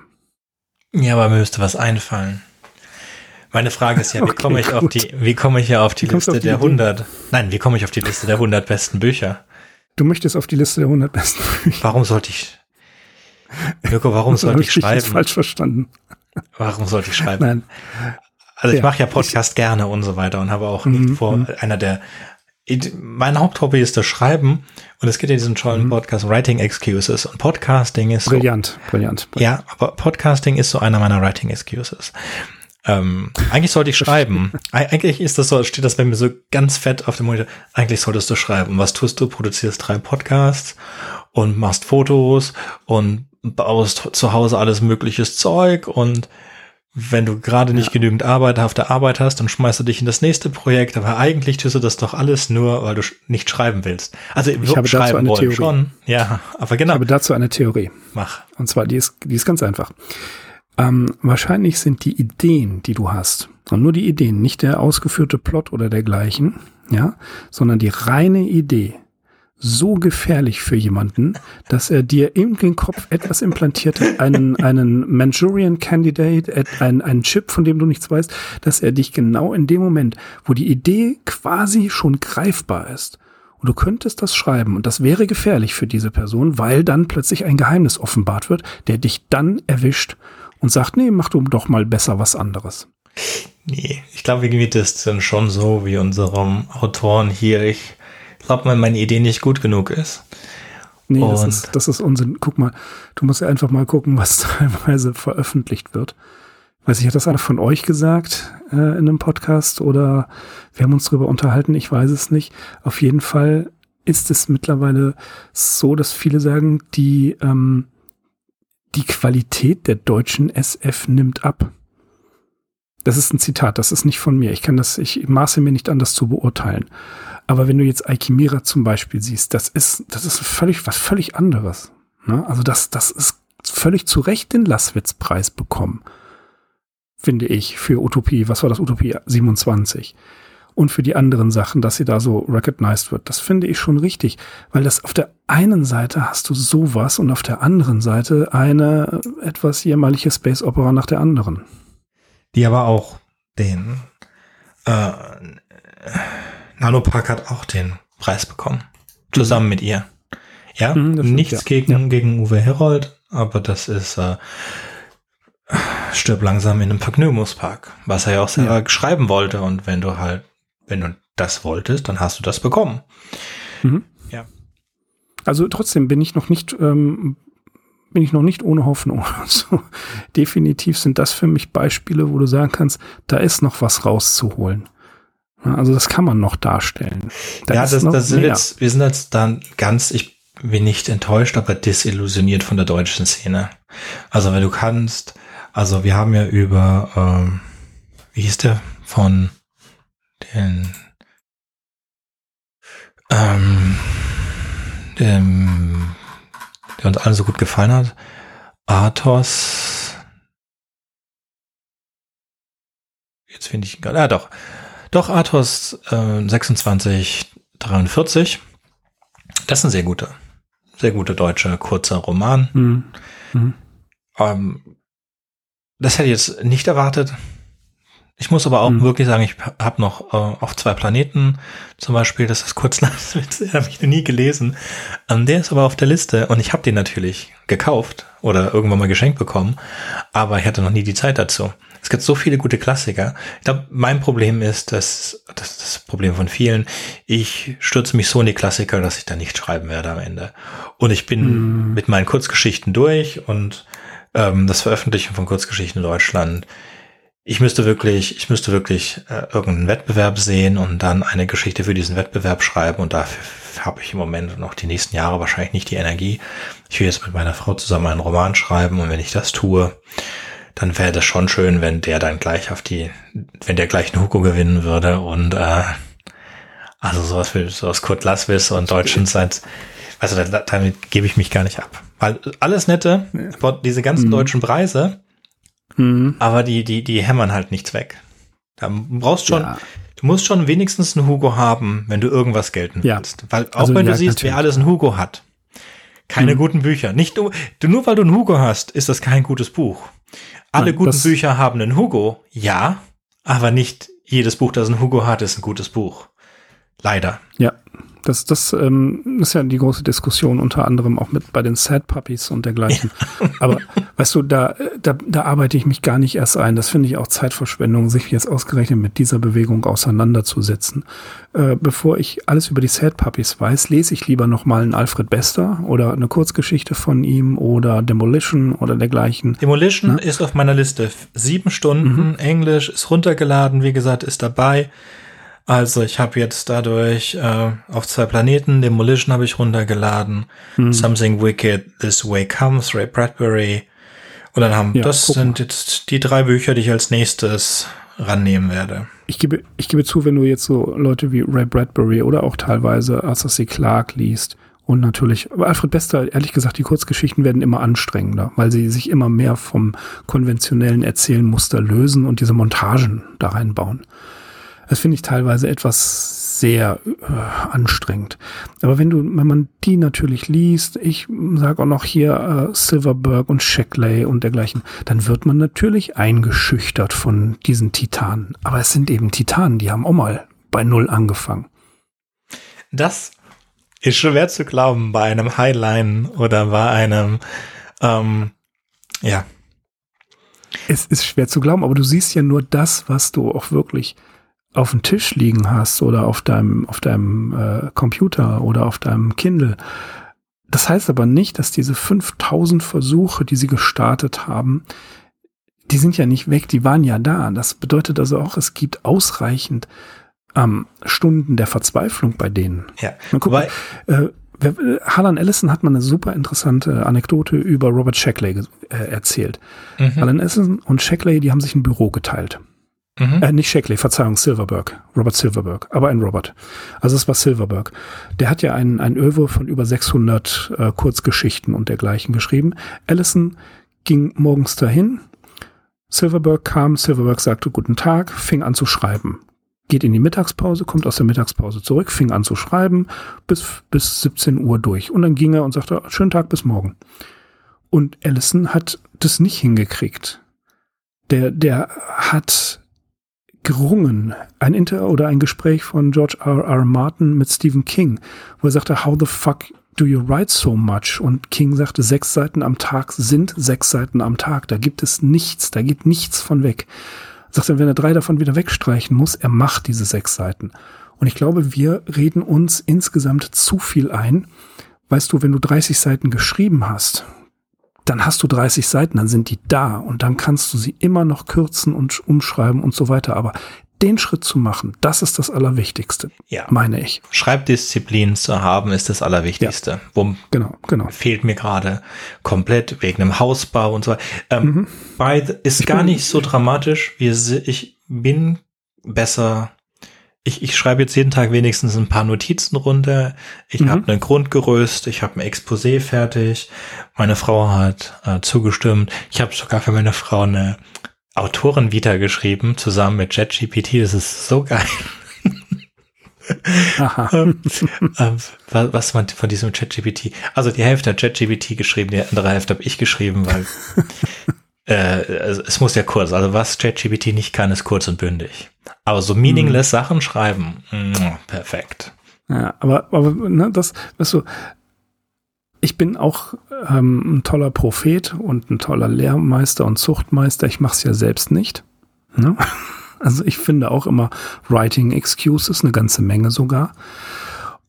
Ja, aber mir müsste was einfallen. Meine Frage ist ja, wie okay, komme ich gut. auf die, wie komme ich ja auf die wie Liste auf die der Idee? 100? Nein, wie komme ich auf die Liste der 100 besten Bücher? Du möchtest auf die Liste der 100 besten Bücher. Warum sollte ich, Mirko, warum sollte ich schreiben? Ich falsch verstanden. Warum sollte ich schreiben? Nein. Also ich ja, mache ja Podcast ich, gerne und so weiter und habe auch mhm, vor, mhm. einer der mein Haupthobby ist das Schreiben und es geht in diesem tollen mhm. Podcast Writing Excuses und Podcasting ist brillant, so, brillant, brillant. Ja, aber Podcasting ist so einer meiner Writing Excuses. Ähm, eigentlich sollte ich schreiben. eigentlich ist das so, steht das bei mir so ganz fett auf dem Monitor. Eigentlich solltest du schreiben. Was tust du? Produzierst drei Podcasts und machst Fotos und baust zu Hause alles mögliches Zeug und wenn du gerade nicht ja. genügend Arbeit auf der Arbeit hast, dann schmeißt du dich in das nächste Projekt, aber eigentlich tust du das doch alles nur, weil du nicht schreiben willst. Also ich habe dazu eine Theorie. schon, ja, aber genau. Ich habe dazu eine Theorie. Mach. Und zwar, die ist, die ist ganz einfach. Ähm, wahrscheinlich sind die Ideen, die du hast, und nur die Ideen, nicht der ausgeführte Plot oder dergleichen, ja, sondern die reine Idee, so gefährlich für jemanden, dass er dir in den Kopf etwas implantiert hat, einen, einen Manchurian Candidate, einen, einen Chip, von dem du nichts weißt, dass er dich genau in dem Moment, wo die Idee quasi schon greifbar ist, und du könntest das schreiben und das wäre gefährlich für diese Person, weil dann plötzlich ein Geheimnis offenbart wird, der dich dann erwischt und sagt, nee, mach du doch mal besser was anderes. Nee, ich glaube, irgendwie das ist dann schon so wie unserem Autoren hier. Ich ob meine Idee nicht gut genug ist. Nee, das ist, das ist Unsinn. Guck mal, du musst ja einfach mal gucken, was teilweise veröffentlicht wird. Weiß ich, hat das einer von euch gesagt äh, in einem Podcast oder wir haben uns darüber unterhalten? Ich weiß es nicht. Auf jeden Fall ist es mittlerweile so, dass viele sagen, die, ähm, die Qualität der deutschen SF nimmt ab. Das ist ein Zitat, das ist nicht von mir. Ich kann das, ich maße mir nicht an, das zu beurteilen. Aber wenn du jetzt Alchimera zum Beispiel siehst, das ist, das ist völlig, was völlig anderes. Ne? Also das, das ist völlig zu Recht den Laswitz-Preis bekommen. Finde ich, für Utopie. Was war das? Utopie 27. Und für die anderen Sachen, dass sie da so recognized wird. Das finde ich schon richtig. Weil das auf der einen Seite hast du sowas und auf der anderen Seite eine etwas jämmerliche Space Opera nach der anderen. Die aber auch den, äh, Nanopark hat auch den Preis bekommen. Zusammen mit ihr. Ja, mhm, nichts ja. gegen, ja. gegen Uwe Herold, aber das ist äh, stirb langsam in einem Vergnügungspark, was er ja auch selber ja. schreiben wollte. Und wenn du halt, wenn du das wolltest, dann hast du das bekommen. Mhm. Ja. Also trotzdem bin ich noch nicht ähm, bin ich noch nicht ohne Hoffnung. Also, definitiv sind das für mich Beispiele, wo du sagen kannst, da ist noch was rauszuholen. Also das kann man noch darstellen. Da ja, das, das sind jetzt, wir sind jetzt dann ganz, ich bin nicht enttäuscht, aber desillusioniert von der deutschen Szene. Also wenn du kannst, also wir haben ja über, ähm, wie hieß der, von den, ähm, dem, der uns allen so gut gefallen hat, Athos, jetzt finde ich ihn gerade, ja doch, doch, Athos äh, 2643. Das ist ein sehr guter, sehr guter deutscher kurzer Roman. Mhm. Mhm. Ähm, das hätte ich jetzt nicht erwartet. Ich muss aber auch mhm. wirklich sagen, ich habe noch äh, auf zwei Planeten zum Beispiel, das ist Kurzlasswitz, den habe ich noch nie gelesen. Ähm, der ist aber auf der Liste und ich habe den natürlich gekauft oder irgendwann mal geschenkt bekommen, aber ich hatte noch nie die Zeit dazu. Es gibt so viele gute Klassiker. Ich glaube, mein Problem ist, dass das ist das Problem von vielen. Ich stürze mich so in die Klassiker, dass ich da nicht schreiben werde am Ende. Und ich bin mm. mit meinen Kurzgeschichten durch und ähm, das Veröffentlichen von Kurzgeschichten in Deutschland. Ich müsste wirklich, ich müsste wirklich äh, irgendeinen Wettbewerb sehen und dann eine Geschichte für diesen Wettbewerb schreiben und dafür habe ich im Moment noch die nächsten Jahre wahrscheinlich nicht die Energie. Ich will jetzt mit meiner Frau zusammen einen Roman schreiben und wenn ich das tue, dann wäre das schon schön, wenn der dann gleich auf die, wenn der gleich einen Hugo gewinnen würde und äh, also sowas wie sowas Kurt Laswis und Deutschen seit, also da, damit gebe ich mich gar nicht ab. Weil alles nette, diese ganzen mhm. deutschen Preise, mhm. aber die, die, die hämmern halt nichts weg. Da brauchst schon, ja. du musst schon wenigstens einen Hugo haben, wenn du irgendwas gelten ja. willst. Weil auch also, wenn ja, du siehst, natürlich. wer alles einen Hugo hat, keine mhm. guten Bücher. Nicht nur, du, nur weil du einen Hugo hast, ist das kein gutes Buch. Alle Nein, guten Bücher haben einen Hugo, ja, aber nicht jedes Buch, das einen Hugo hat, ist ein gutes Buch. Leider. Ja, das, das ähm, ist ja die große Diskussion, unter anderem auch mit bei den Sad Puppies und dergleichen. Ja. Aber weißt du, da, da, da arbeite ich mich gar nicht erst ein. Das finde ich auch Zeitverschwendung, sich jetzt ausgerechnet mit dieser Bewegung auseinanderzusetzen. Äh, bevor ich alles über die Sad Puppies weiß, lese ich lieber nochmal einen Alfred Bester oder eine Kurzgeschichte von ihm oder Demolition oder dergleichen. Demolition Na? ist auf meiner Liste. Sieben Stunden, mhm. Englisch ist runtergeladen, wie gesagt, ist dabei. Also ich habe jetzt dadurch äh, auf zwei Planeten, Demolition habe ich runtergeladen, hm. Something Wicked, This Way Comes, Ray Bradbury. Und dann haben, ja, das sind jetzt die drei Bücher, die ich als nächstes rannehmen werde. Ich gebe, ich gebe zu, wenn du jetzt so Leute wie Ray Bradbury oder auch teilweise Arthur C. Clarke liest und natürlich, aber Alfred Bester, ehrlich gesagt, die Kurzgeschichten werden immer anstrengender, weil sie sich immer mehr vom konventionellen Erzählmuster lösen und diese Montagen da reinbauen. Das finde ich teilweise etwas sehr äh, anstrengend. Aber wenn du, wenn man die natürlich liest, ich sage auch noch hier äh, Silverberg und Shackley und dergleichen, dann wird man natürlich eingeschüchtert von diesen Titanen. Aber es sind eben Titanen, die haben auch mal bei Null angefangen. Das ist schwer zu glauben bei einem Highline oder bei einem, ähm, ja. Es ist schwer zu glauben, aber du siehst ja nur das, was du auch wirklich auf dem Tisch liegen hast oder auf deinem, auf deinem äh, Computer oder auf deinem Kindle. Das heißt aber nicht, dass diese 5000 Versuche, die sie gestartet haben, die sind ja nicht weg, die waren ja da. Das bedeutet also auch, es gibt ausreichend ähm, Stunden der Verzweiflung bei denen. Ja. Man guck, Wobei, äh, Harlan Ellison hat mal eine super interessante Anekdote über Robert Shackley äh, erzählt. Mhm. Harlan Ellison und Shackley, die haben sich ein Büro geteilt. Mhm. Äh, nicht Shackley, Verzeihung, Silverberg. Robert Silverberg, aber ein Robert. Also es war Silverberg. Der hat ja ein, ein Öwe von über 600 äh, Kurzgeschichten und dergleichen geschrieben. Allison ging morgens dahin. Silverberg kam, Silverberg sagte Guten Tag, fing an zu schreiben. Geht in die Mittagspause, kommt aus der Mittagspause zurück, fing an zu schreiben, bis, bis 17 Uhr durch. Und dann ging er und sagte, schönen Tag bis morgen. Und Allison hat das nicht hingekriegt. Der, der hat gerungen. Ein Inter oder ein Gespräch von George R. R. Martin mit Stephen King, wo er sagte, how the fuck do you write so much? Und King sagte, sechs Seiten am Tag sind sechs Seiten am Tag. Da gibt es nichts, da geht nichts von weg. Sagt er, wenn er drei davon wieder wegstreichen muss, er macht diese sechs Seiten. Und ich glaube, wir reden uns insgesamt zu viel ein. Weißt du, wenn du 30 Seiten geschrieben hast, dann hast du 30 Seiten, dann sind die da und dann kannst du sie immer noch kürzen und umschreiben und so weiter. Aber den Schritt zu machen, das ist das Allerwichtigste, Ja. meine ich. Schreibdisziplin zu haben ist das Allerwichtigste. Wo Genau, genau. fehlt mir gerade komplett wegen einem Hausbau und so. Ähm, bei, ist gar nicht so dramatisch. Wir, ich bin besser. Ich, ich schreibe jetzt jeden Tag wenigstens ein paar Notizen runter. Ich Mhm. habe ein Grundgerüst, ich habe ein Exposé fertig. Meine Frau hat äh, zugestimmt. Ich habe sogar für meine Frau eine Autorenvita geschrieben, zusammen mit ChatGPT. Das ist so geil. Ähm, wa- was man von diesem ChatGPT, also die Hälfte hat ChatGPT geschrieben, die andere Hälfte habe ich geschrieben, weil äh, es, muss ja kurz, also was ChatGPT nicht kann, ist kurz und bündig. Aber so meaningless Sachen schreiben, mm, perfekt. Ja, aber, aber ne, das, weißt du, ich bin auch ähm, ein toller Prophet und ein toller Lehrmeister und Zuchtmeister. Ich mache es ja selbst nicht. Ne? Also ich finde auch immer Writing Excuses, eine ganze Menge sogar.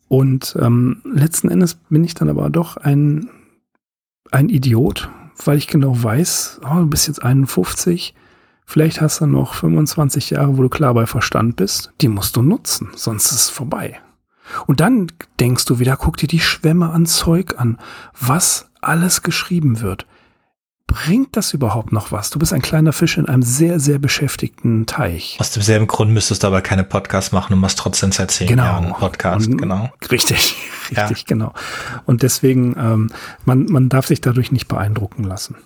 Und ähm, letzten Endes bin ich dann aber doch ein, ein Idiot, weil ich genau weiß, oh, du bist jetzt 51, vielleicht hast du noch 25 Jahre, wo du klar bei Verstand bist. Die musst du nutzen, sonst ist es vorbei. Und dann denkst du wieder, guck dir die Schwämme an Zeug an, was alles geschrieben wird. Bringt das überhaupt noch was? Du bist ein kleiner Fisch in einem sehr, sehr beschäftigten Teich. Aus demselben Grund müsstest du aber keine Podcasts machen, du machst trotzdem seit zehn Genau. Jahren einen Podcast, Und- genau. Richtig, Ja. richtig, genau. Und deswegen, ähm, man, man darf sich dadurch nicht beeindrucken lassen.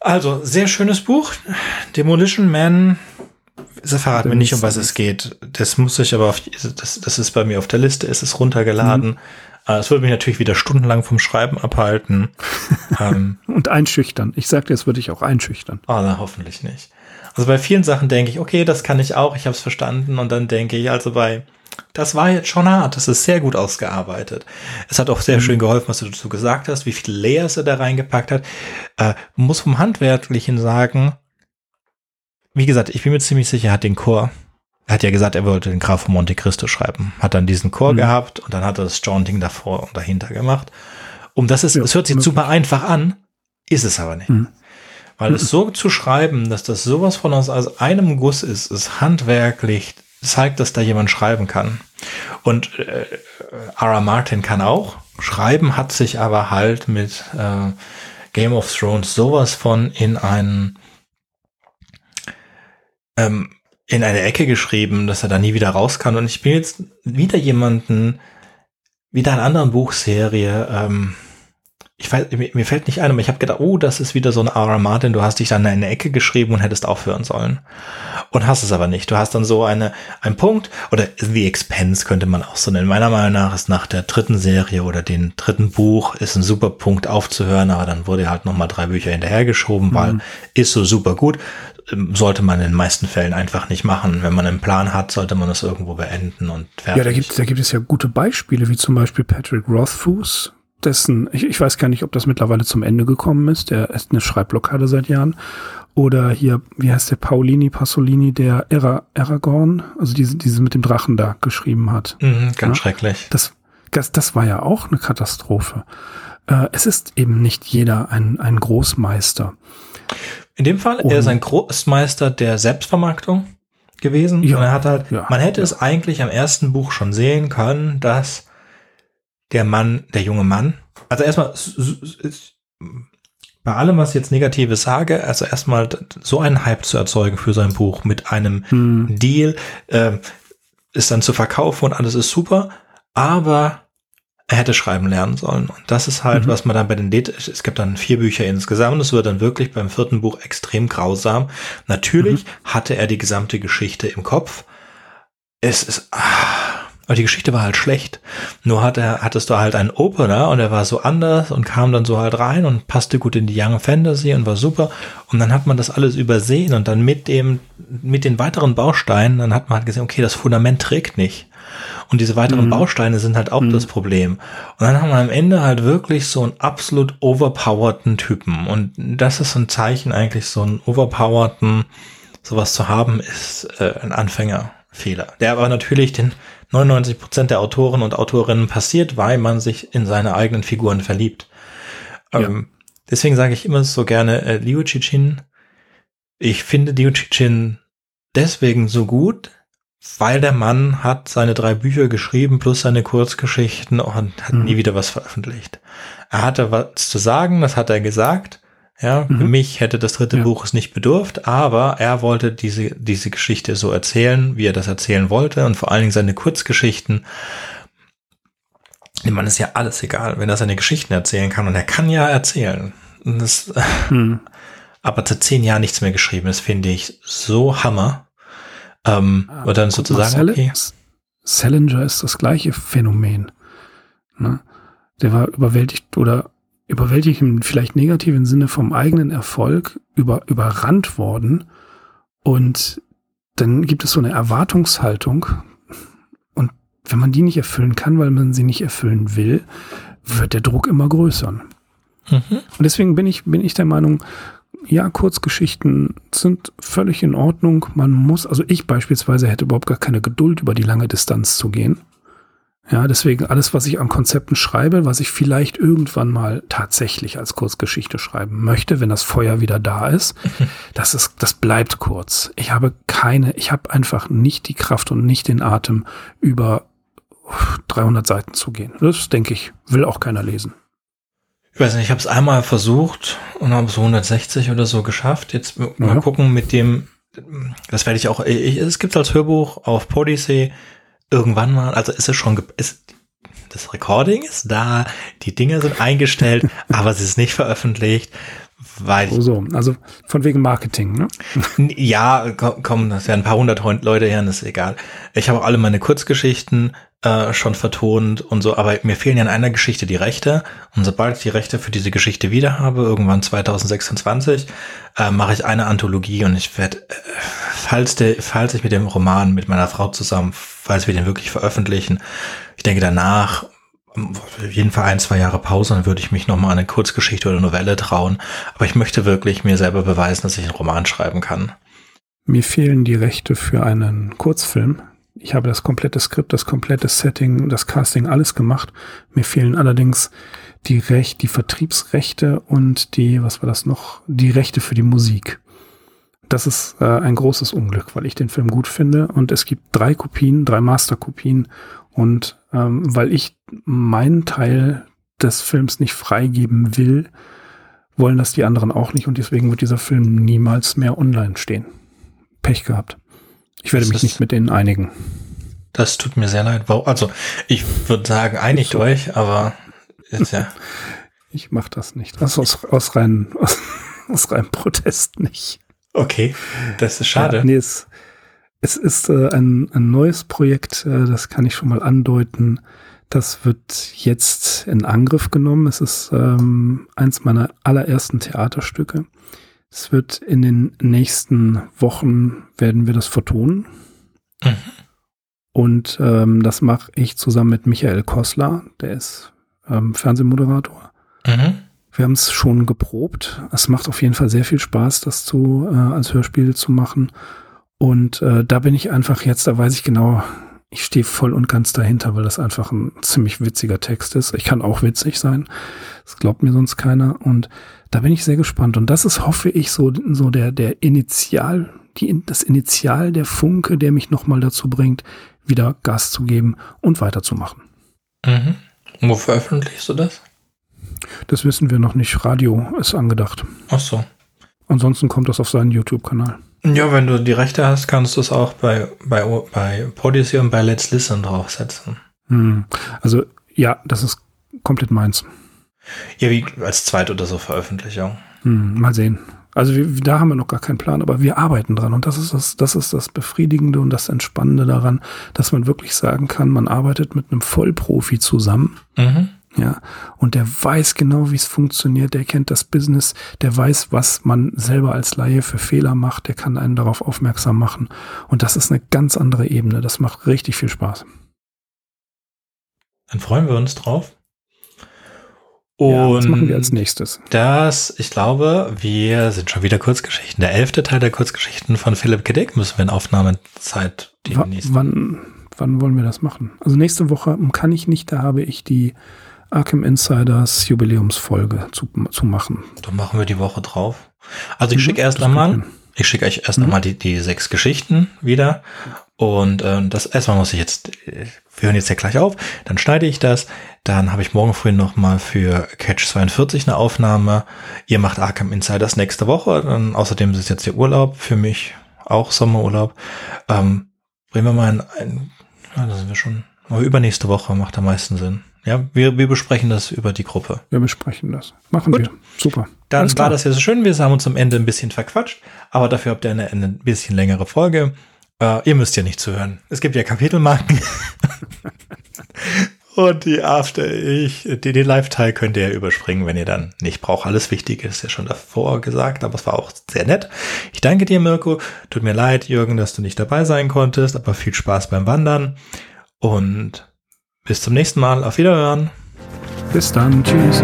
Also, sehr schönes Buch. Demolition Man. Sie verraten mir nicht, um was es geht. Das muss ich aber auf, das, das ist bei mir auf der Liste, es ist runtergeladen. Äh, Es würde mich natürlich wieder stundenlang vom Schreiben abhalten. ähm, Und einschüchtern. Ich sag dir, es würde dich auch einschüchtern. oh, na, hoffentlich nicht. Also bei vielen Sachen denke ich, okay, das kann ich auch, ich habe es verstanden. Und dann denke ich, also bei, das war jetzt schon hart, das ist sehr gut ausgearbeitet. Es hat auch sehr schön geholfen, was du dazu gesagt hast, wie viele Layers er da reingepackt hat. Äh, muss vom Handwerklichen sagen, wie gesagt, ich bin mir ziemlich sicher, er hat den Chor. Er hat ja gesagt, er wollte den Graf von Monte Cristo schreiben. Hat dann diesen Chor Mhm. gehabt und dann hat er das Jaunting davor und dahinter gemacht. Um das ist, es hört sich möglich. super einfach an, ist es aber nicht. Mhm. Weil es so zu schreiben, dass das sowas von aus, aus einem Guss ist, ist handwerklich, zeigt, dass da jemand schreiben kann. Und äh, R.R. Martin kann auch. Schreiben hat sich aber halt mit äh, Game of Thrones sowas von in einen ähm, in eine Ecke geschrieben, dass er da nie wieder raus kann. Und ich bin jetzt wieder jemanden, wieder einer anderen Buchserie, ähm, ich weiß, mir, mir fällt nicht ein, aber ich habe gedacht, oh, das ist wieder so ein R.R. Martin, du hast dich dann in eine Ecke geschrieben und hättest aufhören sollen. Und hast es aber nicht. Du hast dann so eine, ein Punkt, oder The Expense könnte man auch so nennen. Meiner Meinung nach ist nach der dritten Serie oder dem dritten Buch ist ein super Punkt aufzuhören, aber dann wurde halt nochmal drei Bücher hinterhergeschoben, weil ist so super gut. Ähm, Sollte man in den meisten Fällen einfach nicht machen. Wenn man einen Plan hat, sollte man es irgendwo beenden und fertig. Ja, da gibt, da gibt es ja gute Beispiele, wie zum Beispiel Patrick Rothfuss, dessen, ich, ich weiß gar nicht, ob das mittlerweile zum Ende gekommen ist, der ist eine Schreibblockade seit Jahren. Oder hier, wie heißt der Paulini Pasolini, der Era, Aragorn, also diese, diese mit dem Drachen da geschrieben hat. Mhm, ganz Ja. schrecklich. Das, das, das war ja auch eine Katastrophe. Äh, es ist eben nicht jeder ein, ein Großmeister. In dem Fall, er ist ein Großmeister der Selbstvermarktung gewesen. Ja, und er hat halt, ja, man hätte ja. es eigentlich am ersten Buch schon sehen können, dass der Mann, der junge Mann, also erstmal, bei allem, was ich jetzt Negatives sage, also erstmal so einen Hype zu erzeugen für sein Buch mit einem Hm. Deal, ähm, ist dann zu verkaufen und alles ist super, aber er hätte schreiben lernen sollen. Und das ist halt, Mhm. was man dann bei den, Det es gibt dann vier Bücher insgesamt, es wird dann wirklich beim vierten Buch extrem grausam. Natürlich hatte er die gesamte Geschichte im Kopf. Es ist, ah, aber die Geschichte war halt schlecht. Nur hat er, hattest du halt einen Opener und er war so anders und kam dann so halt rein und passte gut in die Young Fantasy und war super. Und dann hat man das alles übersehen und dann mit dem, mit den weiteren Bausteinen, dann hat man halt gesehen, okay, das Fundament trägt nicht. Und diese weiteren Bausteine sind halt auch das Problem. Und dann haben wir am Ende halt wirklich so einen absolut overpowerten Typen. Und das ist so ein Zeichen eigentlich, so einen overpowerten, sowas zu haben, ist äh, ein Anfängerfehler. Der aber natürlich den 99 Prozent der Autoren und Autorinnen passiert, weil man sich in seine eigenen Figuren verliebt. Ja. Ähm, deswegen sage ich immer so gerne äh, Liu Cichin. Ich finde Liu Cichin deswegen so gut, weil der Mann hat seine drei Bücher geschrieben plus seine Kurzgeschichten und hat mhm. nie wieder was veröffentlicht. Er hatte was zu sagen, das hat er gesagt. Ja, mhm. für mich hätte das dritte ja. Buch es nicht bedurft, aber er wollte diese, diese Geschichte so erzählen, wie er das erzählen wollte und vor allen Dingen seine Kurzgeschichten. Dem Mann ist ja alles egal, wenn er seine Geschichten erzählen kann und er kann ja erzählen. Das, mhm. Aber zu zehn Jahren nichts mehr geschrieben, das finde ich so Hammer. Ähm, ah, und dann sozusagen, okay. Salinger ist das gleiche Phänomen. Ne? Der war überwältigt oder überwältigt im vielleicht negativen Sinne vom eigenen Erfolg über, überrannt worden. Und dann gibt es so eine Erwartungshaltung. Und wenn man die nicht erfüllen kann, weil man sie nicht erfüllen will, wird der Druck immer größer. Mhm. Und deswegen bin ich, bin ich der Meinung, ja, Kurzgeschichten sind völlig in Ordnung. Man muss, also ich beispielsweise hätte überhaupt gar keine Geduld, über die lange Distanz zu gehen. Ja, deswegen alles, was ich an Konzepten schreibe, was ich vielleicht irgendwann mal tatsächlich als Kurzgeschichte schreiben möchte, wenn das Feuer wieder da ist, das ist, das bleibt kurz. Ich habe keine, ich habe einfach nicht die Kraft und nicht den Atem, über 300 Seiten zu gehen. Das denke ich, will auch keiner lesen. Ich weiß nicht, ich habe es einmal versucht und habe so 160 oder so geschafft. Jetzt mal ja. gucken mit dem, das werde ich auch, ich, es gibt als Hörbuch auf Podyssey irgendwann mal, also ist es schon, ist, das Recording ist da, die Dinge sind eingestellt, aber es ist nicht veröffentlicht. Weil oh so, also von wegen Marketing, ne? Ja, komm, das werden ein paar hundert Leute her, das ist egal. Ich habe auch alle meine Kurzgeschichten äh, schon vertont und so, aber mir fehlen ja in einer Geschichte die Rechte. Und sobald ich die Rechte für diese Geschichte wieder habe, irgendwann 2026, äh, mache ich eine Anthologie und ich werde, äh, falls, der, falls ich mit dem Roman mit meiner Frau zusammen, falls wir den wirklich veröffentlichen, ich denke danach auf jeden Fall ein, zwei Jahre Pause, dann würde ich mich nochmal eine Kurzgeschichte oder Novelle trauen. Aber ich möchte wirklich mir selber beweisen, dass ich einen Roman schreiben kann. Mir fehlen die Rechte für einen Kurzfilm. Ich habe das komplette Skript, das komplette Setting, das Casting, alles gemacht. Mir fehlen allerdings die Recht, die Vertriebsrechte und die, was war das noch? Die Rechte für die Musik. Das ist äh, ein großes Unglück, weil ich den Film gut finde und es gibt drei Kopien, drei Masterkopien und ähm, weil ich meinen Teil des Films nicht freigeben will, wollen das die anderen auch nicht und deswegen wird dieser Film niemals mehr online stehen. Pech gehabt. Ich werde das mich nicht mit denen einigen. Das tut mir sehr leid. Also ich würde sagen, einigt so. euch, aber ist ja. Ich mache das nicht. Also aus, aus rein aus, aus reinem Protest nicht. Okay, das ist schade. Ja, nee, es, es ist äh, ein, ein neues Projekt, äh, das kann ich schon mal andeuten. Das wird jetzt in Angriff genommen. Es ist ähm, eins meiner allerersten Theaterstücke. Es wird in den nächsten Wochen werden wir das vertonen. Mhm. Und ähm, das mache ich zusammen mit Michael Kossler, der ist ähm, Fernsehmoderator. Mhm. Wir haben es schon geprobt. Es macht auf jeden Fall sehr viel Spaß, das zu äh, als Hörspiel zu machen. Und äh, da bin ich einfach jetzt, da weiß ich genau, ich stehe voll und ganz dahinter, weil das einfach ein ziemlich witziger Text ist. Ich kann auch witzig sein. Das glaubt mir sonst keiner. Und da bin ich sehr gespannt. Und das ist, hoffe ich, so, so der, der Initial, die, das Initial der Funke, der mich nochmal dazu bringt, wieder Gas zu geben und weiterzumachen. Mhm. Wo veröffentlichst du das? Das wissen wir noch nicht. Radio ist angedacht. Ach so. Ansonsten kommt das auf seinen YouTube-Kanal. Ja, wenn du die Rechte hast, kannst du es auch bei, bei, bei Podyssey und bei Let's Listen draufsetzen. Hm. Also, ja, das ist komplett meins. Ja, wie als Zweit- oder so Veröffentlichung. Hm, mal sehen. Also wir, da haben wir noch gar keinen Plan, aber wir arbeiten dran und das ist das, das ist das Befriedigende und das Entspannende daran, dass man wirklich sagen kann, man arbeitet mit einem Vollprofi zusammen. Mhm. Ja, und der weiß genau, wie es funktioniert, der kennt das Business, der weiß, was man selber als Laie für Fehler macht, der kann einen darauf aufmerksam machen. Und das ist eine ganz andere Ebene. Das macht richtig viel Spaß. Dann freuen wir uns drauf. Und ja, was machen wir als nächstes? Das, ich glaube, wir sind schon wieder Kurzgeschichten. Der elfte Teil der Kurzgeschichten von Philipp Kedick müssen wir in Aufnahmezeit demnächst. W wann, wann wollen wir das machen? Also nächste Woche kann ich nicht, da habe ich die Arkham Insiders Jubiläumsfolge zu, zu machen. Dann machen wir die Woche drauf. Also ich schicke erst einmal, ich schicke euch erst mhm. einmal die, die sechs Geschichten wieder. Und äh, das erstmal muss ich jetzt, wir hören jetzt ja gleich auf, dann schneide ich das. Dann habe ich morgen früh nochmal für Catch 42 eine Aufnahme. Ihr macht Arkham Insiders nächste Woche. Dann, außerdem ist es jetzt der Urlaub für mich, auch Sommerurlaub. Ähm, bringen wir mal ein, ein ja, da sind wir schon, aber übernächste Woche macht am meisten Sinn. Ja, wir, wir besprechen das über die Gruppe. Wir besprechen das. Machen Gut. wir. Super. Dann war das ja so schön. Wir haben uns am Ende ein bisschen verquatscht, aber dafür habt ihr eine, eine bisschen längere Folge. Äh, ihr müsst ja nicht zuhören. Es gibt ja Kapitelmarken. Und die After, ich, die, den Live-Teil könnt ihr ja überspringen, wenn ihr dann nicht braucht. Alles Wichtige ist ja schon davor gesagt, aber es war auch sehr nett. Ich danke dir, Mirko. Tut mir leid, Jürgen, dass du nicht dabei sein konntest, aber viel Spaß beim Wandern. Und bis zum nächsten Mal. Auf Wiederhören. Bis dann. Tschüss.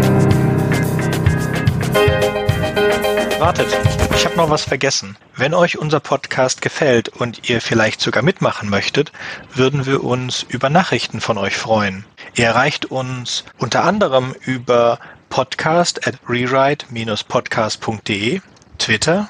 Wartet, ich habe noch was vergessen. Wenn euch unser Podcast gefällt und ihr vielleicht sogar mitmachen möchtet, würden wir uns über Nachrichten von euch freuen. Ihr erreicht uns unter anderem über podcast at rewrite-podcast.de, Twitter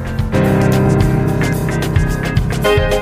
Thank you.